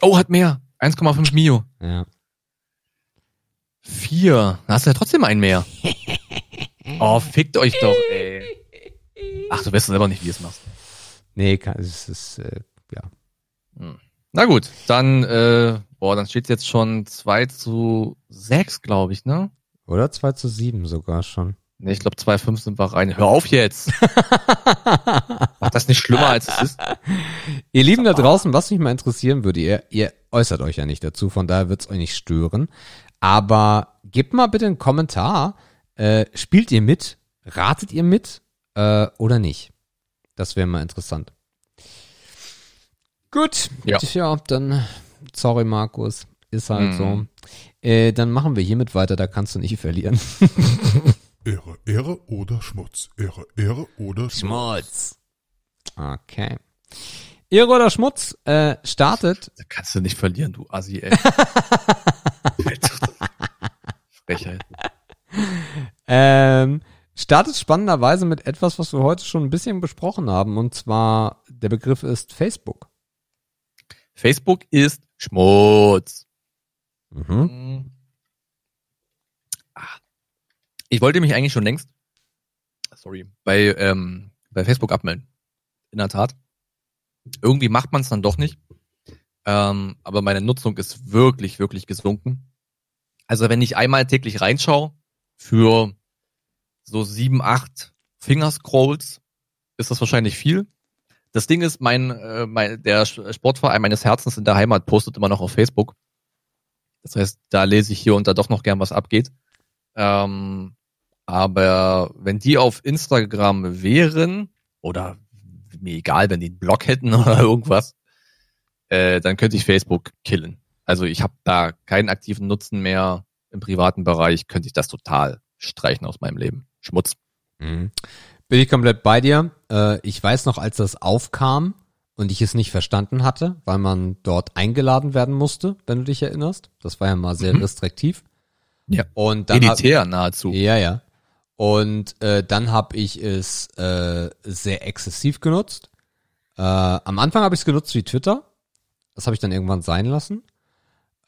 Oh, hat mehr. 1,5 Mio. Ja. Vier. Da hast du ja trotzdem einen mehr. Oh, fickt euch doch, ey. Ach, du weißt selber nicht, wie du es machst. Nee, kann, es ist, äh, ja. Na gut, dann, äh, boah, dann steht jetzt schon 2 zu 6, glaube ich, ne? Oder 2 zu 7 sogar schon. Ne, ich glaube 2-5 sind wir rein. Hör auf jetzt! Mach das nicht schlimmer, als es ist. Ihr Lieben da draußen, was mich mal interessieren würde, ihr, ihr äußert euch ja nicht dazu, von daher wird's euch nicht stören. Aber gebt mal bitte einen Kommentar. Äh, spielt ihr mit? Ratet ihr mit? Äh, oder nicht? Das wäre mal interessant. Gut. Ja. ja, dann, sorry Markus, ist halt Mhm. so. Äh, dann machen wir hiermit weiter, da kannst du nicht verlieren. Ehre, Ehre oder Schmutz. Ehre, Ehre oder Schmutz. Schmutz. Okay. Ehre oder Schmutz äh, startet Da kannst du nicht verlieren, du Assi, ey. Frechheit. Ähm, startet spannenderweise mit etwas, was wir heute schon ein bisschen besprochen haben. Und zwar, der Begriff ist Facebook. Facebook ist Schmutz. Mhm. Ah. Ich wollte mich eigentlich schon längst, sorry, bei, ähm, bei Facebook abmelden. In der Tat. Irgendwie macht man es dann doch nicht. Ähm, aber meine Nutzung ist wirklich, wirklich gesunken. Also wenn ich einmal täglich reinschaue, für so sieben, acht Fingerscrolls ist das wahrscheinlich viel. Das Ding ist, mein, äh, mein der Sportverein meines Herzens in der Heimat postet immer noch auf Facebook. Das heißt, da lese ich hier und da doch noch gern, was abgeht. Ähm, aber wenn die auf Instagram wären, oder mir egal, wenn die einen Blog hätten oder irgendwas, äh, dann könnte ich Facebook killen. Also ich habe da keinen aktiven Nutzen mehr im privaten Bereich, könnte ich das total streichen aus meinem Leben. Schmutz. Mhm. Bin ich komplett bei dir. Äh, ich weiß noch, als das aufkam und ich es nicht verstanden hatte, weil man dort eingeladen werden musste, wenn du dich erinnerst. Das war ja mal sehr Mhm. restriktiv. Ja. Und dann hab- Elitär nahezu. Ja, ja. Und äh, dann habe ich es äh, sehr exzessiv genutzt. Äh, am Anfang habe ich es genutzt wie Twitter. Das habe ich dann irgendwann sein lassen.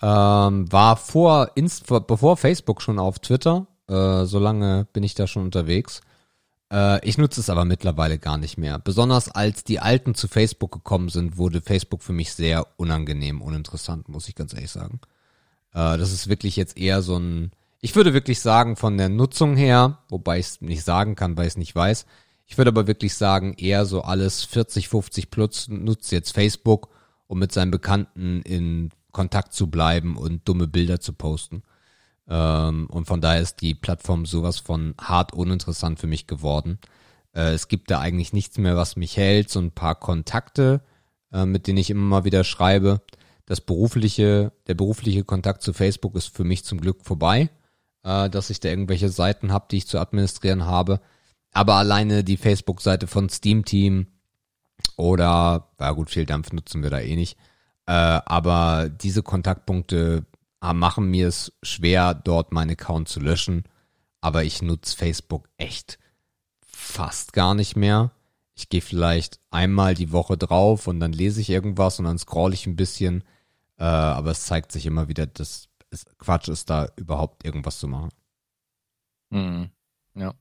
Ähm, war vor, Inst vor bevor Facebook schon auf Twitter. Äh, so lange bin ich da schon unterwegs. Äh, ich nutze es aber mittlerweile gar nicht mehr. Besonders als die Alten zu Facebook gekommen sind, wurde Facebook für mich sehr unangenehm, uninteressant, muss ich ganz ehrlich sagen. Äh, das ist wirklich jetzt eher so ein, ich würde wirklich sagen, von der Nutzung her, wobei ich es nicht sagen kann, weil ich es nicht weiß, ich würde aber wirklich sagen, eher so alles 40, 50 plus nutzt jetzt Facebook, um mit seinen Bekannten in Kontakt zu bleiben und dumme Bilder zu posten. Ähm, und von daher ist die Plattform sowas von hart uninteressant für mich geworden. Äh, es gibt da eigentlich nichts mehr, was mich hält. So ein paar Kontakte, äh, mit denen ich immer mal wieder schreibe. Das berufliche, der berufliche Kontakt zu Facebook ist für mich zum Glück vorbei, äh, dass ich da irgendwelche Seiten habe, die ich zu administrieren habe. Aber alleine die Facebook-Seite von Steam Team oder, ja gut, viel Dampf nutzen wir da eh nicht. Äh, aber diese Kontaktpunkte ah, machen mir es schwer, dort meinen Account zu löschen. Aber ich nutze Facebook echt fast gar nicht mehr. Ich gehe vielleicht einmal die Woche drauf und dann lese ich irgendwas und dann scroll ich ein bisschen. Äh, aber es zeigt sich immer wieder, dass es Quatsch ist, da überhaupt irgendwas zu machen. Mhm. Ja.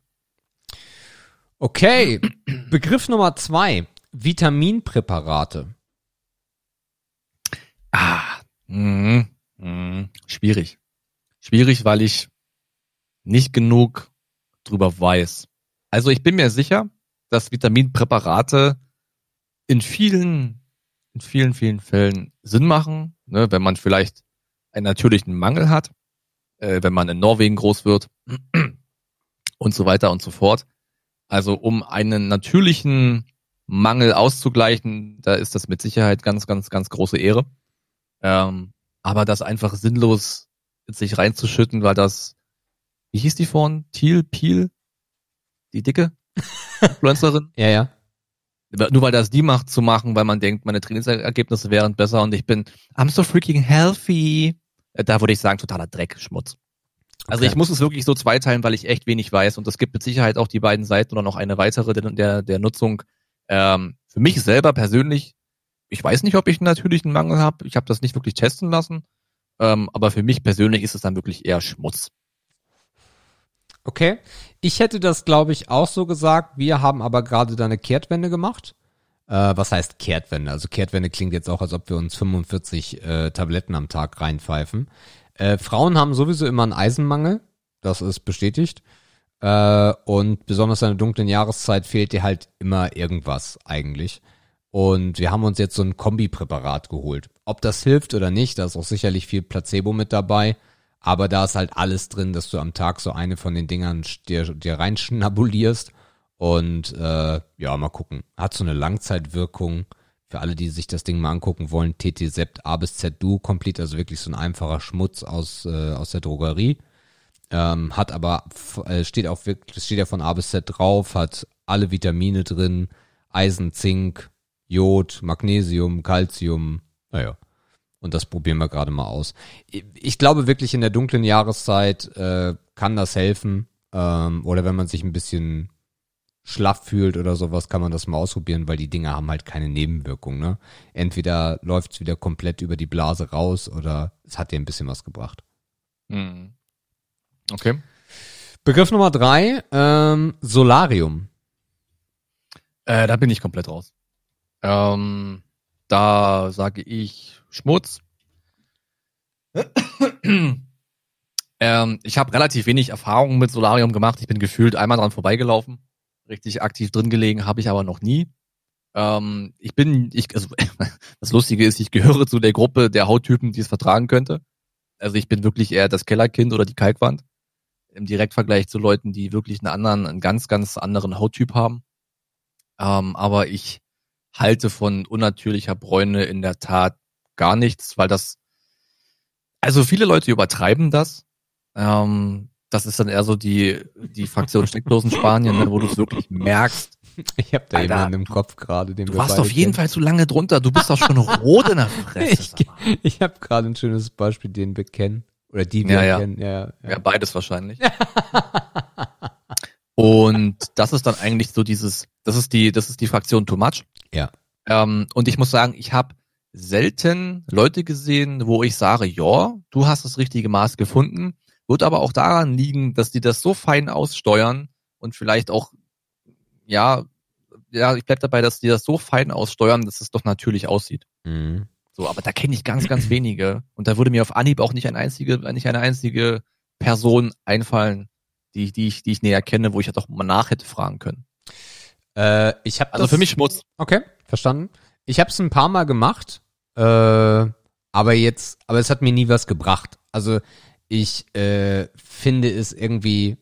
Okay, Begriff Nummer zwei. Vitaminpräparate. Ah, mhm. Mhm. schwierig. Schwierig, weil ich nicht genug drüber weiß. Also ich bin mir sicher, dass Vitaminpräparate in vielen, in vielen, vielen Fällen Sinn machen, ne, wenn man vielleicht einen natürlichen Mangel hat, äh, wenn man in Norwegen groß wird und so weiter und so fort. Also um einen natürlichen Mangel auszugleichen, da ist das mit Sicherheit ganz, ganz, ganz große Ehre. Ähm, aber das einfach sinnlos in sich reinzuschütten, weil das, wie hieß die vorhin? Thiel, Piel? Die dicke Influencerin? Ja, ja. Nur weil das die macht zu machen, weil man denkt, meine Trainingsergebnisse wären besser und ich bin, I'm so freaking healthy. Äh, Da würde ich sagen, totaler Dreck, Schmutz. Also Okay. ich muss es wirklich so zweiteilen, weil ich echt wenig weiß und es gibt mit Sicherheit auch die beiden Seiten oder noch eine weitere der, der, der Nutzung. Ähm, für mich selber persönlich, ich weiß nicht, ob ich einen natürlichen Mangel habe. Ich habe das nicht wirklich testen lassen. Ähm, aber für mich persönlich ist es dann wirklich eher Schmutz. Okay. Ich hätte das, glaube ich, auch so gesagt. Wir haben aber gerade da eine Kehrtwende gemacht. Äh, was heißt Kehrtwende? Also Kehrtwende klingt jetzt auch, als ob wir uns 45 äh, Tabletten am Tag reinpfeifen. Äh, Frauen haben sowieso immer einen Eisenmangel. Das ist bestätigt. Äh, und besonders in der dunklen Jahreszeit fehlt dir halt immer irgendwas eigentlich. Und wir haben uns jetzt so ein Kombipräparat geholt. Ob das hilft oder nicht, da ist auch sicherlich viel Placebo mit dabei. Aber da ist halt alles drin, dass du am Tag so eine von den Dingern dir, dir reinschnabulierst. Und äh, ja, mal gucken. Hat so eine Langzeitwirkung. Für alle, die sich das Ding mal angucken wollen, TT Sept A bis Z Duo Complete, also wirklich so ein einfacher Schmutz aus, äh, aus der Drogerie. Ähm, hat aber, äh, steht auch wirklich, steht ja von A bis Z drauf, hat alle Vitamine drin, Eisen, Zink, Jod, Magnesium, Calcium, naja. Und das probieren wir gerade mal aus. Ich- Ich glaube wirklich in der dunklen Jahreszeit äh, kann das helfen. Ähm, oder wenn man sich ein bisschen schlaff fühlt oder sowas, kann man das mal ausprobieren, weil die Dinger haben halt keine Nebenwirkung. Ne? Entweder läuft's wieder komplett über die Blase raus oder es hat dir ein bisschen was gebracht. Mhm. Okay. Begriff Nummer drei, ähm, Solarium. Äh, da bin ich komplett raus. Ähm, da sage ich Schmutz. ähm, ich habe relativ wenig Erfahrung mit Solarium gemacht. Ich bin gefühlt einmal dran vorbeigelaufen. Richtig aktiv drin gelegen habe ich aber noch nie. Ähm, ich bin, ich, also das Lustige ist, ich gehöre zu der Gruppe der Hauttypen, die es vertragen könnte. Also ich bin wirklich eher das Kellerkind oder die Kalkwand. Im Direktvergleich zu Leuten, die wirklich einen anderen, einen ganz, ganz anderen Hauttyp haben. Ähm, aber ich halte von unnatürlicher Bräune in der Tat gar nichts, weil das, also viele Leute übertreiben das. Ähm, das ist dann eher so die, die Fraktion Steckdosen Spanien, ne, wo du es wirklich merkst. Ich habe da Alter, jemanden im Kopf gerade, den Du warst auf jeden kennen. Fall zu lange drunter. Du bist doch schon rot in der Fresse. Ich, ich habe gerade ein schönes Beispiel, den wir kennen. Oder die wir Ja, ja. kennen. Ja, ja. Ja, beides wahrscheinlich. und das ist dann eigentlich so dieses, das ist die, das ist die Fraktion Too Much. Ja. Ähm, und ich muss sagen, ich habe selten Leute gesehen, wo ich sage, ja, du hast das richtige Maß gefunden. Wird aber auch daran liegen, dass die das so fein aussteuern und vielleicht auch, ja, ja, ich bleib dabei, dass die das so fein aussteuern, dass es doch natürlich aussieht. Mhm. So, aber da kenne ich ganz, ganz wenige. Und da würde mir auf Anhieb auch nicht eine einzige, nicht eine einzige Person einfallen, die, die ich, die ich näher kenne, wo ich ja doch mal nach hätte fragen können. Äh, ich habe Also für mich Schmutz. Okay, verstanden. Ich habe es ein paar Mal gemacht, äh, aber jetzt, aber es hat mir nie was gebracht. Also ich äh, finde es irgendwie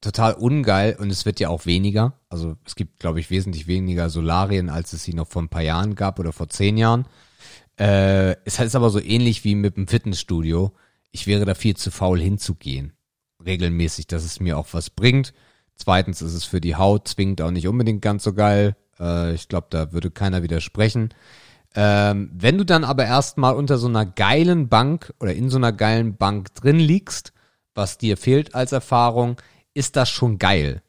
total ungeil und es wird ja auch weniger. Also es gibt, glaube ich, wesentlich weniger Solarien, als es sie noch vor ein paar Jahren gab oder vor zehn Jahren. Äh, es ist aber so ähnlich wie mit dem Fitnessstudio. Ich wäre da viel zu faul hinzugehen. Regelmäßig, dass es mir auch was bringt. Zweitens ist es für die Haut zwingend auch nicht unbedingt ganz so geil. Äh, ich glaube, da würde keiner widersprechen. Ähm, wenn du dann aber erstmal unter so einer geilen Bank oder in so einer geilen Bank drin liegst, was dir fehlt als Erfahrung, ist das schon geil.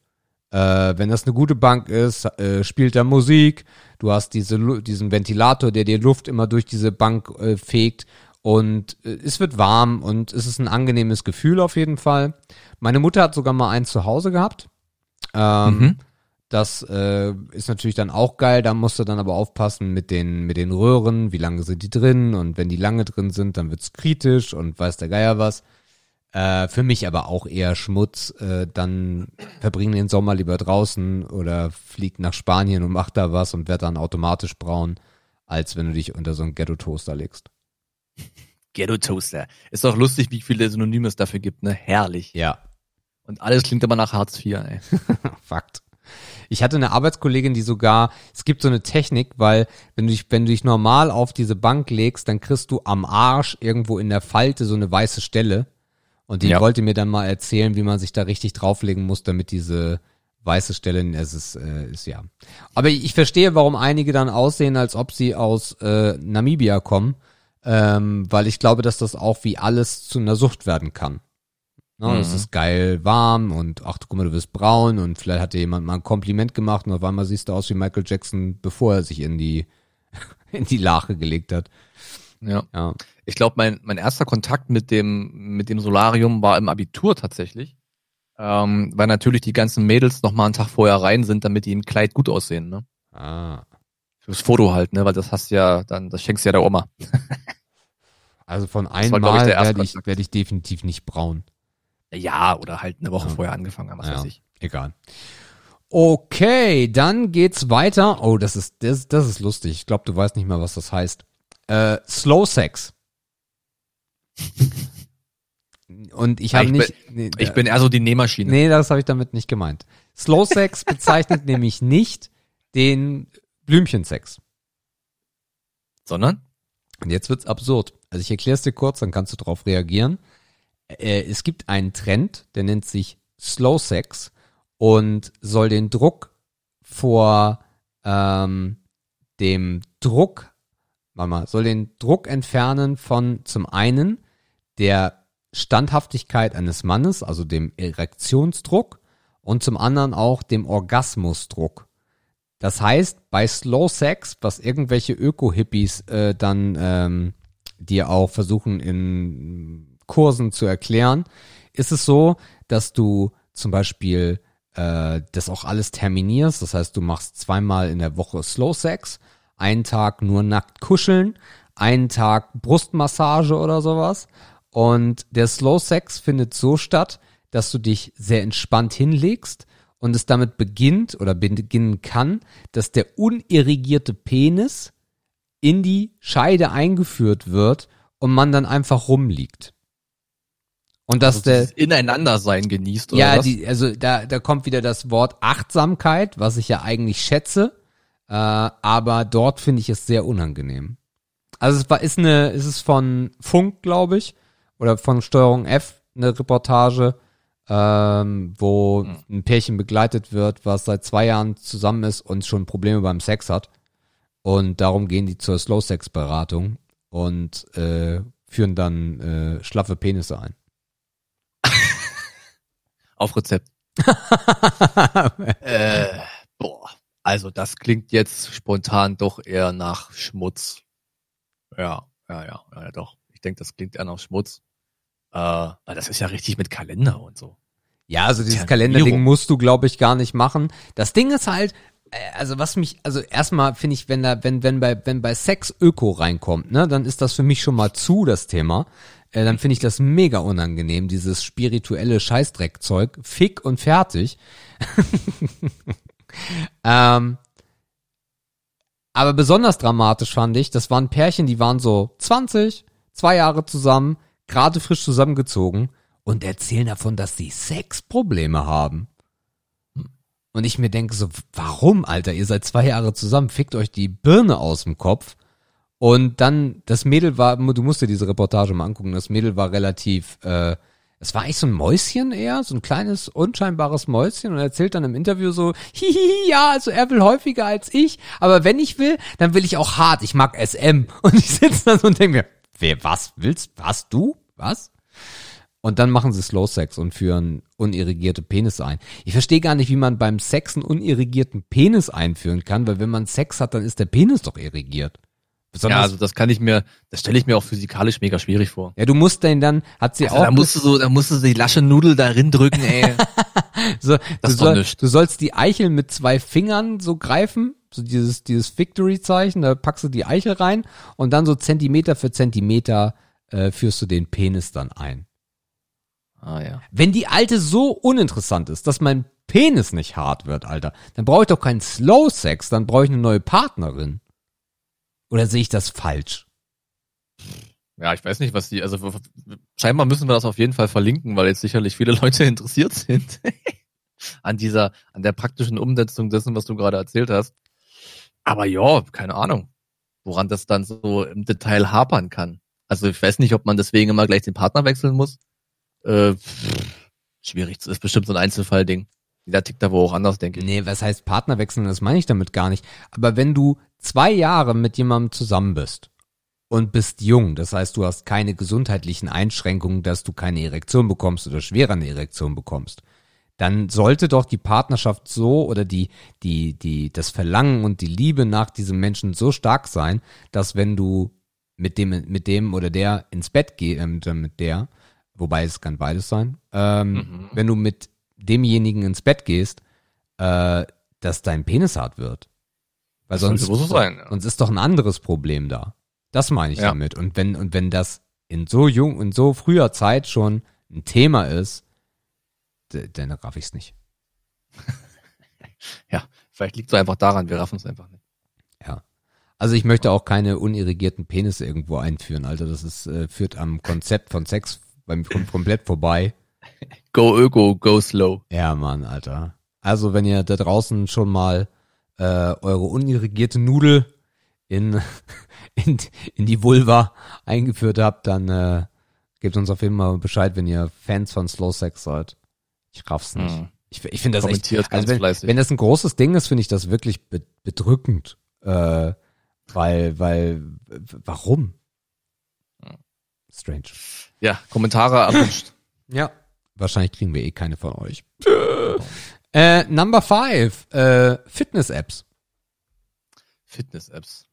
Äh, wenn das eine gute Bank ist, äh, spielt da Musik, du hast diese, diesen Ventilator, der dir Luft immer durch diese Bank äh, fegt und äh, es wird warm und es ist ein angenehmes Gefühl auf jeden Fall. Meine Mutter hat sogar mal eins zu Hause gehabt. Ähm, Mhm. Das äh, ist natürlich dann auch geil. Da musst du dann aber aufpassen mit den, mit den Röhren, wie lange sind die drin und wenn die lange drin sind, dann wird's kritisch und weiß der Geier was. Äh, für mich aber auch eher Schmutz. Äh, dann verbring den Sommer lieber draußen oder flieg nach Spanien und mach da was und werd dann automatisch braun, als wenn du dich unter so einen Ghetto-Toaster legst. Ghetto Toaster. Ist doch lustig, wie viele Synonyme es dafür gibt, ne? Herrlich. Ja, Und alles klingt aber nach Hartz IV, ey. Fakt. Ich hatte eine Arbeitskollegin, die sogar, es gibt so eine Technik, weil wenn du dich, wenn du dich normal auf diese Bank legst, dann kriegst du am Arsch irgendwo in der Falte so eine weiße Stelle. Und die Ja. wollte mir dann mal erzählen, wie man sich da richtig drauflegen muss, damit diese weiße Stelle, es ist, äh, ist ja. Aber ich verstehe, warum einige dann aussehen, als ob sie aus äh, Namibia kommen, ähm, weil ich glaube, dass das auch wie alles zu einer Sucht werden kann. Ne, Es Mhm. ist geil warm und ach, guck mal, du wirst braun und vielleicht hat dir jemand mal ein Kompliment gemacht und auf einmal siehst du aus wie Michael Jackson, bevor er sich in die, in die Lache gelegt hat. Ja. Ja. Ich glaube, mein, mein erster Kontakt mit dem, mit dem Solarium war im Abitur tatsächlich. Ähm, weil natürlich die ganzen Mädels noch mal einen Tag vorher rein sind, damit die im Kleid gut aussehen, ne? Ah. Fürs Foto halt, ne? Weil das hast du ja, dann, das schenkst du ja der Oma. Also von einmal werde ich, werd ich definitiv nicht braun. Ja, oder halt eine Woche Ja. vorher angefangen haben, was Ja. weiß ich. Egal. Okay, dann geht's weiter. Oh, das ist, das, das ist lustig. Ich glaube, du weißt nicht mal, was das heißt. Äh, Slow Sex. Und ich Ah, habe ich nicht. nee, Ich äh, bin eher so die Nähmaschine. Nee, das habe ich damit nicht gemeint. Slow Sex bezeichnet nämlich nicht den Blümchensex. Sondern? Und jetzt wird's absurd. Also ich erkläre es dir kurz, dann kannst du darauf reagieren. Äh, es gibt einen Trend, der nennt sich Slow Sex und soll den Druck vor ähm, dem Druck, mal, soll den Druck entfernen von zum einen der Standhaftigkeit eines Mannes, also dem Erektionsdruck und zum anderen auch dem Orgasmusdruck. Das heißt, bei Slow Sex, was irgendwelche Öko-Hippies äh, dann ähm, dir auch versuchen in Kursen zu erklären, ist es so, dass du zum Beispiel äh, das auch alles terminierst. Das heißt, du machst zweimal in der Woche Slow Sex, einen Tag nur nackt kuscheln, einen Tag Brustmassage oder sowas. Und der Slow Sex findet so statt, dass du dich sehr entspannt hinlegst und es damit beginnt oder beginnen kann, dass der unirrigierte Penis in die Scheide eingeführt wird und man dann einfach rumliegt. Und dass Also der dieses Ineinandersein genießt, oder ja, was? die, also da, da kommt wieder das Wort Achtsamkeit, was ich ja eigentlich schätze, äh, aber dort finde ich es sehr unangenehm. Also es war, ist eine, ist es von Funk, glaube ich, oder von Steuerung F eine Reportage, ähm, wo Hm. ein Pärchen begleitet wird, was seit zwei Jahren zusammen ist und schon Probleme beim Sex hat. Und darum gehen die zur Slow-Sex-Beratung und äh, führen dann äh, schlaffe Penisse ein. Auf Rezept. äh, boah. Also das klingt jetzt spontan doch eher nach Schmutz. Ja, ja, ja, ja, doch. Ich denke, das klingt eher nach Schmutz. Äh, das ist ja richtig mit Kalender und so. Ja, also dieses. Kalenderding musst du, glaube ich, gar nicht machen. Das Ding ist halt, äh, also was mich, also erstmal finde ich, wenn da, wenn, wenn bei, wenn bei Sex Öko reinkommt, ne, dann ist das für mich schon mal zu, das Thema. Äh, dann finde ich das mega unangenehm, dieses spirituelle Scheißdreckzeug. Fick und fertig. ähm, aber besonders dramatisch fand ich, das waren Pärchen, die waren so 20, zwei Jahre zusammen, gerade frisch zusammengezogen und erzählen davon, dass sie Sexprobleme haben. Und ich mir denke so, warum, Alter? Ihr seid zwei Jahre zusammen, fickt euch die Birne aus dem Kopf. Und dann, das Mädel war, du musst dir diese Reportage mal angucken, das Mädel war relativ, äh, es war eigentlich so ein Mäuschen eher, so ein kleines, unscheinbares Mäuschen und er erzählt dann im Interview so, hihihi, ja, also er will häufiger als ich, aber wenn ich will, dann will ich auch hart, ich mag SM. Und ich sitze da so und denke mir, wer, was willst, was, du? Was? Und dann machen sie Slow Sex und führen unirrigierte Penisse ein. Ich verstehe gar nicht, wie man beim Sex einen unirrigierten Penis einführen kann, weil wenn man Sex hat, dann ist der Penis doch irrigiert. Besonders, Ja, also das kann ich mir, das stelle ich mir auch physikalisch mega schwierig vor. ja, du musst den dann, hat sie Also auch, da musst du so, da musst du die lasche Nudel darin drücken, ey. so, das du, soll, du sollst die Eichel mit zwei Fingern so greifen, so dieses, dieses Victory-Zeichen, da packst du die Eichel rein und dann so Zentimeter für Zentimeter äh, führst du den Penis dann ein. ah ja. Wenn die alte so uninteressant ist, dass mein Penis nicht hart wird, Alter, dann brauche ich doch keinen Slow Sex, dann brauche ich eine neue Partnerin. Oder sehe ich das falsch? Ja, ich weiß nicht, was die, also scheinbar müssen wir das auf jeden Fall verlinken, weil jetzt sicherlich viele Leute interessiert sind an dieser, an der praktischen Umsetzung dessen, was du gerade erzählt hast. Aber ja, keine Ahnung, woran das dann so im Detail hapern kann. Also ich weiß nicht, ob man deswegen immer gleich den Partner wechseln muss. Äh, schwierig, das ist bestimmt so ein Einzelfallding. Jeder tickt da wohl auch anders, denke ich. Nee, was heißt Partner wechseln? Das meine ich damit gar nicht. Aber wenn du zwei Jahre mit jemandem zusammen bist und bist jung, das heißt, du hast keine gesundheitlichen Einschränkungen, dass du keine Erektion bekommst oder schwerer eine Erektion bekommst, dann sollte doch die Partnerschaft so oder die, die, die, das Verlangen und die Liebe nach diesem Menschen so stark sein, dass wenn du mit dem, mit dem oder der ins Bett gehst, äh, mit der, wobei es kann beides sein, ähm, Mhm. wenn du mit demjenigen ins Bett gehst, äh, dass dein Penis hart wird. Weil Das sonst, so sein, ja. sonst ist doch ein anderes Problem da. Das meine ich Ja. damit. Und wenn, und wenn das in so jung, in so früher Zeit schon ein Thema ist, dann raff ich's nicht. Ja, vielleicht liegt es einfach daran, wir raffen es einfach nicht. Ja. Also ich möchte auch keine unirrigierten Penisse irgendwo einführen, Alter. Das ist, äh, führt am Konzept von Sex beim kom komplett vorbei. Go Öko, go slow. Ja, Mann, Alter. Also wenn ihr da draußen schon mal äh, eure unirrigierte Nudel in, in, in die Vulva eingeführt habt, dann äh, gebt uns auf jeden Fall Bescheid, wenn ihr Fans von Slow Sex seid. Ich raff's nicht. Hm. Ich, ich finde das echt, Kommentiert ganz also wenn, fleißig. wenn das ein großes Ding ist, finde ich das wirklich be bedrückend. Äh, weil, weil, warum? Strange. Ja, Kommentare erwünscht. Ja. Wahrscheinlich kriegen wir eh keine von euch. äh, number five, äh, Fitness-Apps. Fitness-Apps.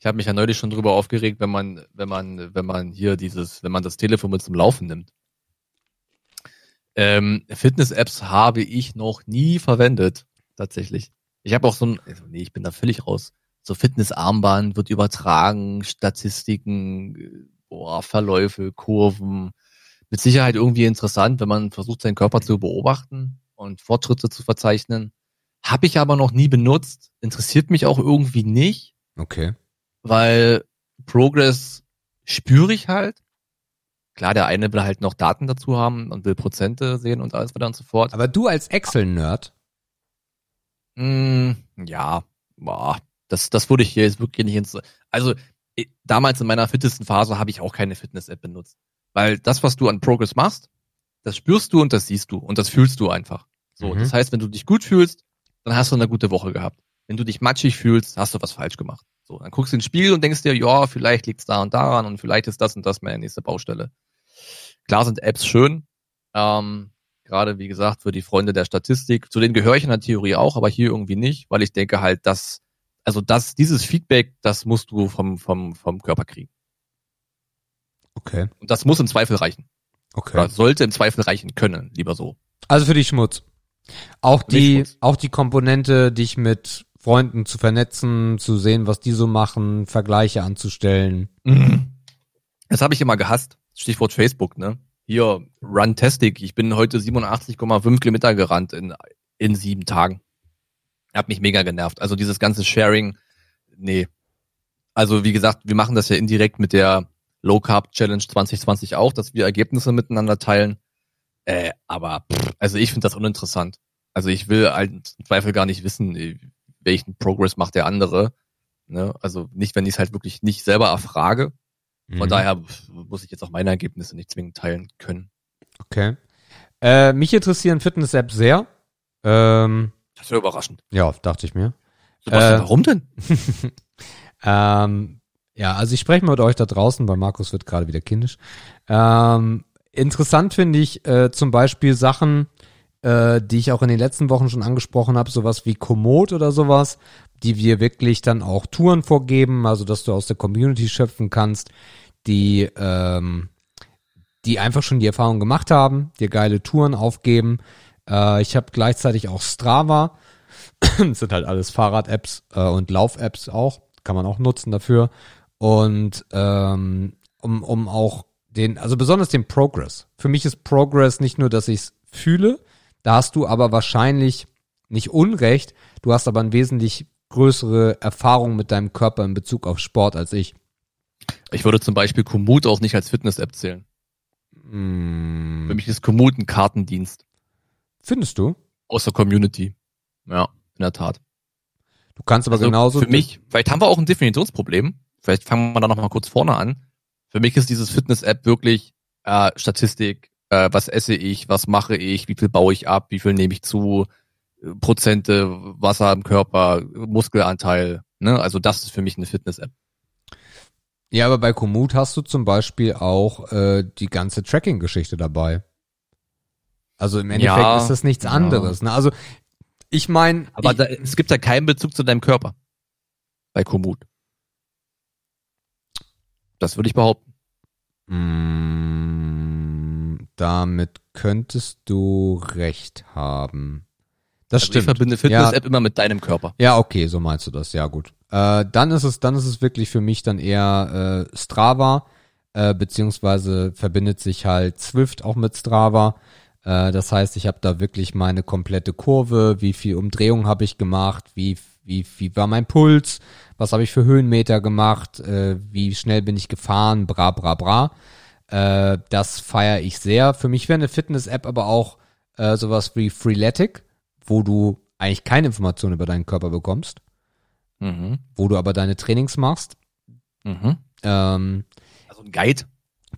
Ich habe mich ja neulich schon drüber aufgeregt, wenn man, wenn man, wenn man hier dieses, wenn man das Telefon mit zum Laufen nimmt. Ähm, Fitness-Apps habe ich noch nie verwendet, tatsächlich. Ich habe auch so ein, also nee, ich bin da völlig raus. so Fitnessarmband wird übertragen, Statistiken, boah, Verläufe, Kurven. Mit Sicherheit irgendwie interessant, wenn man versucht, seinen Körper zu beobachten und Fortschritte zu verzeichnen. Habe ich aber noch nie benutzt, interessiert mich auch irgendwie nicht, Okay. weil Progress spüre ich halt. Klar, der eine will halt noch Daten dazu haben und will Prozente sehen und alles weiter und so fort. Aber du als Excel-Nerd, Mm, ja, boah, das, das würde ich hier jetzt wirklich nicht ins. Also damals in meiner fittesten Phase habe ich auch keine Fitness-App benutzt. Weil das, was du an Progress machst, das spürst du und das siehst du und das fühlst du einfach. So, Mhm. das heißt, wenn du dich gut fühlst, dann hast du eine gute Woche gehabt. Wenn du dich matschig fühlst, hast du was falsch gemacht. So, dann guckst du ins Spiel und denkst dir, ja, vielleicht liegt's da und daran und vielleicht ist das und das meine nächste Baustelle. Klar sind Apps schön, ähm, gerade wie gesagt für die Freunde der Statistik. Zu denen gehöre ich in der Theorie auch, aber hier irgendwie nicht, weil ich denke halt, dass also das dieses Feedback, das musst du vom vom vom Körper kriegen okay, und das muss im Zweifel reichen. okay. Oder sollte im Zweifel reichen können, lieber so. Also für dich Schmutz. Auch Für die, Schmutz. auch die Komponente, dich mit Freunden zu vernetzen, zu sehen, was die so machen, Vergleiche anzustellen. Das habe ich immer gehasst. Stichwort Facebook, ne? Hier, Runtastic. Ich bin heute 87,5 Kilometer gerannt in, in sieben Tagen. Hat mich mega genervt. Also dieses ganze Sharing, nee. Also wie gesagt, wir machen das ja indirekt mit der Low Carb Challenge 2020 auch, dass wir Ergebnisse miteinander teilen. Äh, aber pff, also ich finde das uninteressant. Also ich will halt im Zweifel gar nicht wissen, äh, welchen Progress macht der andere. Ne? Also nicht, wenn ich es halt wirklich nicht selber erfrage. Von Mhm. daher muss ich jetzt auch meine Ergebnisse nicht zwingend teilen können. Okay. Äh, mich interessieren Fitness-Apps sehr. Ähm, Das ja überraschend. ja, dachte ich mir. Äh, warum denn? Ähm, ja, also ich spreche mal mit euch da draußen, weil Markus wird gerade wieder kindisch. Ähm, interessant finde ich äh, zum Beispiel Sachen, äh, die ich auch in den letzten Wochen schon angesprochen habe, sowas wie Komoot oder sowas, die wir wirklich dann auch Touren vorgeben, also dass du aus der Community schöpfen kannst, die ähm, die einfach schon die Erfahrung gemacht haben, dir geile Touren aufgeben. Äh, ich habe gleichzeitig auch Strava, das sind halt alles Fahrrad-Apps äh, und Lauf-Apps auch, kann man auch nutzen dafür. Und ähm, um, um auch den, also besonders den Progress. Für mich ist Progress nicht nur, dass ich es fühle, da hast du aber wahrscheinlich nicht Unrecht, du hast aber eine wesentlich größere Erfahrung mit deinem Körper in Bezug auf Sport als ich. Ich würde zum Beispiel Komoot auch nicht als Fitness-App zählen. Hm, Für mich ist Komoot ein Kartendienst findest du? aus der Community. Ja, in der Tat. Du kannst aber Also genauso. für mich, vielleicht haben wir auch ein Definitionsproblem. Vielleicht fangen wir da noch mal kurz vorne an. Für mich ist dieses Fitness-App wirklich äh, Statistik, äh, was esse ich, was mache ich, wie viel baue ich ab, wie viel nehme ich zu, Prozente, Wasser im Körper, Muskelanteil. Ne? Also das ist für mich eine Fitness-App. Ja, aber bei Komoot hast du zum Beispiel auch äh, die ganze Tracking-Geschichte dabei. Also im Endeffekt Ja, ist das nichts ja. anderes. Ne? Also ich meine, Aber ich, da, es gibt ja keinen Bezug zu deinem Körper bei Komoot. Das würde ich behaupten. mh, damit könntest du recht haben. Das Also ich stimmt. verbinde Fitness-App immer mit deinem Körper. Ja, okay, so meinst du das. Ja, gut. Äh, dann ist es, dann ist es wirklich für mich dann eher äh, Strava, äh, beziehungsweise verbindet sich halt Swift auch mit Strava. Äh, das heißt, ich habe da wirklich meine komplette Kurve, wie viel Umdrehung habe ich gemacht, wie wie wie war mein Puls, was habe ich für Höhenmeter gemacht, äh, wie schnell bin ich gefahren, bra bra bra. Äh, das feiere ich sehr. Für mich wäre eine Fitness-App aber auch äh, sowas wie Freeletic, wo du eigentlich keine Informationen über deinen Körper bekommst, Mhm. wo du aber deine Trainings machst. Mhm. Ähm, Also ein Guide.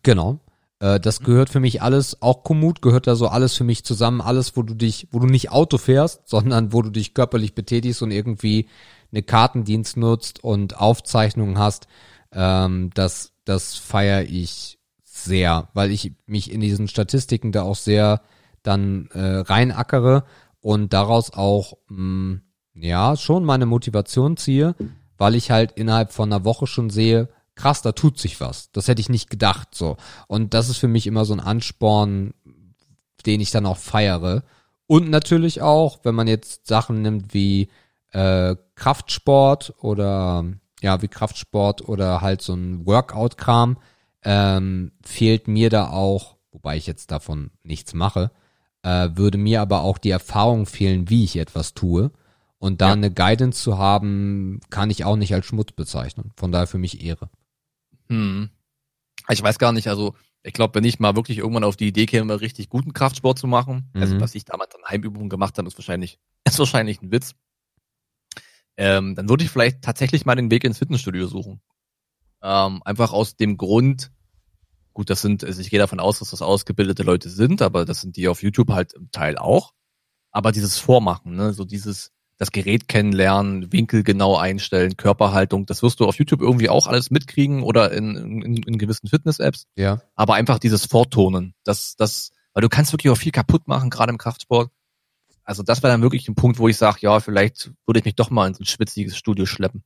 genau. Äh, das gehört für mich alles, auch Komoot gehört da so alles für mich zusammen, alles, wo du dich, wo du nicht Auto fährst, sondern wo du dich körperlich betätigst und irgendwie eine Kartendienst nutzt und Aufzeichnungen hast. Ähm, das, das feiere ich sehr, weil ich mich in diesen Statistiken da auch sehr dann äh, reinackere und daraus auch mh, ja schon meine Motivation ziehe, weil ich halt innerhalb von einer Woche schon sehe, krass, da tut sich was. Das hätte ich nicht gedacht so. Und das ist für mich immer so ein Ansporn, den ich dann auch feiere. Und natürlich auch, wenn man jetzt Sachen nimmt wie äh, Kraftsport oder ja, wie Kraftsport oder halt so ein Workout-Kram, ähm, fehlt mir da auch, wobei ich jetzt davon nichts mache, äh, würde mir aber auch die Erfahrung fehlen, wie ich etwas tue. Und da Ja. eine Guidance zu haben, kann ich auch nicht als Schmutz bezeichnen. Von daher für mich Ehre. Hm. Ich weiß gar nicht, also ich glaube, wenn ich mal wirklich irgendwann auf die Idee käme, richtig guten Kraftsport zu machen, also Mhm. was ich damals an Heimübungen gemacht habe, ist wahrscheinlich, ist wahrscheinlich ein Witz. Ähm, dann würde ich vielleicht tatsächlich mal den Weg ins Fitnessstudio suchen. Ähm, einfach aus dem Grund, gut, das sind, also ich gehe davon aus, dass das ausgebildete Leute sind, aber das sind die auf YouTube halt im Teil auch. Aber dieses Vormachen, ne, so dieses, das Gerät kennenlernen, Winkel genau einstellen, Körperhaltung, das wirst du auf YouTube irgendwie auch alles mitkriegen oder in, in, in gewissen Fitness-Apps. Ja. Aber einfach dieses Vortonen, das, das, weil du kannst wirklich auch viel kaputt machen, gerade im Kraftsport. Also das wäre dann wirklich ein Punkt, wo ich sage, ja, vielleicht würde ich mich doch mal in so ein schwitziges Studio schleppen.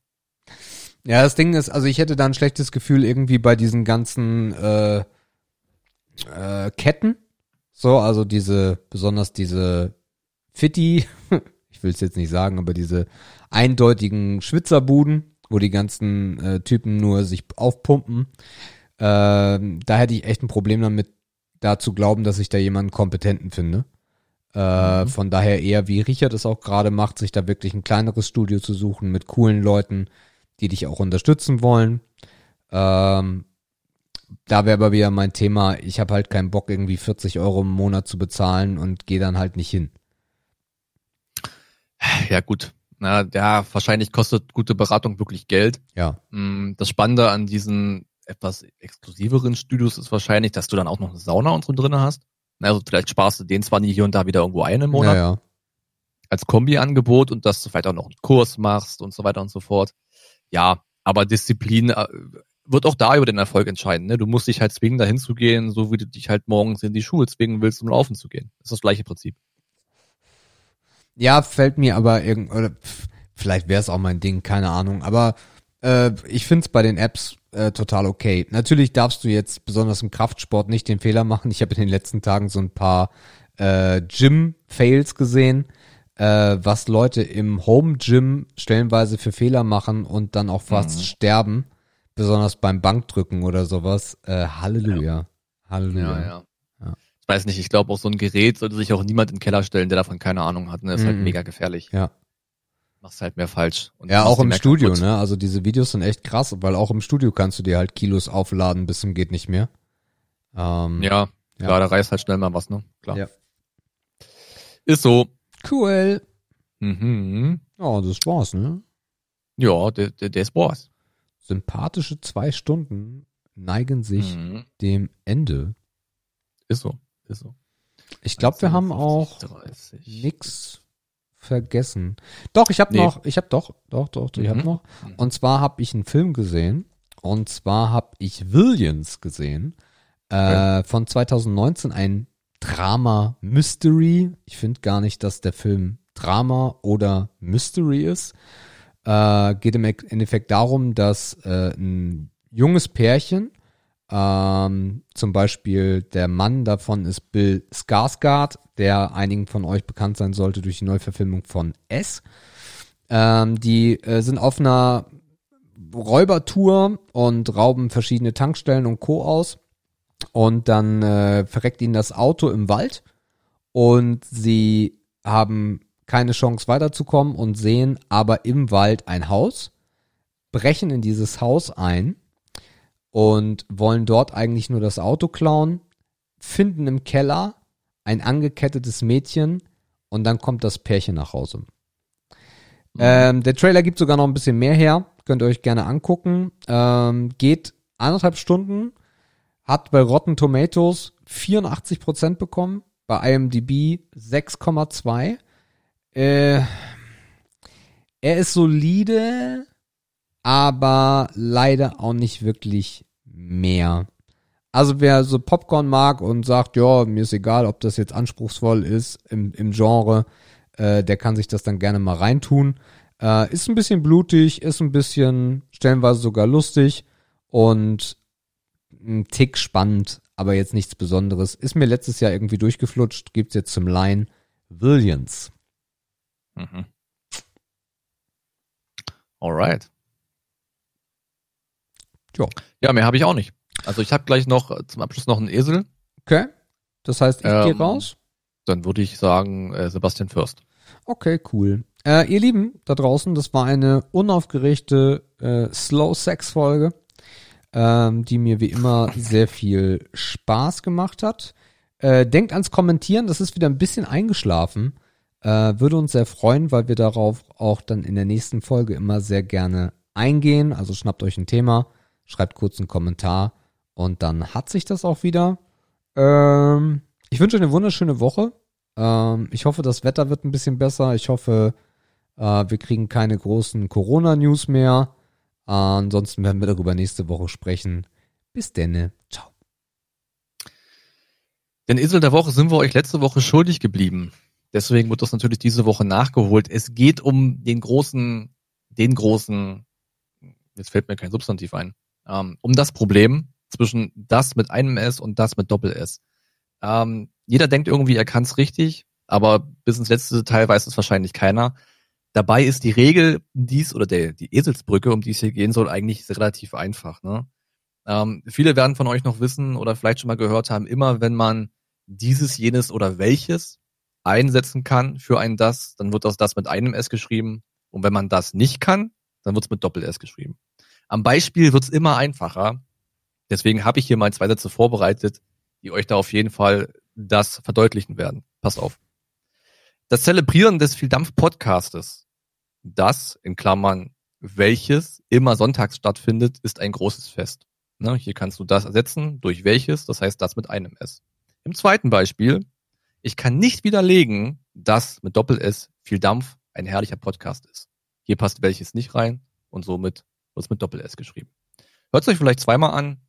Ja, das Ding ist, also ich hätte da ein schlechtes Gefühl irgendwie bei diesen ganzen äh, äh, Ketten. So, also diese, besonders diese Fitti, ich will es jetzt nicht sagen, aber diese eindeutigen Schwitzerbuden, wo die ganzen äh, Typen nur sich aufpumpen. Ähm, da hätte ich echt ein Problem damit, da zu glauben, dass ich da jemanden Kompetenten finde. Äh, Mhm. Von daher eher, wie Richard es auch gerade macht, sich da wirklich ein kleineres Studio zu suchen mit coolen Leuten, die dich auch unterstützen wollen. Ähm, da wäre aber wieder mein Thema, ich habe halt keinen Bock, irgendwie 40 Euro im Monat zu bezahlen und gehe dann halt nicht hin. Ja, gut. Na, ja, wahrscheinlich kostet gute Beratung wirklich Geld. Ja. Mm, Das Spannende an diesen etwas exklusiveren Studios ist wahrscheinlich, dass du dann auch noch eine Sauna und so drin hast. Na, Also vielleicht sparst du den zwar nie hier und da wieder irgendwo ein im Monat Ja, ja. als Kombi-Angebot und dass du vielleicht auch noch einen Kurs machst und so weiter und so fort. Ja, aber Disziplin äh, wird auch da über den Erfolg entscheiden. Ne? Du musst dich halt zwingen, dahin zu gehen, so wie du dich halt morgens in die Schuhe zwingen willst, um laufen zu gehen. Das ist das gleiche Prinzip. Ja, fällt mir aber irgend oder pff, vielleicht wäre es auch mein Ding, keine Ahnung. Aber äh, ich find's bei den Apps äh, total okay. Natürlich darfst du jetzt besonders im Kraftsport nicht den Fehler machen. Ich habe in den letzten Tagen so ein paar äh, Gym-Fails gesehen, äh, was Leute im Home-Gym stellenweise für Fehler machen und dann auch fast Mhm. sterben, besonders beim Bankdrücken oder sowas. Äh, Halleluja. Halleluja. Ja. Ich weiß nicht, ich glaube auch so ein Gerät sollte sich auch niemand in den Keller stellen, der davon keine Ahnung hat. Ne? ist halt Mhm. mega gefährlich. Ja. Machst halt mehr falsch. Ja, auch im Studio, kaputt. ne? Also diese Videos sind echt krass, weil auch im Studio kannst du dir halt Kilos aufladen bis zum geht nicht mehr. Ähm, Ja, Ja. klar, da reißt halt schnell mal was, ne? Klar. Ja. Ist so. Cool. Mhm. Ja, das war's, ne? Ja, der, der, der ist Boss. Sympathische zwei Stunden neigen sich Mhm. dem Ende. Ist so. Ist so. Ich glaube, wir haben auch 30. nix vergessen. Doch, ich habe Nee. noch, ich habe doch, doch, doch, ich habe Mhm. noch. Und zwar habe ich einen Film gesehen. Und zwar habe ich Williams gesehen. Äh, von 2019 ein Drama Mystery. Ich finde gar nicht, dass der Film Drama oder Mystery ist. Äh, geht im Endeffekt darum, dass äh, ein junges Pärchen, ähm, zum Beispiel der Mann davon ist Bill Skarsgård, der einigen von euch bekannt sein sollte durch die Neuverfilmung von S. Ähm, die äh, sind auf einer Räubertour und rauben verschiedene Tankstellen und Co. aus. Und dann äh, verreckt ihnen das Auto im Wald und sie haben keine Chance weiterzukommen und sehen aber im Wald ein Haus, brechen in dieses Haus ein und wollen dort eigentlich nur das Auto klauen, finden im Keller ein angekettetes Mädchen und dann kommt das Pärchen nach Hause. Ähm, der Trailer gibt sogar noch ein bisschen mehr her. Könnt ihr euch gerne angucken. Ähm, geht anderthalb Stunden. Hat bei Rotten Tomatoes 84% bekommen. Bei IMDb 6,2. Äh, er ist solide, aber leider auch nicht wirklich mehr. Also wer so Popcorn mag und sagt, ja, mir ist egal, ob das jetzt anspruchsvoll ist im, im Genre, äh, der kann sich das dann gerne mal reintun. Äh, ist ein bisschen blutig, ist ein bisschen stellenweise sogar lustig und ein Tick spannend, aber jetzt nichts Besonderes. Ist mir letztes Jahr irgendwie durchgeflutscht, gibt's jetzt zum Laien Williams. Mhm. Alright. Jo. Ja, mehr habe ich auch nicht. Also ich habe gleich noch äh, zum Abschluss noch einen Esel. Okay. Das heißt, ich gehe Ähm, raus. Dann würde ich sagen äh, Sebastian Fürst. Okay, cool. Äh, ihr Lieben da draußen, das war eine unaufgeregte äh, Slow-Sex-Folge, ähm, die mir wie immer sehr viel Spaß gemacht hat. Äh, denkt ans Kommentieren, das ist wieder ein bisschen eingeschlafen. Äh, würde uns sehr freuen, weil wir darauf auch dann in der nächsten Folge immer sehr gerne eingehen. Also schnappt euch ein Thema, schreibt kurz einen Kommentar und dann hat sich das auch wieder. Ähm, ich wünsche eine wunderschöne Woche. Ähm, ich hoffe, das Wetter wird ein bisschen besser. Ich hoffe, äh, wir kriegen keine großen Corona-News mehr. Äh, ansonsten werden wir darüber nächste Woche sprechen. Bis denne. Ciao. Den Esel der Woche sind wir euch letzte Woche schuldig geblieben. Deswegen wird das natürlich diese Woche nachgeholt. Es geht um den großen, den großen, jetzt fällt mir kein Substantiv ein, ähm, um das Problem zwischen das mit einem S und das mit Doppel S. Ähm, jeder denkt irgendwie, er kann es richtig, aber bis ins letzte Detail weiß es wahrscheinlich keiner. Dabei ist die Regel, dies oder der, die Eselsbrücke, um die es hier gehen soll, eigentlich relativ einfach. Ne? Ähm, viele werden von euch noch wissen oder vielleicht schon mal gehört haben, immer wenn man dieses, jenes oder welches einsetzen kann für ein das, dann wird das das mit einem S geschrieben. Und wenn man das nicht kann, dann wird es mit Doppel S geschrieben. Am Beispiel wird es immer einfacher. Deswegen habe ich hier mal zwei Sätze vorbereitet, die euch da auf jeden Fall das verdeutlichen werden. Passt auf. Das Zelebrieren des Vieldampf-Podcastes, das in Klammern welches immer sonntags stattfindet, ist ein großes Fest. Ne, hier kannst du das ersetzen durch welches, das heißt das mit einem S. Im zweiten Beispiel, ich kann nicht widerlegen, dass mit Doppel S viel Dampf ein herrlicher Podcast ist. Hier passt welches nicht rein und somit wird es mit Doppel S geschrieben. Hört es euch vielleicht zweimal an,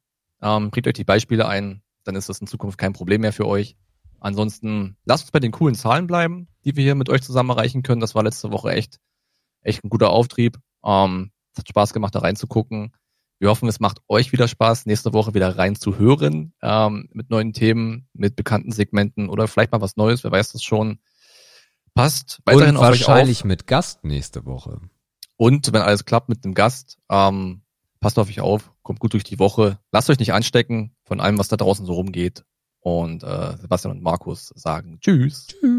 ähm, kriegt euch die Beispiele ein, dann ist das in Zukunft kein Problem mehr für euch. Ansonsten lasst uns bei den coolen Zahlen bleiben, die wir hier mit euch zusammen erreichen können. Das war letzte Woche echt, echt ein guter Auftrieb. Ähm, es hat Spaß gemacht, da reinzugucken. Wir hoffen, es macht euch wieder Spaß, nächste Woche wieder rein zu hören, ähm, mit neuen Themen, mit bekannten Segmenten oder vielleicht mal was Neues, wer weiß das schon. Passt weiterhin Und auf euch auf. wahrscheinlich mit Gast nächste Woche. Und wenn alles klappt mit einem Gast, ähm, passt auf euch auf, kommt gut durch die Woche. Lasst euch nicht anstecken von allem, was da draußen so rumgeht. Und äh, Sebastian und Markus sagen Tschüss. Tschüss.